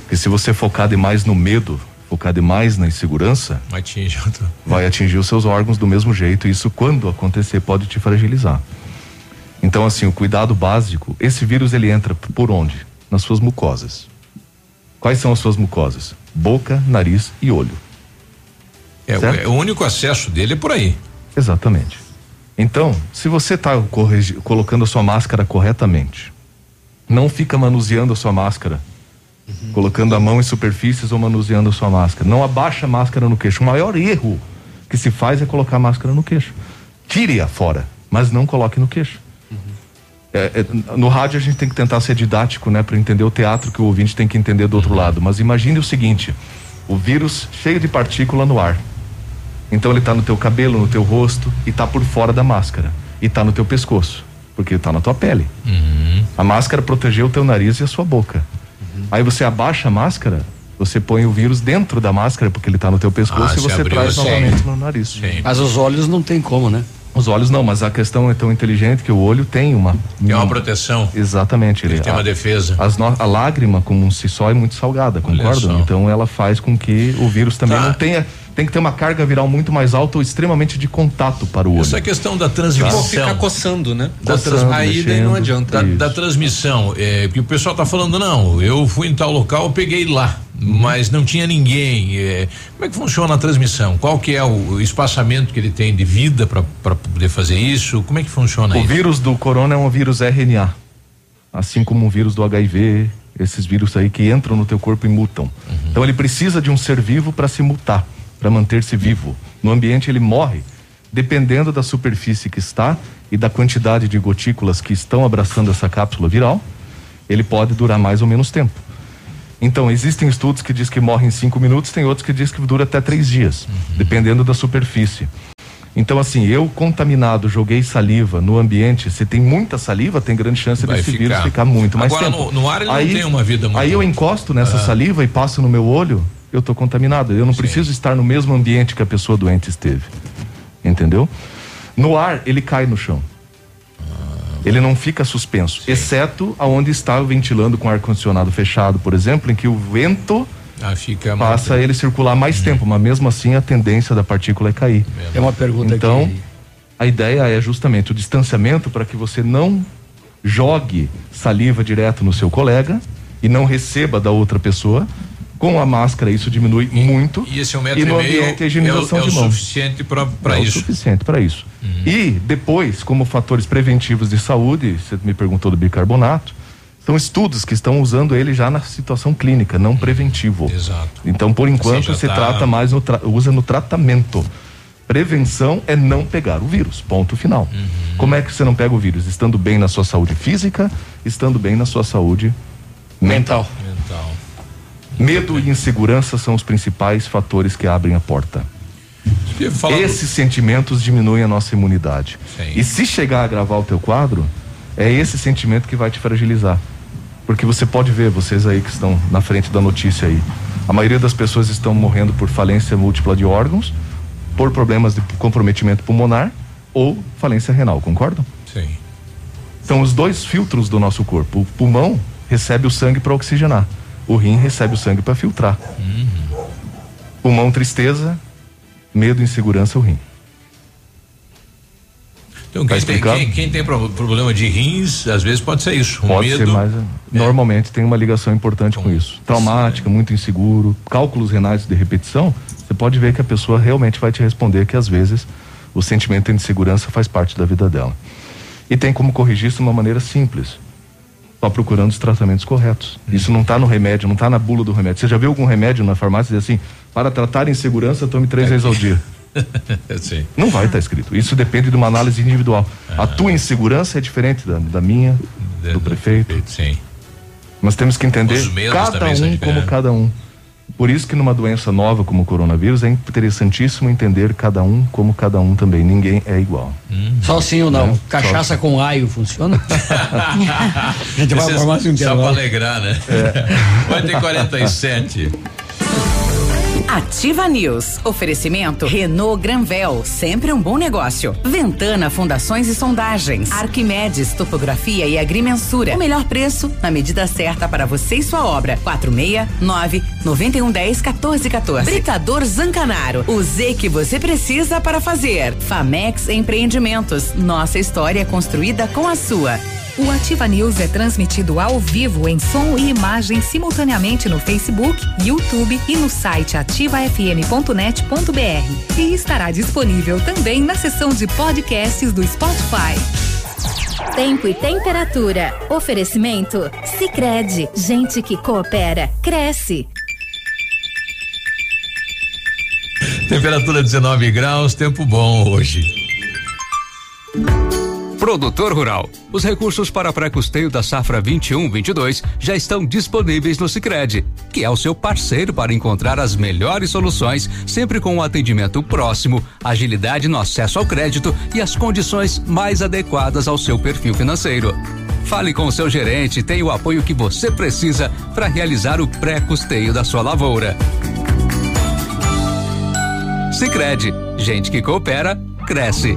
Porque se você focar demais no medo, focar demais na insegurança, Atinge. vai atingir os seus órgãos do mesmo jeito. E isso, quando acontecer, pode te fragilizar. Então, assim, o cuidado básico, esse vírus ele entra por onde? Nas suas mucosas. Quais são as suas mucosas? Boca, nariz e olho. É, é o único acesso dele é por aí. Exatamente. Então, se você está colocando a sua máscara corretamente, não fica manuseando a sua máscara, colocando a mão em superfícies ou manuseando a sua máscara. Não abaixa a máscara no queixo. O maior erro que se faz é colocar a máscara no queixo. Tire-a fora, mas não coloque no queixo. É, é, no rádio a gente tem que tentar ser didático, né, para entender o teatro que o ouvinte tem que entender do outro lado. Mas imagine o seguinte: o vírus cheio de partícula no ar. Então ele está no teu cabelo, no teu rosto e está por fora da máscara e está no teu pescoço, porque está na tua pele. A máscara protegeu o teu nariz e a sua boca. Aí você abaixa a máscara, você põe o vírus dentro da máscara porque ele está no teu pescoço Ah, e você traz novamente no nariz. Mas os olhos não tem como, né? Os olhos não, mas a questão é tão inteligente que o olho tem uma. Tem uma proteção. Exatamente. Ele, tem uma a- defesa. As no- a lágrima, como um si só, é muito salgada, concordam? Então ela faz com que o vírus também Tá. não tenha. Tem que ter uma carga viral muito mais alta ou extremamente de contato para o olho. Essa questão da transmissão. Ficar coçando, né? Da Coçando, trans- Aí daí não mexendo, adianta. Da, da transmissão, é, que o pessoal tá falando, não, eu fui em tal local, eu peguei lá, mas não tinha ninguém. é, como é que funciona a transmissão? Qual que é o, o espaçamento que ele tem de vida para poder fazer isso? Como é que funciona O isso? vírus do corona é um vírus RNA, assim como o vírus do HIV, esses vírus aí que entram no teu corpo e mutam. Então ele precisa de um ser vivo para se mutar, para manter-se vivo. No ambiente ele morre, dependendo da superfície que está e da quantidade de gotículas que estão abraçando essa cápsula viral, ele pode durar mais ou menos tempo. Então, existem estudos que diz que morre em cinco minutos, tem outros que diz que dura até três dias, dependendo da superfície. Então, assim, eu contaminado, joguei saliva no ambiente, se tem muita saliva, tem grande chance Vai desse ficar. vírus ficar muito mais Agora, tempo. no- no ar ele não tem uma vida muito- Aí eu encosto nessa Ah. saliva e passo no meu olho, eu tô contaminado. Eu não preciso estar no mesmo ambiente que a pessoa doente esteve. Entendeu? No ar, ele cai no chão. Ele não fica suspenso, exceto aonde está ventilando com ar-condicionado fechado, por exemplo, em que o vento Ah, fica passa ele circular mais tempo, mas mesmo assim a tendência da partícula é cair. É uma pergunta Então, aqui. a ideia é justamente o distanciamento para que você não jogue saliva direto no seu colega e não receba da outra pessoa. Com a máscara isso diminui muito. E esse um metro e no e ambiente a é o, higienização é o de mãos. suficiente para é isso. o suficiente para isso. E depois, como fatores preventivos de saúde, você me perguntou do bicarbonato, são estudos que estão usando ele já na situação clínica, não preventivo. Exato. Então, por enquanto, já se tá- trata mais no tra- usa no tratamento. Prevenção é não pegar o vírus, ponto final. Uhum. Como é que você não pega o vírus? Estando bem na sua saúde física, estando bem na sua saúde mental. Mental. Medo e insegurança são os principais fatores que abrem a porta. Esses sentimentos diminuem a nossa imunidade. Sim. E se chegar a agravar o teu quadro, é esse sentimento que vai te fragilizar. Porque você pode ver, vocês aí que estão na frente da notícia aí, a maioria das pessoas estão morrendo por falência múltipla de órgãos, por problemas de comprometimento pulmonar ou falência renal, concordam? Sim. São os dois filtros do nosso corpo. O pulmão recebe o sangue para oxigenar, o rim recebe o sangue para filtrar. Pulmão, tristeza, medo, insegurança, o rim. Então, Tá quem, tem, explicado? quem- quem tem pro- problema de rins, às vezes pode ser isso. Um Pode medo. ser mais. Normalmente tem uma ligação importante com isso. Traumática, muito inseguro, cálculos renais de repetição. Você pode ver que a pessoa realmente vai te responder que às vezes o sentimento de insegurança faz parte da vida dela. E tem como corrigir isso de uma maneira simples. Só procurando os tratamentos corretos. Isso não está no remédio, não está na bula do remédio. Você já viu algum remédio na farmácia dizer assim, para tratar insegurança, tome três vezes ao dia? *laughs* Sim. Não vai estar escrito. Isso depende de uma análise individual. A tua insegurança é diferente da, da minha, do prefeito. Sim. Nós temos que entender cada um como cada um. Por isso que numa doença nova como o coronavírus é interessantíssimo entender cada um como cada um também. Ninguém é igual. Só sim ou não? Né? Cachaça Só- com aio funciona? *laughs* a gente vai Esse é formar um Só para alegrar, né? Vai ter 47. Ativa News. Oferecimento Renault Granvel, sempre um bom negócio. Ventana Fundações e Sondagens. Arquimedes Topografia e Agrimensura. O melhor preço na medida certa para você e sua obra. 469 9110 1414. Britador Zancanaro. O Z que você precisa para fazer. Famex Empreendimentos. Nossa história é construída com a sua. O Ativa News é transmitido ao vivo em som e imagem simultaneamente no Facebook, YouTube e no site ativafm.net.br. E estará disponível também na seção de podcasts do Spotify. Tempo e temperatura. Oferecimento? Sicredi Gente que coopera, cresce. Temperatura 19 graus, tempo bom hoje. Produtor Rural. Os recursos para pré-custeio da safra 21-22 já estão disponíveis no Sicredi, que é o seu parceiro para encontrar as melhores soluções, sempre com um atendimento próximo, agilidade no acesso ao crédito e as condições mais adequadas ao seu perfil financeiro. Fale com o seu gerente e tenha o apoio que você precisa para realizar o pré-custeio da sua lavoura. Sicredi, gente que coopera, cresce.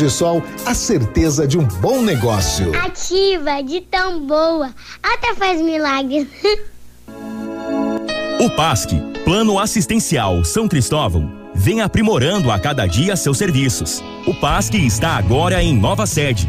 Energisol, a certeza de um bom negócio. Ativa de tão boa, até faz milagres. *laughs* O PASC, Plano Assistencial São Cristóvão, vem aprimorando a cada dia seus serviços. O PASC está agora em nova sede,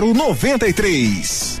0093.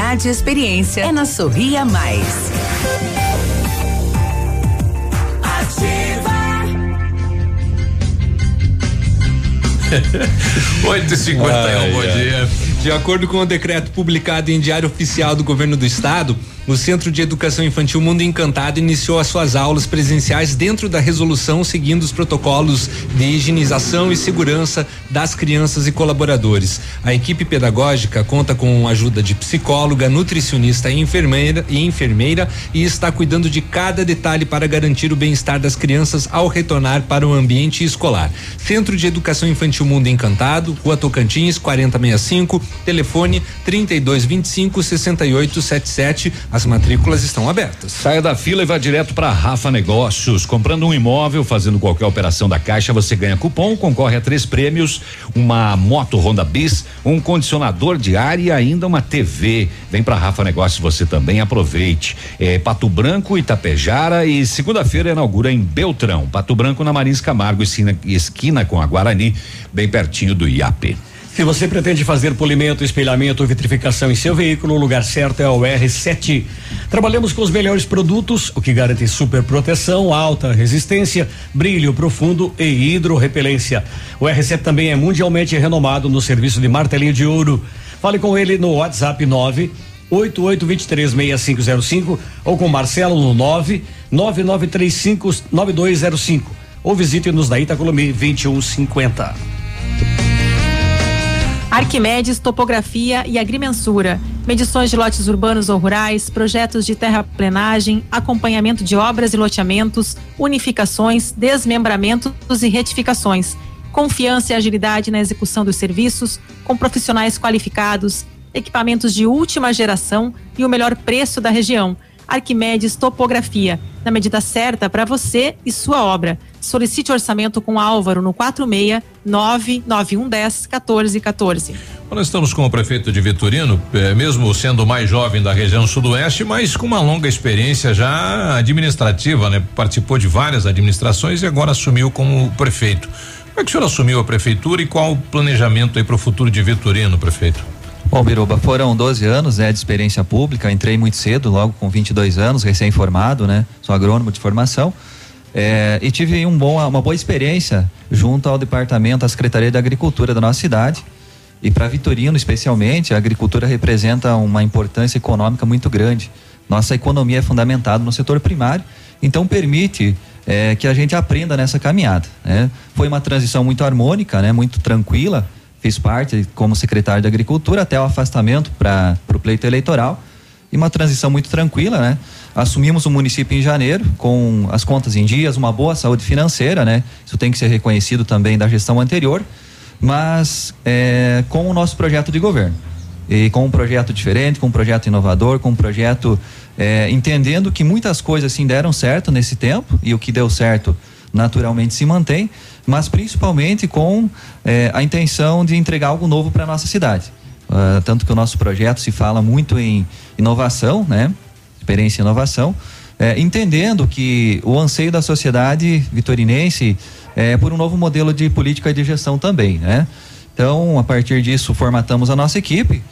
e experiência. É na Sorria Mais. *laughs* Oito e cinquenta e um, bom dia. De acordo com o decreto publicado em Diário Oficial do Governo do Estado, o Centro de Educação Infantil Mundo Encantado iniciou as suas aulas presenciais dentro da resolução, seguindo os protocolos de higienização e segurança das crianças e colaboradores. A equipe pedagógica conta com a ajuda de psicóloga, nutricionista e enfermeira, e enfermeira e está cuidando de cada detalhe para garantir o bem-estar das crianças ao retornar para o ambiente escolar. Centro de Educação Infantil Mundo Encantado, Rua Tocantins, 4065, telefone 3225 6877. As matrículas estão abertas. Saia da fila e vá direto para Rafa Negócios. Comprando um imóvel, fazendo qualquer operação da Caixa, você ganha cupom, concorre a três prêmios: uma moto Honda Bis, um condicionador de ar e ainda uma TV. Vem para Rafa Negócios você também, aproveite. É Pato Branco, Itapejara e segunda-feira inaugura em Beltrão. Pato Branco na Marins Camargo, esquina, esquina com a Guarani, bem pertinho do IAP. Se você pretende fazer polimento, espelhamento ou vitrificação em seu veículo, o lugar certo é o R7. Trabalhamos com os melhores produtos, o que garante super proteção, alta resistência, brilho profundo e hidrorrepelência. O R7 também é mundialmente renomado no serviço de martelinho de ouro. Fale com ele no WhatsApp 9 88236505 ou com Marcelo no 9 9935 9205 ou visite-nos na Itacolomi 2150. Arquimedes, topografia e agrimensura, medições de lotes urbanos ou rurais, projetos de terraplenagem, acompanhamento de obras e loteamentos, unificações, desmembramentos e retificações. Confiança e agilidade na execução dos serviços, com profissionais qualificados, equipamentos de última geração e o melhor preço da região. Arquimedes Topografia, na medida certa para você e sua obra. Solicite orçamento com Álvaro no 46 99110 1414. Nós estamos com o prefeito de Vitorino, eh, mesmo sendo mais jovem da região sudoeste, mas com uma longa experiência já administrativa, né? Participou de várias administrações e agora assumiu como prefeito. Como é que o senhor assumiu a prefeitura e qual o planejamento aí para o futuro de Vitorino, prefeito? Bom, Biruba, foram 12 anos né, de experiência pública. Entrei muito cedo, logo com 22 anos, recém-formado, né? Sou agrônomo de formação. É, e tive um bom, uma boa experiência junto ao departamento, à Secretaria da Agricultura da nossa cidade. E para Vitorino, especialmente, a agricultura representa uma importância econômica muito grande. Nossa economia é fundamentada no setor primário, então permite é, que a gente aprenda nessa caminhada. Né? Foi uma transição muito harmônica, né? muito tranquila fiz parte como secretário de Agricultura até o afastamento para o pleito eleitoral e uma transição muito tranquila, né? Assumimos o município em janeiro com as contas em dias, uma boa saúde financeira, né? Isso tem que ser reconhecido também da gestão anterior, mas é, com o nosso projeto de governo e com um projeto diferente, com um projeto inovador, com um projeto é, entendendo que muitas coisas assim deram certo nesse tempo e o que deu certo naturalmente se mantém, mas principalmente com eh, a intenção de entregar algo novo para nossa cidade. Uh, tanto que o nosso projeto se fala muito em inovação, né? Experiência e inovação, é, entendendo que o anseio da sociedade vitorinense é por um novo modelo de política de gestão também, né? Então, a partir disso, formatamos a nossa equipe,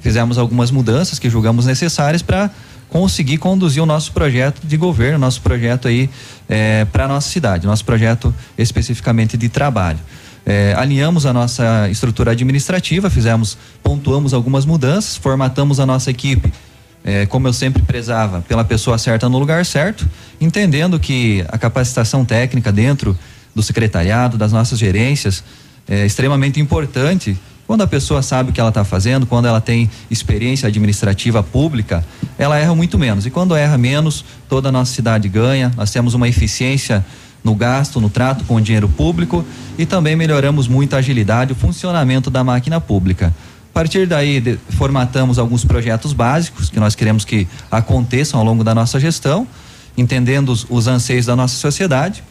fizemos algumas mudanças que julgamos necessárias para conseguir conduzir o nosso projeto de governo, nosso projeto aí é, para nossa cidade, nosso projeto especificamente de trabalho. É, alinhamos a nossa estrutura administrativa, fizemos, pontuamos algumas mudanças, formatamos a nossa equipe, é, como eu sempre prezava, pela pessoa certa no lugar certo, entendendo que a capacitação técnica dentro do secretariado, das nossas gerências, é extremamente importante quando a pessoa sabe o que ela está fazendo, quando ela tem experiência administrativa pública, ela erra muito menos. E quando erra menos, toda a nossa cidade ganha. Nós temos uma eficiência no gasto, no trato com o dinheiro público e também melhoramos muito a agilidade, o funcionamento da máquina pública. A partir daí, de, formatamos alguns projetos básicos que nós queremos que aconteçam ao longo da nossa gestão, entendendo os, os anseios da nossa sociedade.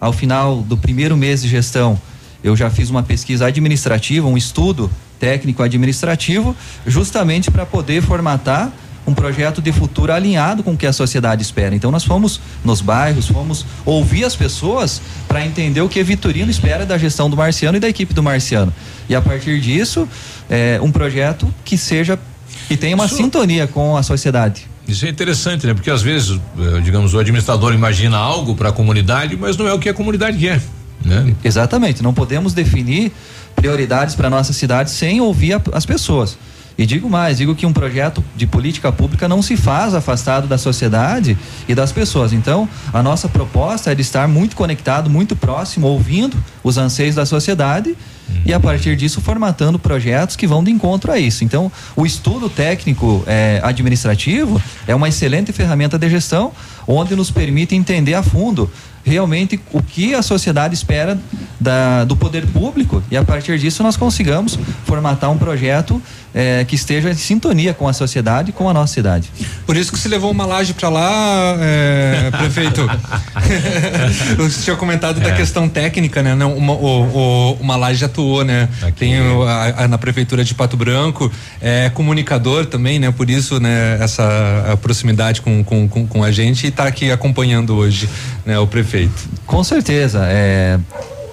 Ao final do primeiro mês de gestão, eu já fiz uma pesquisa administrativa, um estudo técnico administrativo, justamente para poder formatar um projeto de futuro alinhado com o que a sociedade espera. Então nós fomos nos bairros, fomos ouvir as pessoas para entender o que Vitorino espera da gestão do Marciano e da equipe do Marciano. E a partir disso, é, um projeto que seja que tenha uma Isso- sintonia com a sociedade. Isso é interessante, né? Porque às vezes, eh, digamos, o administrador imagina algo para a comunidade, mas não é o que a comunidade quer, né? Exatamente, não podemos definir prioridades para nossa cidade sem ouvir a- as pessoas. E digo mais, digo que um projeto de política pública não se faz afastado da sociedade e das pessoas. Então, a nossa proposta é de estar muito conectado, muito próximo, ouvindo os anseios da sociedade e a partir disso formatando projetos que vão de encontro a isso. Então, o estudo técnico eh, administrativo é uma excelente ferramenta de gestão, onde nos permite entender a fundo realmente o que a sociedade espera da- do poder público. E a partir disso nós consigamos formatar um projeto eh, que esteja em sintonia com a sociedade e com a nossa cidade. Por isso que se levou uma laje para lá, é, prefeito. *laughs* Você tinha comentado da É. questão técnica, né? Não, uma, o, o- uma laje atuou, né? Tem o- a- a- na prefeitura de Pato Branco, é comunicador também, né? Por isso, né? Essa a proximidade com, com, com, com a gente e está aqui acompanhando hoje, né? O prefeito. Com certeza, é,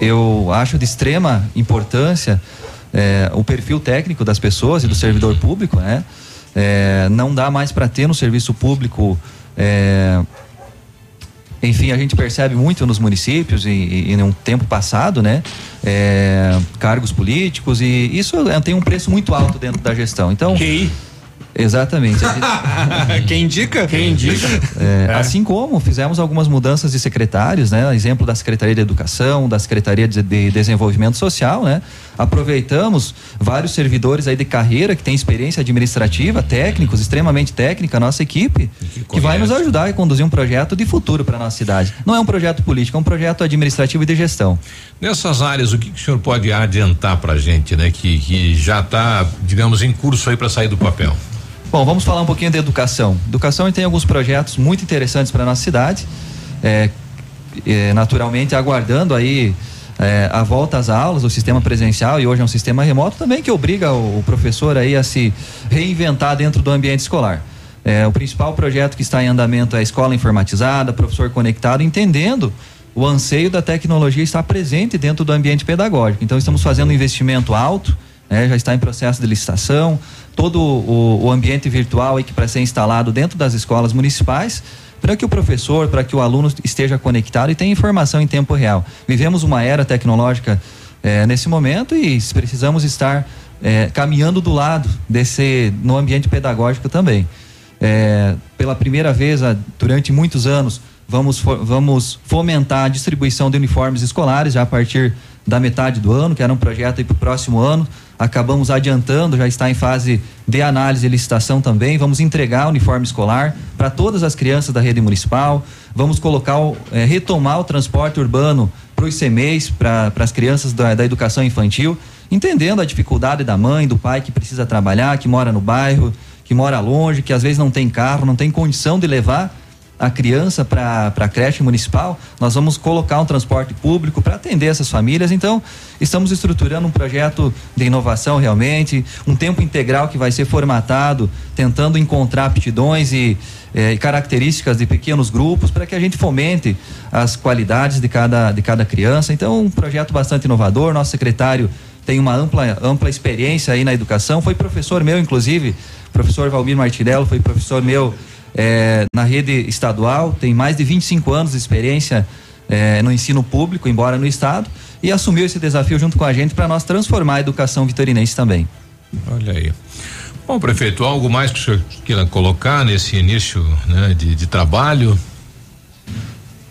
eu acho de extrema importância é, o perfil técnico das pessoas e do servidor público, né? É, não dá mais para ter no serviço público. é, enfim, a gente percebe muito nos municípios e, e, e num tempo passado, né? É, cargos políticos e isso é, tem um preço muito alto dentro da gestão. Então, Exatamente. A gente- *laughs* Quem indica? Quem indica? é, É. Assim como fizemos algumas mudanças de secretários, né? Exemplo da Secretaria de Educação, da Secretaria de, de Desenvolvimento Social, né? Aproveitamos vários servidores aí de carreira que têm experiência administrativa, técnicos, extremamente técnica, a nossa equipe, que, vai nos ajudar a conduzir um projeto de futuro para nossa cidade. Não é um projeto político, é um projeto administrativo e de gestão. Nessas áreas, o que, que o senhor pode adiantar para a gente, né? Que, que já está, digamos, em curso aí para sair do papel? Bom, vamos falar um pouquinho de educação. Educação tem alguns projetos muito interessantes para nossa cidade. É, é, naturalmente aguardando aí é, a volta às aulas, o sistema presencial e hoje é um sistema remoto também que obriga o, o professor aí a se reinventar dentro do ambiente escolar. É, o principal projeto que está em andamento é a escola informatizada, professor conectado, entendendo o anseio da tecnologia estar presente dentro do ambiente pedagógico. Então estamos fazendo um investimento alto, né, já está em processo de licitação, todo o, o ambiente virtual aí que para ser instalado dentro das escolas municipais, para que o professor, para que o aluno esteja conectado e tenha informação em tempo real. Vivemos uma era tecnológica eh, nesse momento e precisamos estar eh, caminhando do lado desse no ambiente pedagógico também. É, pela primeira vez durante muitos anos, vamos, vamos fomentar a distribuição de uniformes escolares já a partir da metade do ano, que era um projeto para o próximo ano. Acabamos adiantando, já está em fase de análise e licitação também. Vamos entregar o uniforme escolar para todas as crianças da rede municipal. Vamos colocar, o- eh, retomar o transporte urbano para os CMEs, para as crianças da, da educação infantil, entendendo a dificuldade da mãe, do pai que precisa trabalhar, que mora no bairro, que mora longe, que às vezes não tem carro, não tem condição de levar a criança para a creche municipal, nós vamos colocar um transporte público para atender essas famílias. Então, estamos estruturando um projeto de inovação realmente, um tempo integral que vai ser formatado, tentando encontrar aptidões e, eh, características de pequenos grupos para que a gente fomente as qualidades de cada, de cada criança. Então, um projeto bastante inovador. Nosso secretário tem uma ampla, ampla experiência aí na educação, foi professor meu, inclusive, professor Valmir Martirello foi professor meu é, na rede estadual, tem mais de 25 anos de experiência é, no ensino público, embora no estado, e assumiu esse desafio junto com a gente para nós transformar a educação vitorinense também. Olha aí. Bom, prefeito, algo mais que o senhor queira colocar nesse início né, de, de trabalho?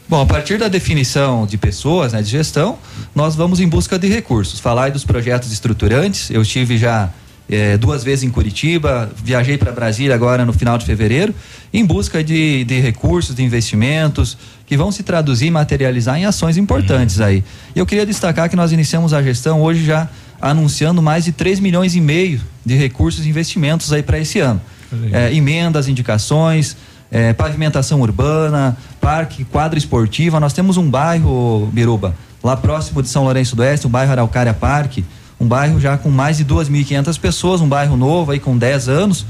Bom, a partir da definição de pessoas, né, de gestão, nós vamos em busca de recursos. Falar aí dos projetos estruturantes, eu estive já eh, duas vezes em Curitiba, viajei para Brasília agora no final de fevereiro, em busca de, de recursos, de investimentos que vão se traduzir e materializar em ações importantes aí. E eu queria destacar que nós iniciamos a gestão hoje já anunciando mais de 3 milhões e meio de recursos e investimentos aí para esse ano. Eh, emendas, indicações, eh, pavimentação urbana, parque, quadra esportiva. Nós temos um bairro, Biruba, lá próximo de São Lourenço do Oeste, o bairro Araucária Parque, um bairro já com mais de 2.500 pessoas, um bairro novo aí com 10 anos,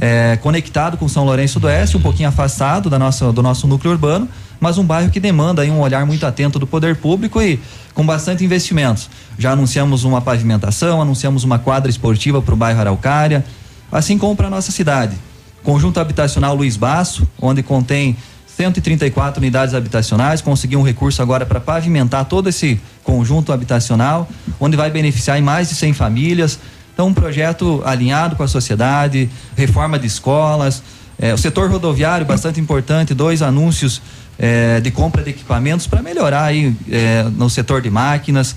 é, conectado com São Lourenço do Oeste, um pouquinho afastado da nossa, do nosso núcleo urbano, mas um bairro que demanda aí um olhar muito atento do poder público e com bastante investimentos. Já anunciamos uma pavimentação, anunciamos uma quadra esportiva para o bairro Araucária, assim como para nossa cidade. Conjunto habitacional Luiz Basso, onde contém 134 unidades habitacionais, conseguiu um recurso agora para pavimentar todo esse conjunto habitacional, onde vai beneficiar em mais de 100 famílias. Então, um projeto alinhado com a sociedade, reforma de escolas, eh, o setor rodoviário bastante importante, dois anúncios eh, de compra de equipamentos para melhorar aí eh, no setor de máquinas,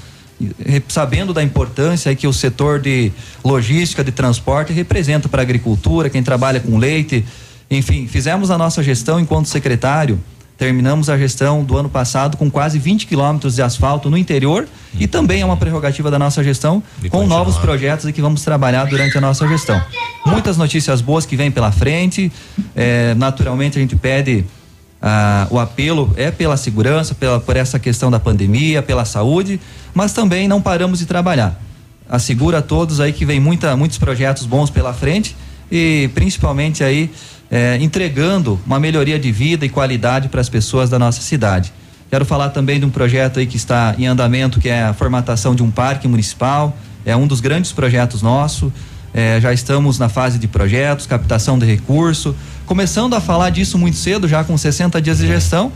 sabendo da importância que o setor de logística, de transporte representa para a agricultura, quem trabalha com leite, enfim, fizemos a nossa gestão enquanto secretário. Terminamos a gestão do ano passado com quase 20 quilômetros de asfalto no interior e também é uma prerrogativa da nossa gestão De com continuar. novos projetos e que vamos trabalhar durante a nossa gestão. Muitas notícias boas que vêm pela frente. eh, naturalmente a gente pede ah, o apelo é pela segurança, pela, por essa questão da pandemia, pela saúde, mas também não paramos de trabalhar. Assegura a todos aí que vem muita, muitos projetos bons pela frente e principalmente aí eh, entregando uma melhoria de vida e qualidade para as pessoas da nossa cidade. Quero falar também de um projeto aí que está em andamento, que é a formatação de um parque municipal. É um dos grandes projetos nosso. Eh, já estamos na fase de projetos, captação de recurso, começando a falar disso muito cedo, já com 60 dias de gestão,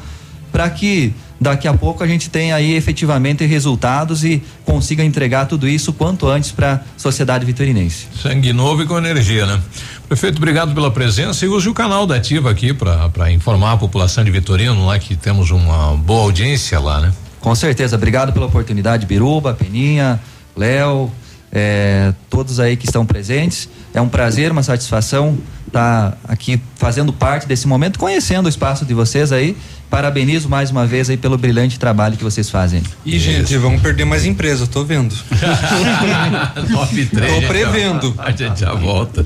para que daqui a pouco a gente tenha aí efetivamente resultados e consiga entregar tudo isso quanto antes para a sociedade vitorinense. Sangue novo e com energia, né? Prefeito, obrigado pela presença e use o canal da Ativa aqui para informar a população de Vitorino lá que temos uma boa audiência lá, né? Com certeza, obrigado pela oportunidade, Biruba, Peninha, Léo, eh, todos aí que estão presentes. É um prazer, uma satisfação estar aqui fazendo parte desse momento, conhecendo o espaço de vocês aí. Parabenizo mais uma vez aí pelo brilhante trabalho que vocês fazem. E, gente, vamos perder mais empresa, eu tô vendo. *laughs* 9 e três, Tô gente, prevendo. A gente já volta.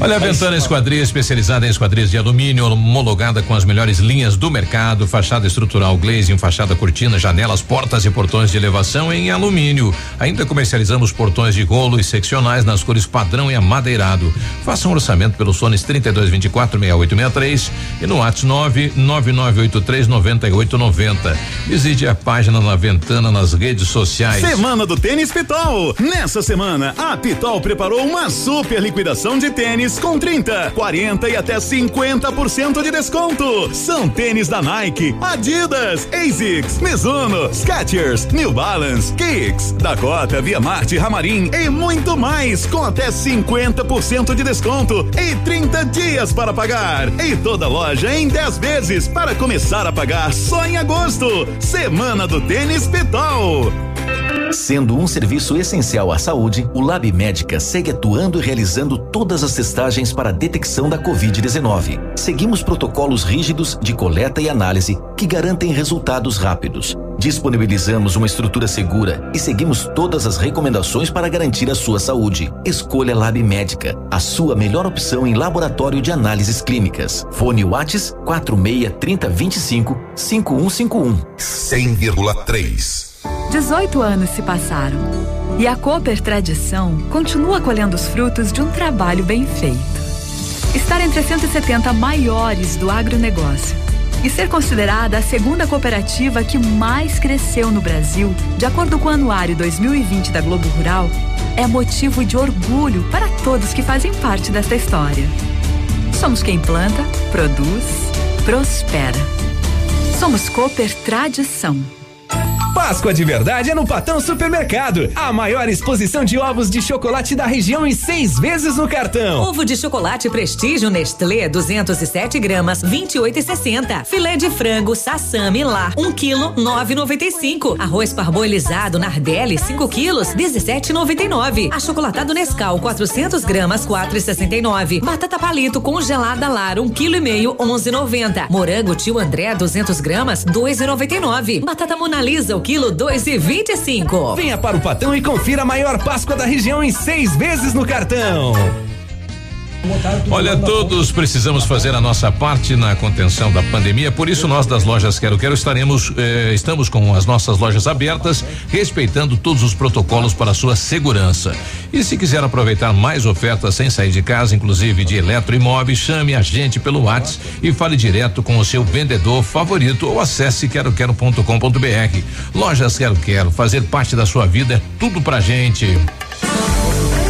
Olha a Ventana Esquadria, especializada em esquadrias de alumínio, homologada com as melhores linhas do mercado, fachada estrutural glazing, fachada cortina, janelas, portas e portões de elevação em alumínio. Ainda comercializamos portões de rolo e seccionais nas cores padrão e amadeirado. Faça um orçamento pelo Sones 3224 6863 e no WhatsApp 99983 9890. Visite a página da Ventana nas redes sociais. Semana do Tênis Pitol. Nessa semana, a Pitol preparou uma super liquidação de tênis tênis com 30, 40 e até 50% de desconto. São tênis da Nike, Adidas, ASICS, Mizuno, Skechers, New Balance, Kicks, Dakota, Via Marte, Ramarim e muito mais com até 50% de desconto e 30 dias para pagar. E toda loja em 10 vezes para começar a pagar só em agosto. Semana do Tênis Pitol. Sendo um serviço essencial à saúde, o Lab Médica segue atuando e realizando todas as testagens para a detecção da Covid-19. Seguimos protocolos rígidos de coleta e análise que garantem resultados rápidos. Disponibilizamos uma estrutura segura e seguimos todas as recomendações para garantir a sua saúde. Escolha Lab Médica, a sua melhor opção em laboratório de análises clínicas. Fone Whats 46 30 25 5151. 100,3. 18 anos se passaram e a Cooper Tradição continua colhendo os frutos de um trabalho bem feito. Estar entre as 170 maiores do agronegócio e ser considerada a segunda cooperativa que mais cresceu no Brasil, de acordo com o Anuário 2020 da Globo Rural, é motivo de orgulho para todos que fazem parte desta história. Somos quem planta, produz, prospera. Somos Cooper Tradição. Páscoa de verdade é no Patão Supermercado. A maior exposição de ovos de chocolate da região em seis vezes no cartão. Ovo de chocolate Prestígio Nestlé 207 gramas 28,60. Filé de frango Sassami lá 1 quilo 9,95. Arroz parboilizado Nardelli 5 quilos 17,99. Achocolatado Nescau 400 gramas 4,69. Batata palito congelada Lar 1 quilo e meio 11,90. Morango Tio André 200 gramas 2,99. Batata Mona Lisa o quilo 2,25. Venha para o Patão e confira a maior Páscoa da região em seis vezes no cartão. Olha, todos precisamos fazer a nossa parte na contenção da pandemia, por isso nós das lojas Quero Quero estaremos, eh, estamos com as nossas lojas abertas, respeitando todos os protocolos para a sua segurança. E se quiser aproveitar mais ofertas sem sair de casa, inclusive de eletroimóveis, chame a gente pelo WhatsApp e fale direto com o seu vendedor favorito ou acesse queroquero.com.br. Lojas Quero Quero, fazer parte da sua vida é tudo pra gente.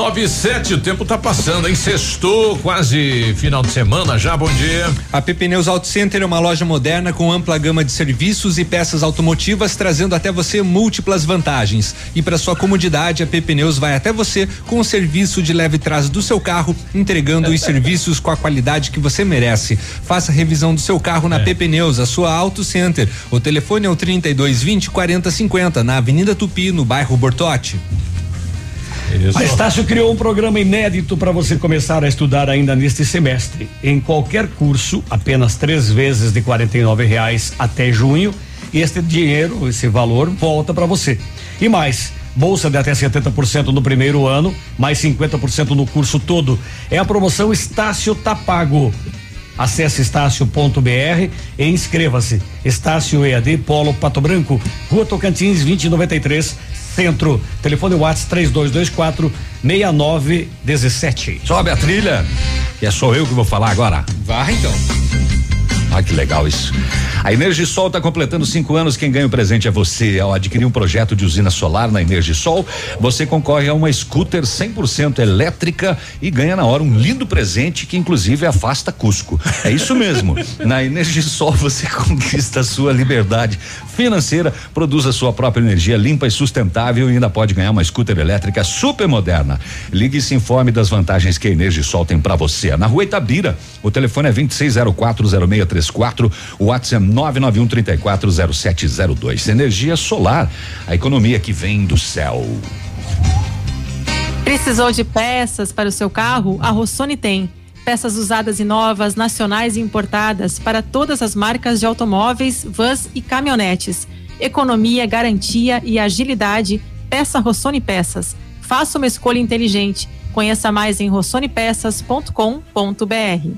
Nove e sete, o tempo tá passando, hein? Sextou, quase final de semana já, bom dia. A PP Neus Auto Center é uma loja moderna com ampla gama de serviços e peças automotivas, trazendo até você múltiplas vantagens. E para sua comodidade, a PP Neus vai até você com o serviço de leve trás do seu carro, entregando os *laughs* serviços com a qualidade que você merece. Faça revisão do seu carro na PP Neus, a sua Auto Center. O telefone é o 32 20 40 50, na Avenida Tupi, no bairro Bortote. A Estácio criou um programa inédito para você começar a estudar ainda neste semestre. Em qualquer curso, apenas três vezes de R$ reais até junho, e este dinheiro, esse valor, volta para você. E mais, bolsa de até 70% no primeiro ano, mais 50% no curso todo. É a promoção Estácio Tá Pago. Acesse estácio.br e inscreva-se. Estácio EAD Polo Pato Branco, Rua Tocantins 2093, Centro. Telefone WhatsApp 3224 6917. Sobe a trilha. E é só eu que vou falar agora. Vai então. Ah, que legal isso. A Energisol está completando cinco anos. Quem ganha o presente é você. Ao adquirir um projeto de usina solar na Energisol, você concorre a uma scooter 100% elétrica e ganha na hora um lindo presente que, inclusive, afasta Cusco. É isso mesmo. *laughs* na Energisol você *laughs* conquista a sua liberdade financeira, produz a sua própria energia limpa e sustentável e ainda pode ganhar uma scooter elétrica super moderna. Ligue e se informe das vantagens que a Energisol tem para você. Na rua Itabira, o telefone é 26040634, o WhatsApp é 991340702. Energia solar, a economia que vem do céu. Precisou de peças para o seu carro? A Rossoni tem. peças usadas e novas, nacionais e importadas para todas as marcas de automóveis, vans e caminhonetes. Economia, garantia e agilidade. Peça Rossoni Peças. Faça uma escolha inteligente. Conheça mais em rossonepeças.com.br.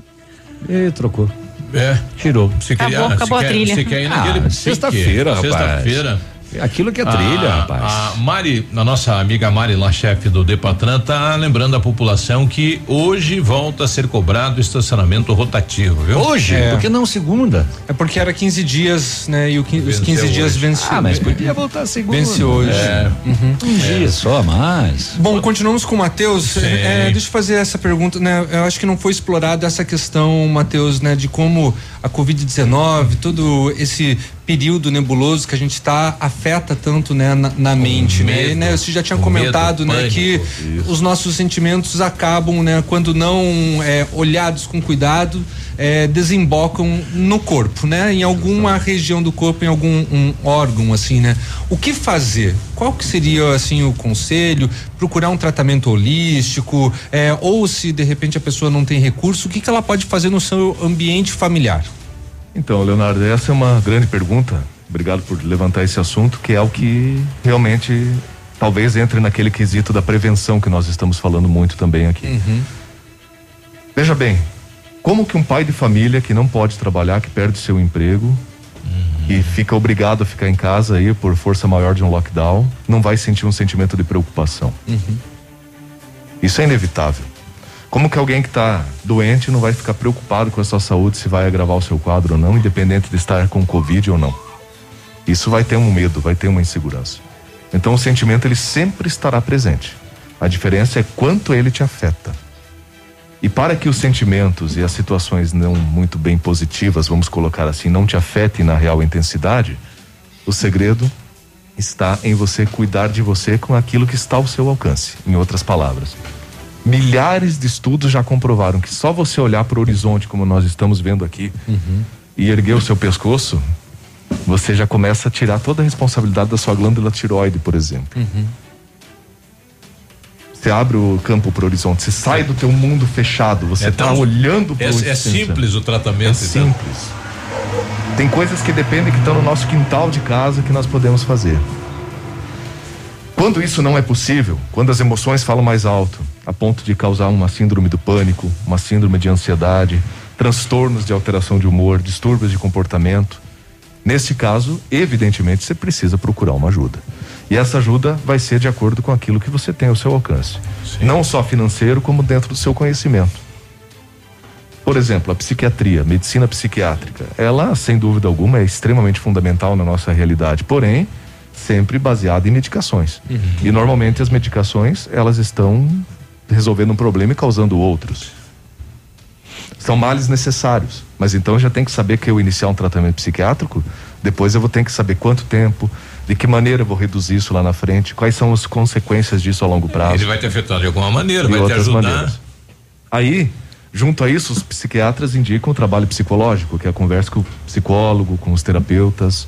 E trocou. É. Tirou. Você Acabou, queria- acabou você a quer- trilha. Você quer ir Ah, naquele sexta-feira, pique. rapaz. Sexta-feira. Aquilo que é trilha, A- rapaz. A Mari, a nossa amiga Mari, lá chefe do Depatran, tá lembrando a população que hoje volta a ser cobrado o estacionamento rotativo, viu? Hoje? É. Por que não segunda? É porque era 15 dias, né? E o os Venceu 15 dias hoje. venceu. Ah, mas podia voltar segunda. Vence hoje. É. Uhum. Um dia só, mais. Bom, continuamos com o Matheus. É, deixa eu fazer essa pergunta, né? Eu acho que não foi explorada essa questão, Matheus, né? De como a Covid-19, todo esse período nebuloso que a gente está afeta tanto, né, na, na mente, né? medo, E, né? Você já tinha com comentado, medo, né, pânico, que isso. os nossos sentimentos acabam, né, quando não é, olhados com cuidado, é, desembocam no corpo, né? Em alguma região do corpo, em algum um órgão, assim, né? O que fazer? Qual que seria, assim, o conselho? Procurar um tratamento holístico? É, ou se de repente a pessoa não tem recurso, o que, que ela pode fazer no seu ambiente familiar? Então, Leonardo, essa é uma grande pergunta. Obrigado por levantar esse assunto, que é o que realmente talvez entre naquele quesito da prevenção que nós estamos falando muito também aqui. Veja bem, como que um pai de família que não pode trabalhar, que perde seu emprego, e fica obrigado a ficar em casa aí por força maior de um lockdown, não vai sentir um sentimento de preocupação? Isso é inevitável. Como que alguém que está doente não vai ficar preocupado com a sua saúde se vai agravar o seu quadro ou não, independente de estar com Covid ou não? Isso vai ter um medo, vai ter uma insegurança. Então o sentimento ele sempre estará presente. A diferença é quanto ele te afeta. E para que os sentimentos e as situações não muito bem positivas, vamos colocar assim, não te afetem na real intensidade, o segredo está em você cuidar de você com aquilo que está ao seu alcance. Em outras palavras, milhares de estudos já comprovaram que só você olhar para o horizonte, como nós estamos vendo aqui, e erguer o seu pescoço, você já começa a tirar toda a responsabilidade da sua glândula tiroide, por exemplo. Você abre o campo para o horizonte, você sai do teu mundo fechado, você É está tão- olhando é- para é simples o tratamento, É então. simples. Tem coisas que dependem que estão no nosso quintal de casa que nós podemos fazer. Quando isso não é possível, quando as emoções falam mais alto, a ponto de causar uma síndrome do pânico, uma síndrome de ansiedade, transtornos de alteração de humor, distúrbios de comportamento, nesse caso, evidentemente, você precisa procurar uma ajuda. E essa ajuda vai ser de acordo com aquilo que você tem ao seu alcance. Não só financeiro, como dentro do seu conhecimento. Por exemplo, a psiquiatria, medicina psiquiátrica, ela, sem dúvida alguma, é extremamente fundamental na nossa realidade, porém, sempre baseada em medicações. E normalmente as medicações, elas estão resolvendo um problema e causando outros. São males necessários, mas então já tem que saber que eu iniciar um tratamento psiquiátrico, depois eu vou ter que saber quanto tempo, de que maneira eu vou reduzir isso lá na frente, quais são as consequências disso a longo prazo. Ele vai te afetar de alguma maneira, E vai te outras ajudar. maneiras. Aí, junto a isso, os psiquiatras indicam o trabalho psicológico, que é a conversa com o psicólogo, com os terapeutas.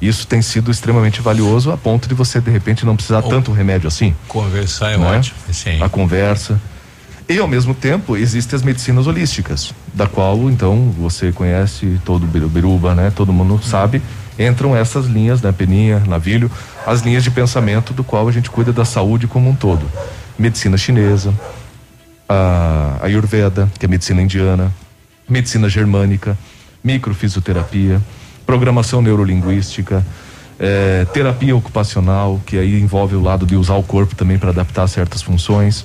Isso tem sido extremamente valioso a ponto de você, de repente, não precisar tanto remédio assim. Conversar é né? ótimo. Sim. A conversa. E ao mesmo tempo existem as medicinas holísticas, da qual então você conhece todo o biru- biruba, né? Todo mundo sabe. Entram essas linhas, né? Peninha, navilho, as linhas de pensamento do qual a gente cuida da saúde como um todo. Medicina chinesa, a Ayurveda, que é medicina indiana, medicina germânica, microfisioterapia, programação neurolinguística, eh, terapia ocupacional, que aí envolve o lado de usar o corpo também para adaptar certas funções.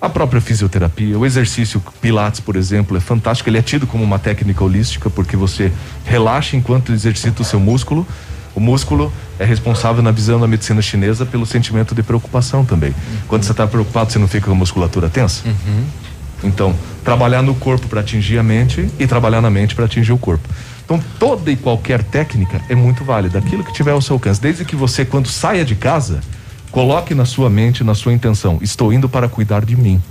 A própria fisioterapia, o exercício Pilates, por exemplo, é fantástico. Ele é tido como uma técnica holística porque você relaxa enquanto exercita o seu músculo. O músculo é responsável na visão da medicina chinesa pelo sentimento de preocupação também. Quando você está preocupado, você não fica com a musculatura tensa? Então, trabalhar no corpo para atingir a mente e trabalhar na mente para atingir o corpo. Então, toda e qualquer técnica é muito válida, aquilo que tiver ao seu alcance, desde que você, quando saia de casa, coloque na sua mente, na sua intenção: estou indo para cuidar de mim.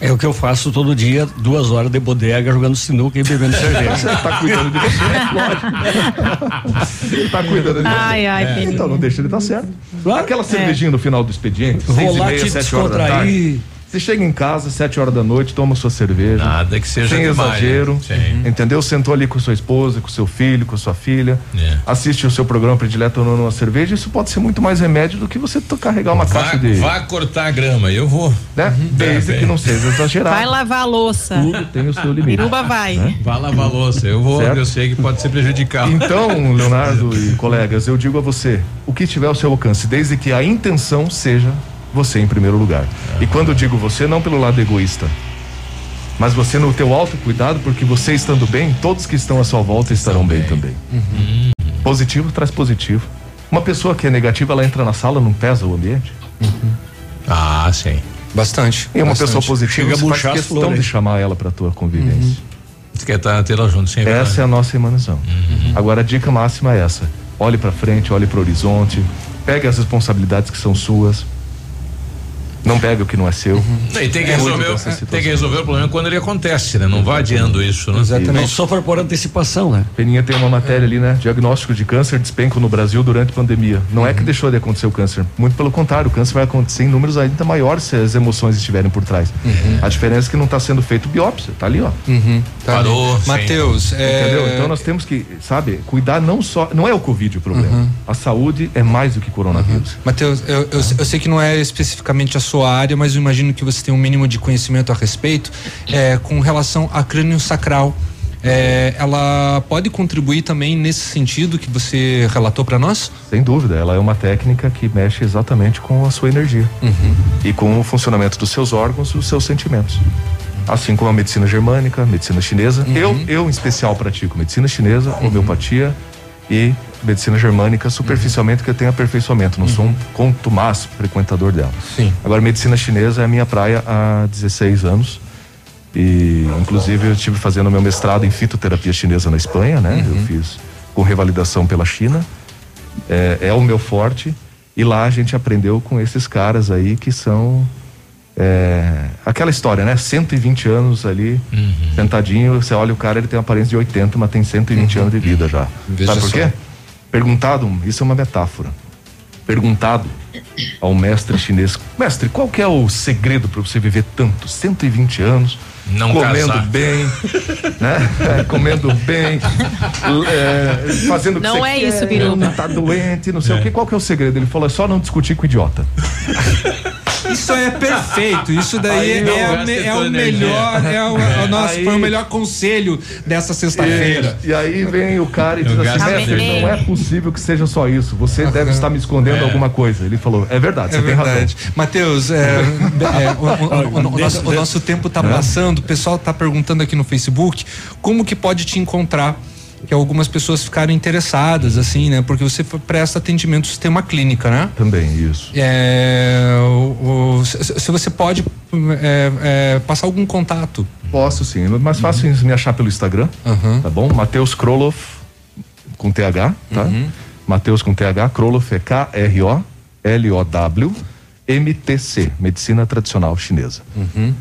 É o que eu faço todo dia, duas horas de bodega, jogando sinuca e bebendo *laughs* cerveja. Você tá cuidando de você, lógico. *laughs* Ele tá cuidando de Ai, você. ai, É. Então não deixa ele estar certo. Aquela cervejinha no final do expediente, Vou seis e lá meia, te sete horas da tarde. Você chega em casa, sete horas da noite, toma sua cerveja. Nada que seja Sem demais, exagero. né? Sim. Entendeu? Sentou ali com sua esposa, com seu filho, com sua filha. É. Assiste o seu programa predileto tomando uma cerveja. Isso pode ser muito mais remédio do que você carregar uma Vá, caixa de. vá cortar a grama, eu vou. Né? Desde É, que não seja exagerado. Vai lavar a louça. Tudo tem o seu limite. Biruba vai. Né? Vá lavar a louça, eu vou, Certo. eu sei que pode ser prejudicial. Então, Leonardo e colegas, eu digo a você, o que tiver ao seu alcance, desde que a intenção seja você em primeiro lugar. E quando eu digo você, não pelo lado egoísta, mas você no teu autocuidado, porque você estando bem, todos que estão à sua volta estarão bem, também. Positivo traz positivo. Uma pessoa que é negativa, ela entra na sala, não pesa o ambiente? Ah, sim. Bastante. E uma bastante. pessoa positiva, Chega a faz questão flores. de chamar ela para tua convivência. Você quer ter ela junto sempre. Essa é a nossa emanação. Agora a dica máxima é essa: olhe para frente, olhe para o horizonte, pegue as responsabilidades que são suas. Não pegue o que não é seu. E tem que, É resolver, tem que resolver o problema quando ele acontece, né? Não vá adiando isso, né? Não sofra por antecipação, né? Peninha tem uma matéria ali, né? Diagnóstico de câncer despenco no Brasil durante a pandemia. Não é que deixou de acontecer o câncer. Muito pelo contrário, o câncer vai acontecer em números ainda maiores se as emoções estiverem por trás. A diferença é que não está sendo feito biópsia, tá ali, ó. Uhum, tá Parou. Matheus, é... Entendeu? Então nós temos que, sabe, cuidar não só. Não é o Covid o problema. Uhum. A saúde é mais do que coronavírus. Matheus, eu, eu, eu sei que não é especificamente a sua área, mas eu imagino que você tem um mínimo de conhecimento a respeito é, com relação a crânio sacral. É, ela pode contribuir também nesse sentido que você relatou para nós? Sem dúvida, ela é uma técnica que mexe exatamente com a sua energia e com o funcionamento dos seus órgãos e dos seus sentimentos. Assim como a medicina germânica, a medicina chinesa. Eu, eu, em especial, pratico medicina chinesa, homeopatia e medicina germânica superficialmente, que eu tenho aperfeiçoamento. Não sou um contumaz frequentador dela. Sim. Agora, medicina chinesa é a minha praia há 16 anos. E, inclusive, eu estive fazendo meu mestrado em fitoterapia chinesa na Espanha, né? Eu fiz com revalidação pela China. É, é o meu forte. E lá a gente aprendeu com esses caras aí que são. é, aquela história, né? 120 anos ali, sentadinho. Você olha o cara, ele tem uma aparência de 80, mas tem 120 anos de vida já. Veja Sabe por só. Perguntado, isso é uma metáfora. Perguntado ao mestre chinês, mestre, qual que é o segredo para você viver tanto? 120 anos, Não comendo casar. bem, né? É, comendo bem, é, fazendo o que Não você é quer, isso, Biruba. não tá doente, não sei o que. Qual que é o segredo? Ele falou, é só não discutir com idiota. Isso é perfeito. Isso daí Aí é, me- é o energia. melhor, é o, é o nosso, Aí- foi o melhor conselho dessa sexta-feira. E aí vem o cara e diz Eu assim, mestre, não é possível que seja só isso. Você deve estar me escondendo É. alguma coisa. Ele falou, é verdade, É você tem verdade. razão. Matheus, é, é, o, o- o- o nosso, o nosso tempo está É. passando, o pessoal está perguntando aqui no Facebook como que pode te encontrar. Que algumas pessoas ficaram interessadas, assim, né? Porque você presta atendimento sistema clínica, né? Também, isso. É, o- o- se, se você pode é, é, passar algum contato. Posso sim, é mais fácil me achar pelo Instagram, tá bom? Matheus Kroloff com TH, tá? Uhum. Matheus com TH, Kroloff é K-R-O-L-O-W MTC, Medicina Tradicional Chinesa.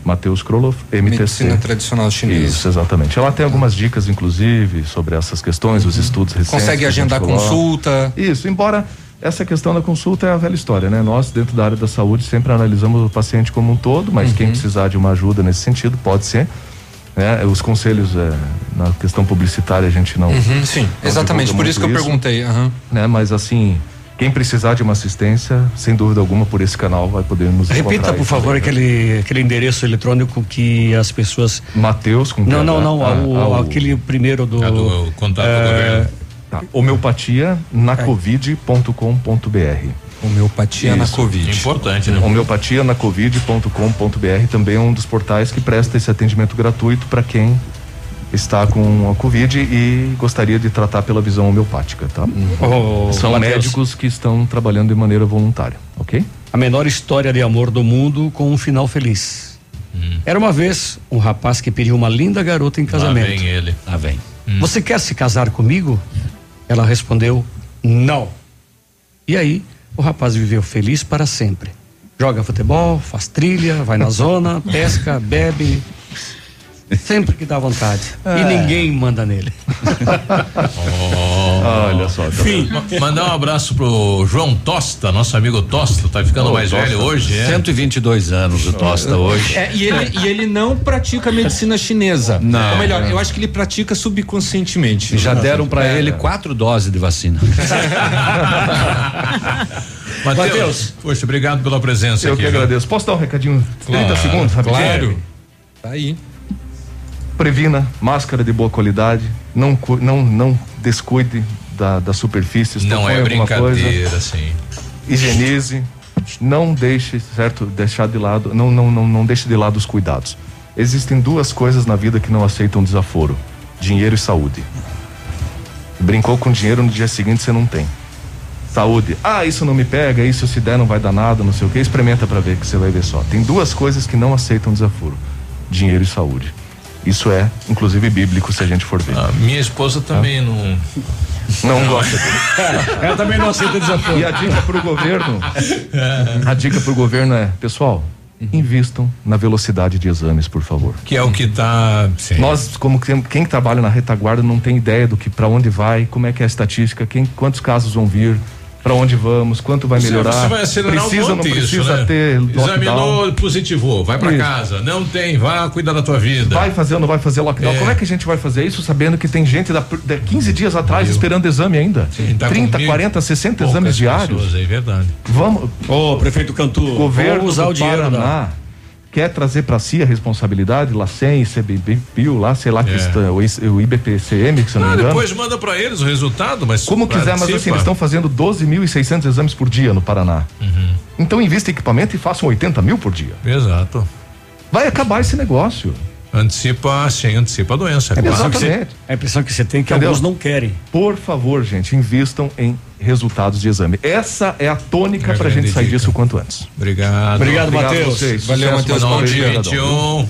Matheus Kroloff, MTC. Uhum. Medicina Tradicional Chinesa. Isso, exatamente. Ela tem algumas dicas, inclusive, sobre essas questões, os estudos recentes. Consegue agendar consulta. Isso, embora essa questão da consulta é a velha história, né? Nós, dentro da área da saúde, sempre analisamos o paciente como um todo, mas Uhum. quem precisar de uma ajuda nesse sentido, pode ser. Né? Os conselhos é, na questão publicitária a gente não. Uhum, sim, não exatamente, por isso que eu muito perguntei. aham. Né? Mas assim, quem precisar de uma assistência, sem dúvida alguma, por esse canal vai poder nos Repita, por favor, também, né? aquele, aquele endereço eletrônico que as pessoas. Mateus com Não, não, não. Ah, o- ah, o- aquele primeiro do. do contato é, do governo. Tá. Homeopatia na covid.com.br. Homeopatia na Covid. Importante, né? Homeopatia na covid.com.br também é um dos portais que presta esse atendimento gratuito para quem está com a Covid e gostaria de tratar pela visão homeopática, tá? Ô, São Mateus. médicos que estão trabalhando de maneira voluntária, ok? A menor história de amor do mundo com um final feliz. Era uma vez um rapaz que pediu uma linda garota em casamento. Lá vem ele. Lá vem. Você quer se casar comigo? Ela respondeu: Não. E aí, o rapaz viveu feliz para sempre. Joga futebol, faz trilha, vai na zona, *laughs* pesca, bebe. Sempre que dá vontade. E É. ninguém manda nele. *laughs* Olha só. Tá Ma- Mandar um abraço pro João Tosta, nosso amigo Tosta, tá ficando Ô, mais Tosta, velho hoje, é? 122 anos o Tosta hoje. É, e, ele, e ele não pratica medicina chinesa. Não. Ou melhor, eu acho que ele pratica subconscientemente. Já deram pra É. ele quatro doses de vacina. *laughs* Matheus, poxa, obrigado pela presença Eu aqui. que viu? agradeço. Posso dar um recadinho? 30 Claro, segundos, rapidinho? claro. Tá aí. Previna, máscara de boa qualidade, não, não, não descuide da, das superfícies. Não é brincadeira, coisa, assim. higienize, não deixe, certo, deixar de lado, não, não, não, não deixe de lado os cuidados. Existem duas coisas na vida que não aceitam desaforo: dinheiro e saúde. Brincou com dinheiro no dia seguinte você não tem. Saúde. Ah, isso não me pega, isso se der não vai dar nada, não sei o que. Experimenta pra ver que você vai ver só. Tem duas coisas que não aceitam desaforo: dinheiro e saúde. Isso é, inclusive, bíblico se a gente for ver. Ah, minha esposa também não. Não gosta *laughs* Ela também não aceita desafio. E a dica pro governo, a dica pro governo é, pessoal, invistam na velocidade de exames, por favor. Que é o que tá. sim. Nós, como quem, quem trabalha na retaguarda, não tem ideia do que para onde vai, como é que é a estatística, quem, quantos casos vão vir, para onde vamos, quanto vai melhorar. Você vai acelerar precisa, um monte não isso, precisa né? ter lockdown. Examinou, positivou, vai pra Isso. casa. Não tem, vá cuidar da tua vida. Vai fazer ou não vai fazer lockdown? É. Como é que a gente vai fazer isso sabendo que tem gente da, de 15 dias atrás esperando exame ainda? tá 30, comigo. 40, 60 Poucas exames diários. pessoas aí, verdade. Vamos. Ô, prefeito Cantu, governo vamos usar do o dinheiro Paraná da- quer trazer para si a responsabilidade, LACEN, CBPIL, lá, sei lá, que É. está, o IBPCM, que se não Ah, me engano. depois manda pra eles o resultado, mas. Como quiser, mas assim, eles estão fazendo 12.600 exames por dia no Paraná. Uhum. Então invista em equipamento e façam 80 mil por dia. Exato. Vai acabar esse negócio. Antecipa, sim, antecipa a doença. É a impressão que você- é a impressão que você tem que Entendeu? alguns não querem. Por favor, gente, invistam em resultados de exame. Essa é a tônica É para a gente sair dica. disso o quanto antes. Obrigado. Obrigado, a Matheus. Valeu, Matheus. Bom dia. cidadão. 21.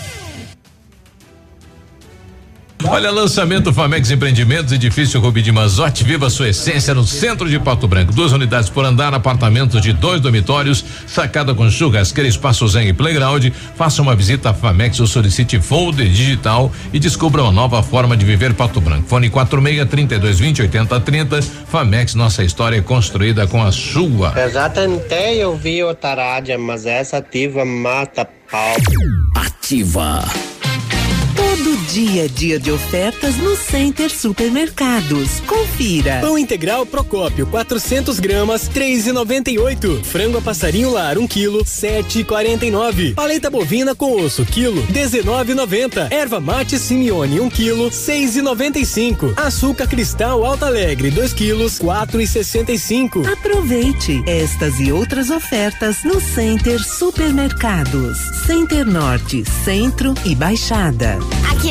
Olha, lançamento Famex Empreendimentos, edifício Rubi de Mazote, viva sua essência no centro de Pato Branco. Duas unidades por andar, apartamentos de dois dormitórios, sacada com churrasqueira, espaço zen e playground. Faça uma visita à Famex ou solicite folder digital e descubra uma nova forma de viver Pato Branco. Fone 46 32 20 80 30. Famex, nossa história é construída com a sua. Eu já tentei ouvir outra rádio, mas essa ativa mata pau. Ativa. Dia é dia de ofertas no Center Supermercados. Confira. Pão integral Procópio, 400 gramas, 3,98. Frango a passarinho lar, 1 quilo, 7,49. Paleta bovina com osso, quilo, 19,90. Erva mate Simeone, 1 quilo, 6,95. Açúcar cristal Alta Alegre, 2 quilos, 4,65. Aproveite estas e outras ofertas no Center Supermercados. Center Norte, Centro e Baixada. Aqui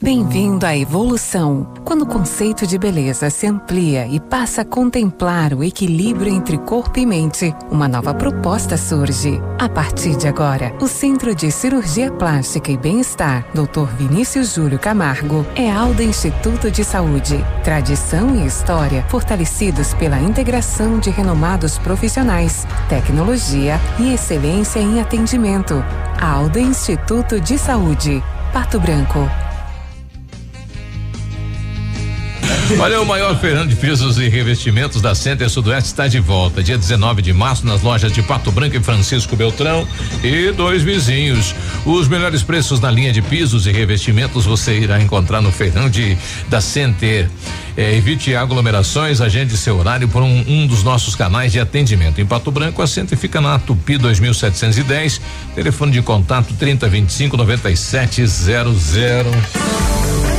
Bem-vindo à evolução, quando o conceito de beleza se amplia e passa a contemplar o equilíbrio entre corpo e mente. Uma nova proposta surge. A partir de agora, o Centro de Cirurgia Plástica e Bem-Estar, Dr. Vinícius Júlio Camargo, é Alda Instituto de Saúde. Tradição e história fortalecidos pela integração de renomados profissionais, tecnologia e excelência em atendimento. Alda Instituto de Saúde. Pato Branco. Olha, o maior feirão de pisos e revestimentos da Center Sudoeste está de volta. Dia 19 de março, nas lojas de Pato Branco e Francisco Beltrão e dois vizinhos. Os melhores preços na linha de pisos e revestimentos você irá encontrar no feirão de da Center. É, evite aglomerações, agende seu horário por um, um dos nossos canais de atendimento. Em Pato Branco, a Center fica na Tupi 2710, telefone de contato 3025 9700.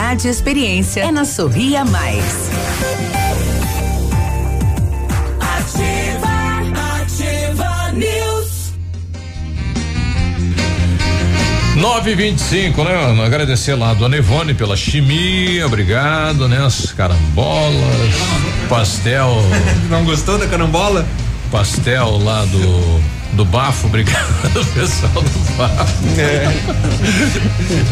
e experiência é na Sorria Mais. Ativa, ativa News. 925, né? Agradecer lá a dona Ivone pela chimia, obrigado, né? As carambolas, pastel. *laughs* Não gostou da carambola? Pastel lá do do bafo, obrigado *laughs* pessoal do bafo. É.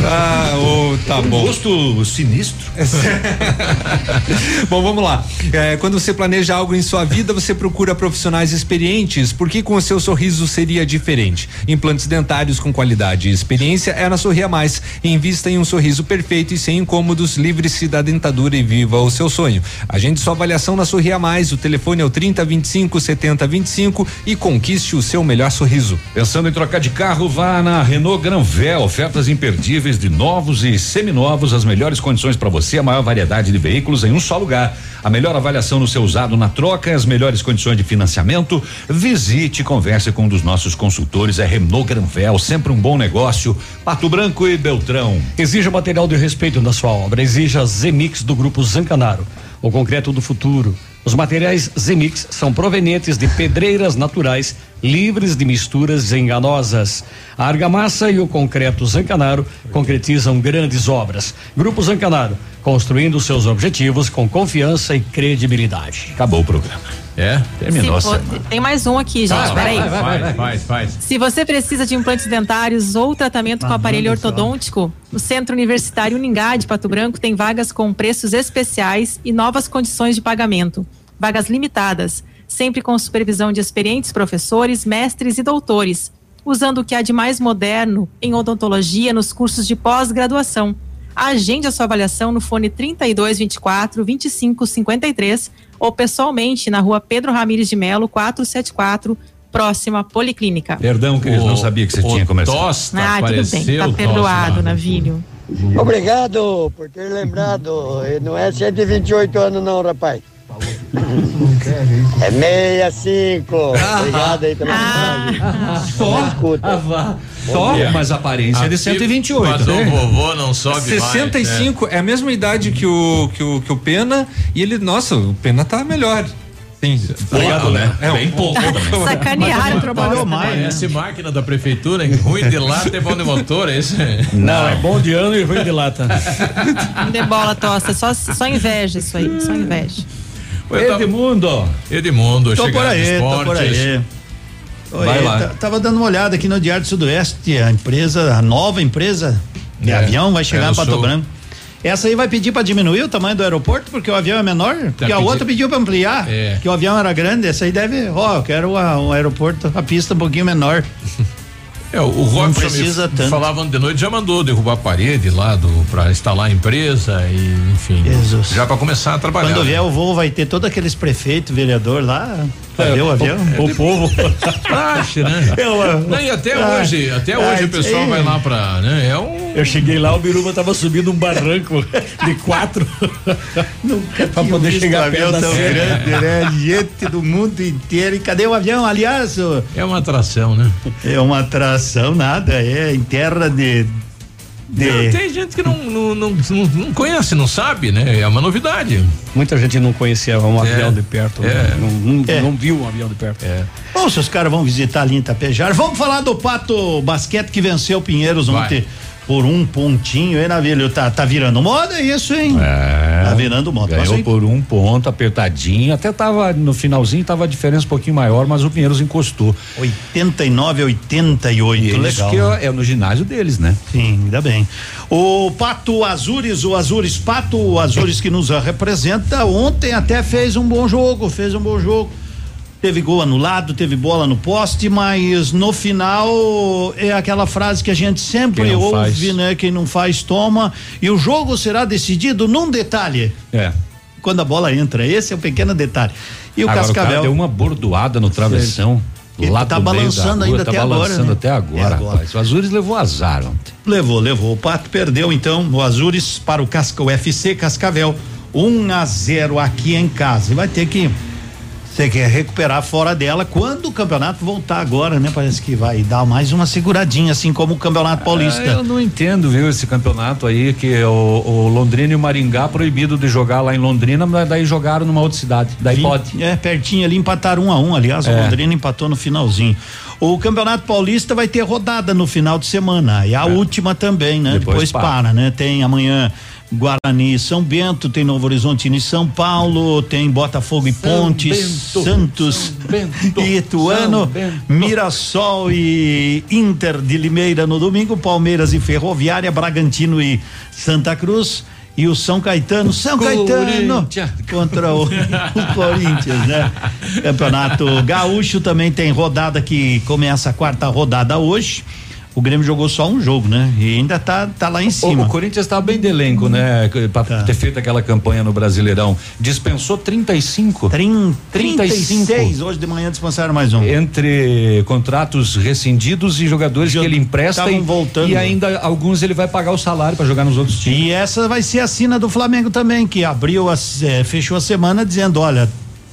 Ah, oh, tá bom. Gosto sinistro. *laughs* bom, vamos lá. É, quando você planeja algo em sua vida, você procura profissionais experientes, porque com o seu sorriso seria diferente. Implantes dentários com qualidade e experiência é na Sorria Mais. Invista em um sorriso perfeito e sem incômodos, livre-se da dentadura e viva o seu sonho. Agende sua avaliação na Sorria Mais. O telefone é o 30 25 70 25 e conquiste o seu melhor sorriso. Pensando em trocar de carro, vá na Renault Granvel, ofertas imperdíveis de novos e seminovos, as melhores condições para você, a maior variedade de veículos em um só lugar. A melhor avaliação no seu usado na troca, as melhores condições de financiamento. Visite, converse com um dos nossos consultores, é Renault Granvel, sempre um bom negócio. Pato Branco e Beltrão. Exija material de respeito na sua obra, exija Zemix do grupo Zancanaro, o concreto do futuro. Os materiais Zemix são provenientes de pedreiras naturais, livres de misturas enganosas. A argamassa e o concreto Zancanaro concretizam grandes obras. Grupo Zancanaro, construindo seus objetivos com confiança e credibilidade. Acabou o programa. É? Terminou. For- tem mais um aqui, gente. Ah, Peraí. vai, vai, vai, faz, faz. Se você precisa de implantes dentários ou tratamento com aparelho ortodôntico, o Centro Universitário Uningá de Pato Branco tem vagas com preços especiais e novas condições de pagamento. Vagas limitadas, sempre com supervisão de experientes professores, mestres e doutores, usando o que há de mais moderno em odontologia nos cursos de pós-graduação. Agende a sua avaliação no fone 3224 2553 ou pessoalmente na rua Pedro Ramires de Melo 474, próxima Policlínica. Perdão, Cris, não sabia que você tinha começado. Tosta Ah, tudo bem, tá perdoado. Navilho. Obrigado por ter lembrado. Não é 128 anos não, rapaz. É 65. Obrigado aí pela mensagem. Só? Escuta. Só, Yeah. mas a aparência é de Aqui, 128. Mas o vovô não sobe 65 é a mesma idade que o, que o que o Pena e ele, nossa, o Pena tá melhor. Sim. Pouco, né? É, Bem um pouco também. Sacanearam trabalhou mais. Parece máquina da prefeitura, hein? ruim de lata e bom de motor, é isso? Não, é bom de ano e ruim de lata. Não dê bola, tosta. Só, só inveja isso aí. Só inveja. Edmundo. Edmundo, Tô por aí, tô por aí. Oi, Vai lá. tá- Tava dando uma olhada aqui no Diário do Sudoeste, a empresa, a nova empresa de É, avião vai é chegar no em Pato. Branco. Essa aí vai pedir para diminuir o tamanho do aeroporto, porque o avião é menor, porque a pedir- outra pediu para ampliar, É. que o avião era grande, essa aí deve, ó, eu quero a- um aeroporto, a pista um pouquinho menor. *laughs* É, o Robson precisa tanto. falava de noite, já mandou derrubar a parede lá do, pra instalar a empresa e, enfim. Jesus. Já pra começar a trabalhar. Quando vier o voo, vai ter todos aqueles prefeitos, vereador lá, pra ver o avião. O povo. *laughs* Acho, né? *laughs* Eu, ah, Não, e até ah, hoje, até ah, hoje o isso pessoal vai lá pra, né? É um. Eu cheguei lá, o Biruba tava subindo um barranco *laughs* de quatro pra poder chegar um avião perto da tão grande, né? Gente do mundo inteiro. E cadê o avião? Aliás, o- É uma atração, né? é uma atração, nada. É em terra de. Não, tem gente que não, não, não, não, conhece, não sabe, né? É uma novidade. Muita gente não conhecia um É. avião de perto, É. né? não, não, É. não viu um avião de perto. É. Bom, se os caras vão visitar ali em Tapejar, vamos falar do Pato Basquete que venceu o Pinheiros Vai. ontem por um pontinho, hein, Navilho? Tá, tá virando moda isso, hein? É. Tá virando moda. Ganhou hein, por um ponto, apertadinho. Até tava no finalzinho, tava a diferença um pouquinho maior, mas o Pinheiros encostou. 89 a 88, E eles legal. que é, é no ginásio deles, né? Sim, ainda bem. O Pato Azures, o Azures Pato Azures que nos representa, ontem até fez um bom jogo, fez um bom jogo. Teve gol anulado, teve bola no poste, mas no final é aquela frase que a gente sempre ouve, faz. né? Quem não faz, toma. E o jogo será decidido num detalhe. É. Quando a bola entra. Esse é o pequeno detalhe. E o Agora, O Cascavel. cara deu uma bordoada no travessão. Ele lá tá balançando rua, ainda tá até agora, balançando né? até agora, É agora. rapaz. O Azures levou azar ontem. Levou, levou. O Pato perdeu então o Azures para o Casca o FC Cascavel 1 a 0 aqui em casa. E vai ter que você quer recuperar fora dela quando o campeonato voltar agora, né? Parece que vai dar mais uma seguradinha, assim como o Campeonato Paulista. Ah, eu não entendo, viu, esse campeonato aí, que o, o Londrina e o Maringá proibido de jogar lá em Londrina, mas daí jogaram numa outra cidade. Daí pode. É, pertinho ali, empataram um a um. Aliás, o É. Londrina empatou no finalzinho. O Campeonato Paulista vai ter rodada no final de semana. E a última também, né? É. Depois Depois, para. para. né? Tem amanhã Guarani e São Bento, tem Novo Horizontino e São Paulo, tem Botafogo e Pontes, Bento, Santos e Ituano, São Bento. Mirassol e Inter de Limeira no domingo, Palmeiras e Ferroviária, Bragantino e Santa Cruz. E o São Caetano, São Caetano contra o, o Corinthians, né? Campeonato Gaúcho também tem rodada que começa a quarta rodada hoje. O Grêmio jogou só um jogo, né? E ainda tá, tá lá em O, cima. o Corinthians tá bem de elenco, né? Pra Tá. ter feito aquela campanha no Brasileirão. Dispensou 35. Trin, 35. 36, hoje de manhã dispensaram mais um. Entre contratos rescindidos e jogadores que ele empresta e, voltando. e ainda alguns ele vai pagar o salário pra jogar nos outros times. E essa vai ser a sina do Flamengo também, que abriu, as, eh, fechou a semana dizendo, olha,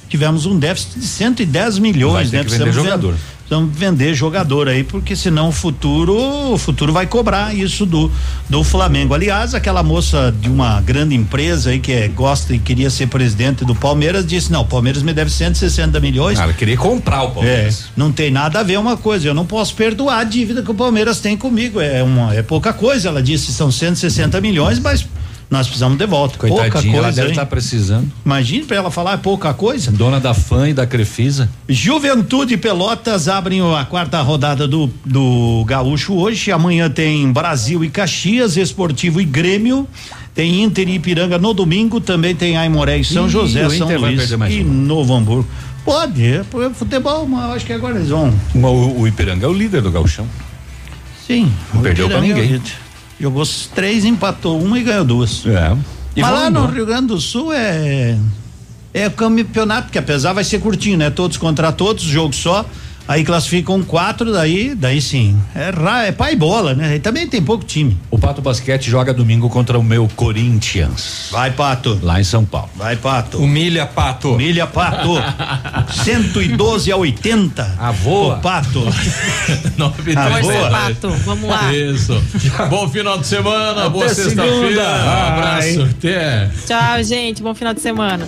tivemos um déficit de 110 milhões, Vai ter né? que vender jogador. Precisamos vender jogador aí, porque senão o futuro, o futuro vai cobrar isso do, do Flamengo. Aliás, aquela moça de uma grande empresa aí que é, gosta e queria ser presidente do Palmeiras disse, não, o Palmeiras me deve 160 milhões. Cara, queria comprar o É, Palmeiras. não tem nada a ver uma coisa. Eu não posso perdoar a dívida que o Palmeiras tem comigo. É uma, é pouca coisa. Ela disse são 160 milhões, mas nós precisamos de volta. pouca Coitadinha, ela coisa. deve hein? estar precisando. Imagine para ela falar é pouca coisa. Dona da FAM e da Crefisa. Juventude e Pelotas abrem a quarta rodada do, do Gaúcho hoje. Amanhã tem Brasil e Caxias, Esportivo e Grêmio. Tem Inter e Ipiranga no domingo. Também tem Aimoré e São Ih, José, São Luís e uma. Novo Hamburgo. Pode, é é futebol, mas eu acho que agora eles vão. O, o Ipiranga é o líder do Gauchão. Sim. Não perdeu Ipiranga é ninguém. líder. Jogou três, empatou uma e ganhou duas. É. E Mas lá no. Rio Grande do Sul é é campeonato, que apesar vai ser curtinho, né? Todos contra todos, jogo só. Aí classificam quatro, daí, daí sim. É, ra- é pai e bola, né? Aí também tem pouco time. O Pato Basquete joga domingo contra o meu Corinthians. Vai, Pato. Lá em São Paulo. Vai, Pato. Humilha, Pato. Milha, Pato. *laughs* 112 a 80. A voa. O Pato. Nove Ah, boa. *laughs* né? Pato, vamos lá. Isso. Bom final de semana, boa Até sexta-feira. segunda. Um abraço. Até. Tchau, gente. Bom final de semana.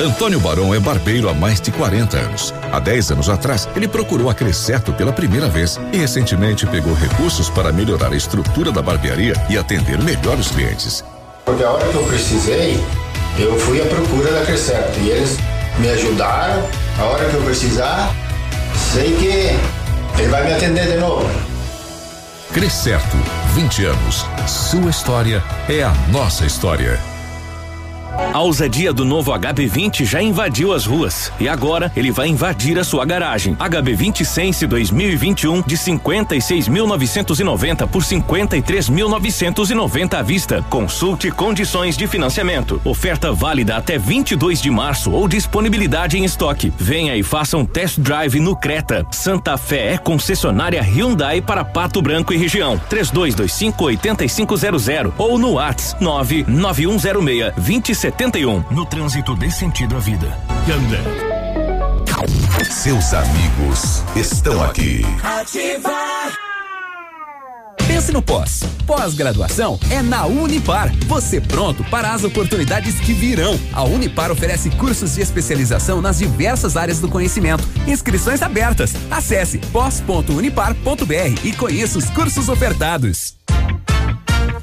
Antônio Barão é barbeiro há mais de 40 anos. Há 10 anos atrás, ele procurou a Crescerto pela primeira vez e recentemente pegou recursos para melhorar a estrutura da barbearia e atender melhor os clientes. Porque a hora que eu precisei, eu fui à procura da Crescerto e eles me ajudaram. A hora que eu precisar, sei que ele vai me atender de novo. Crescerto, 20 anos. Sua história é a nossa história. A ousadia do novo HB20 já invadiu as ruas e agora ele vai invadir a sua garagem. HB20 Sense 2021 de 56.990 por 53.990 à vista. Consulte condições de financiamento. Oferta válida até 22 de março ou disponibilidade em estoque. Venha e faça um test drive no Creta. Santa Fé é concessionária Hyundai para Pato Branco e região. 3225 8500 ou no Whats 99106 2071. No trânsito dê sentido à vida. Ganda. Seus amigos estão aqui. Ativar. Pense no pós. Pós-graduação é na Unipar. Você pronto para as oportunidades que virão. A Unipar oferece cursos de especialização nas diversas áreas do conhecimento. Inscrições abertas. Acesse pós.unipar.br e conheça os cursos ofertados.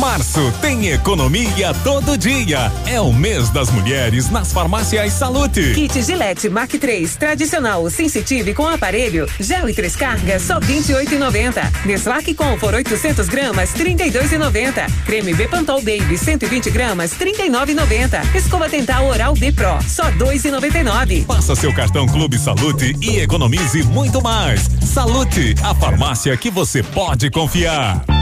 Março tem economia todo dia. É o mês das mulheres nas farmácias Salute. Kit Gillette Mark 3 tradicional sensitive com aparelho, gel e três cargas só 28,90. Neslac Comfort 800 gramas 32,90. Creme Bepantol Baby 120 gramas 39,90. Escova dental Oral B Pro só 2,99. Passa seu cartão Clube Salute e economize muito mais. Salute, a farmácia que você pode confiar.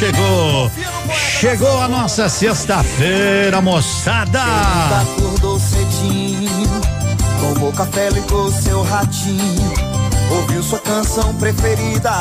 Chegou. Chegou a nossa sexta-feira, moçada. Acordou cedinho, tomou café, ligou seu ratinho, ouviu sua canção preferida,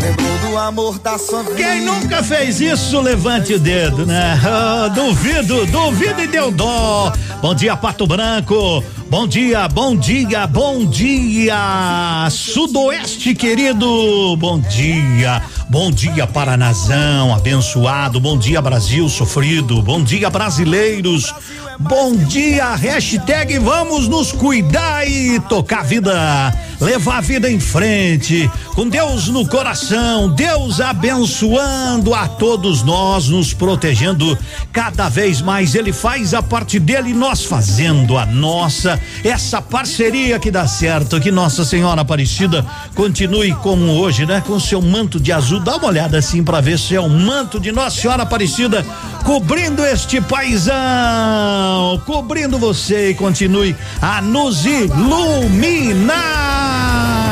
lembrou do amor da sua vida. Quem nunca fez isso, levante o dedo, né? Ah, duvido, duvido e deu dó. Bom dia, Pato Branco. Bom dia, bom dia, bom dia, Sudoeste querido. Bom dia, bom dia, Paranazão, abençoado. Bom dia, Brasil sofrido. Bom dia, brasileiros. Bom dia, hashtag vamos nos cuidar e tocar a vida, levar a vida em frente, com Deus no coração, Deus abençoando a todos nós, nos protegendo cada vez mais. Ele faz a parte dele nós fazendo a nossa. Essa parceria que dá certo, que Nossa Senhora Aparecida continue como hoje, né? Com seu manto de azul. Dá uma olhada assim para ver se é o manto de Nossa Senhora Aparecida cobrindo este paizão, cobrindo você e continue a nos iluminar.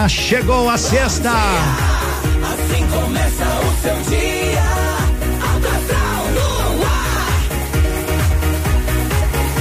Chegou a sexta. Assim começa o seu dia. Alto astral no ar.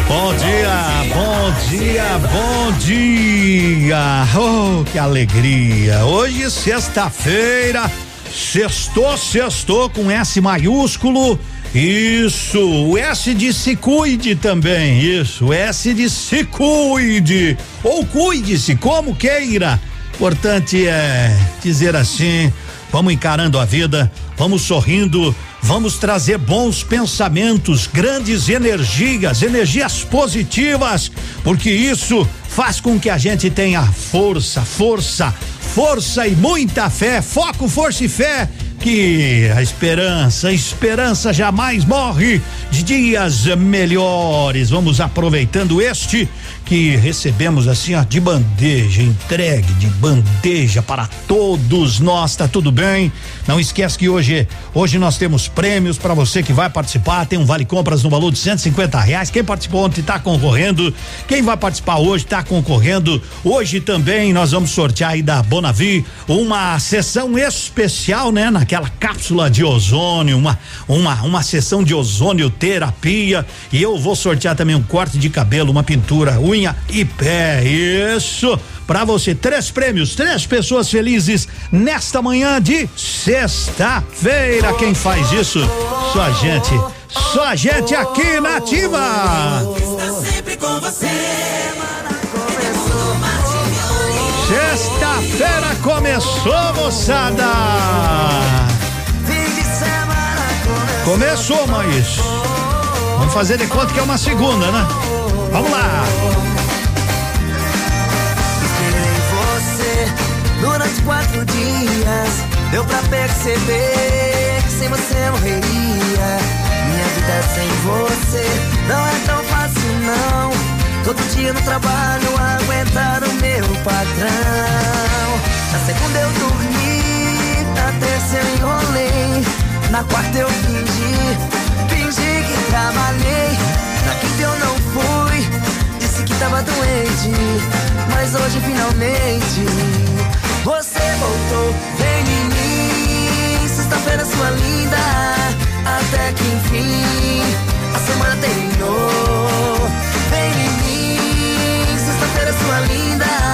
Bom dia, bom dia, bom dia. Oh, que alegria. Hoje, sexta-feira, sextou, sextou com S maiúsculo. Isso, o S de se cuide também, isso, o S de se cuide, ou cuide-se, como queira. Importante é dizer assim, vamos encarando a vida, vamos sorrindo, vamos trazer bons pensamentos, grandes energias, energias positivas, porque isso faz com que a gente tenha força, força, força e muita fé, foco, força e fé que a esperança, a esperança jamais morre de dias melhores. Vamos aproveitando este que recebemos assim, ó, de bandeja, entregue de bandeja para todos nós, tá tudo bem? Não esquece que hoje, hoje nós temos prêmios para você que vai participar, tem um vale compras no valor de 150 reais. Quem participou ontem tá concorrendo, quem vai participar hoje tá concorrendo. Hoje também nós vamos sortear aí da Bonavi uma sessão especial, né? Naquela cápsula de ozônio, uma, uma, uma sessão de ozônio terapia e eu vou sortear também um corte de cabelo, uma pintura, o unha e pé. Isso! para você três prêmios, três pessoas felizes nesta manhã de sexta-feira. Quem faz isso? Só a gente. Só a gente aqui na Ativa. Está sempre com você. Sexta-feira começou, moçada. Começou, mas vamos fazer de conta que é uma segunda, né? Vamos lá! Esperei você durante quatro dias. Deu pra perceber que sem você eu morreria. Minha vida sem você não é tão fácil, não. Todo dia no trabalho aguentar o meu patrão. Na segunda eu dormi, na terça eu enrolei. Na quarta eu fingi, fingi que trabalhei. Na quinta eu não fui, disse que tava doente. Mas hoje finalmente você voltou. Vem em mim, sexta-feira sua linda. Até que enfim a semana terminou. Vem em mim, sexta-feira sua linda.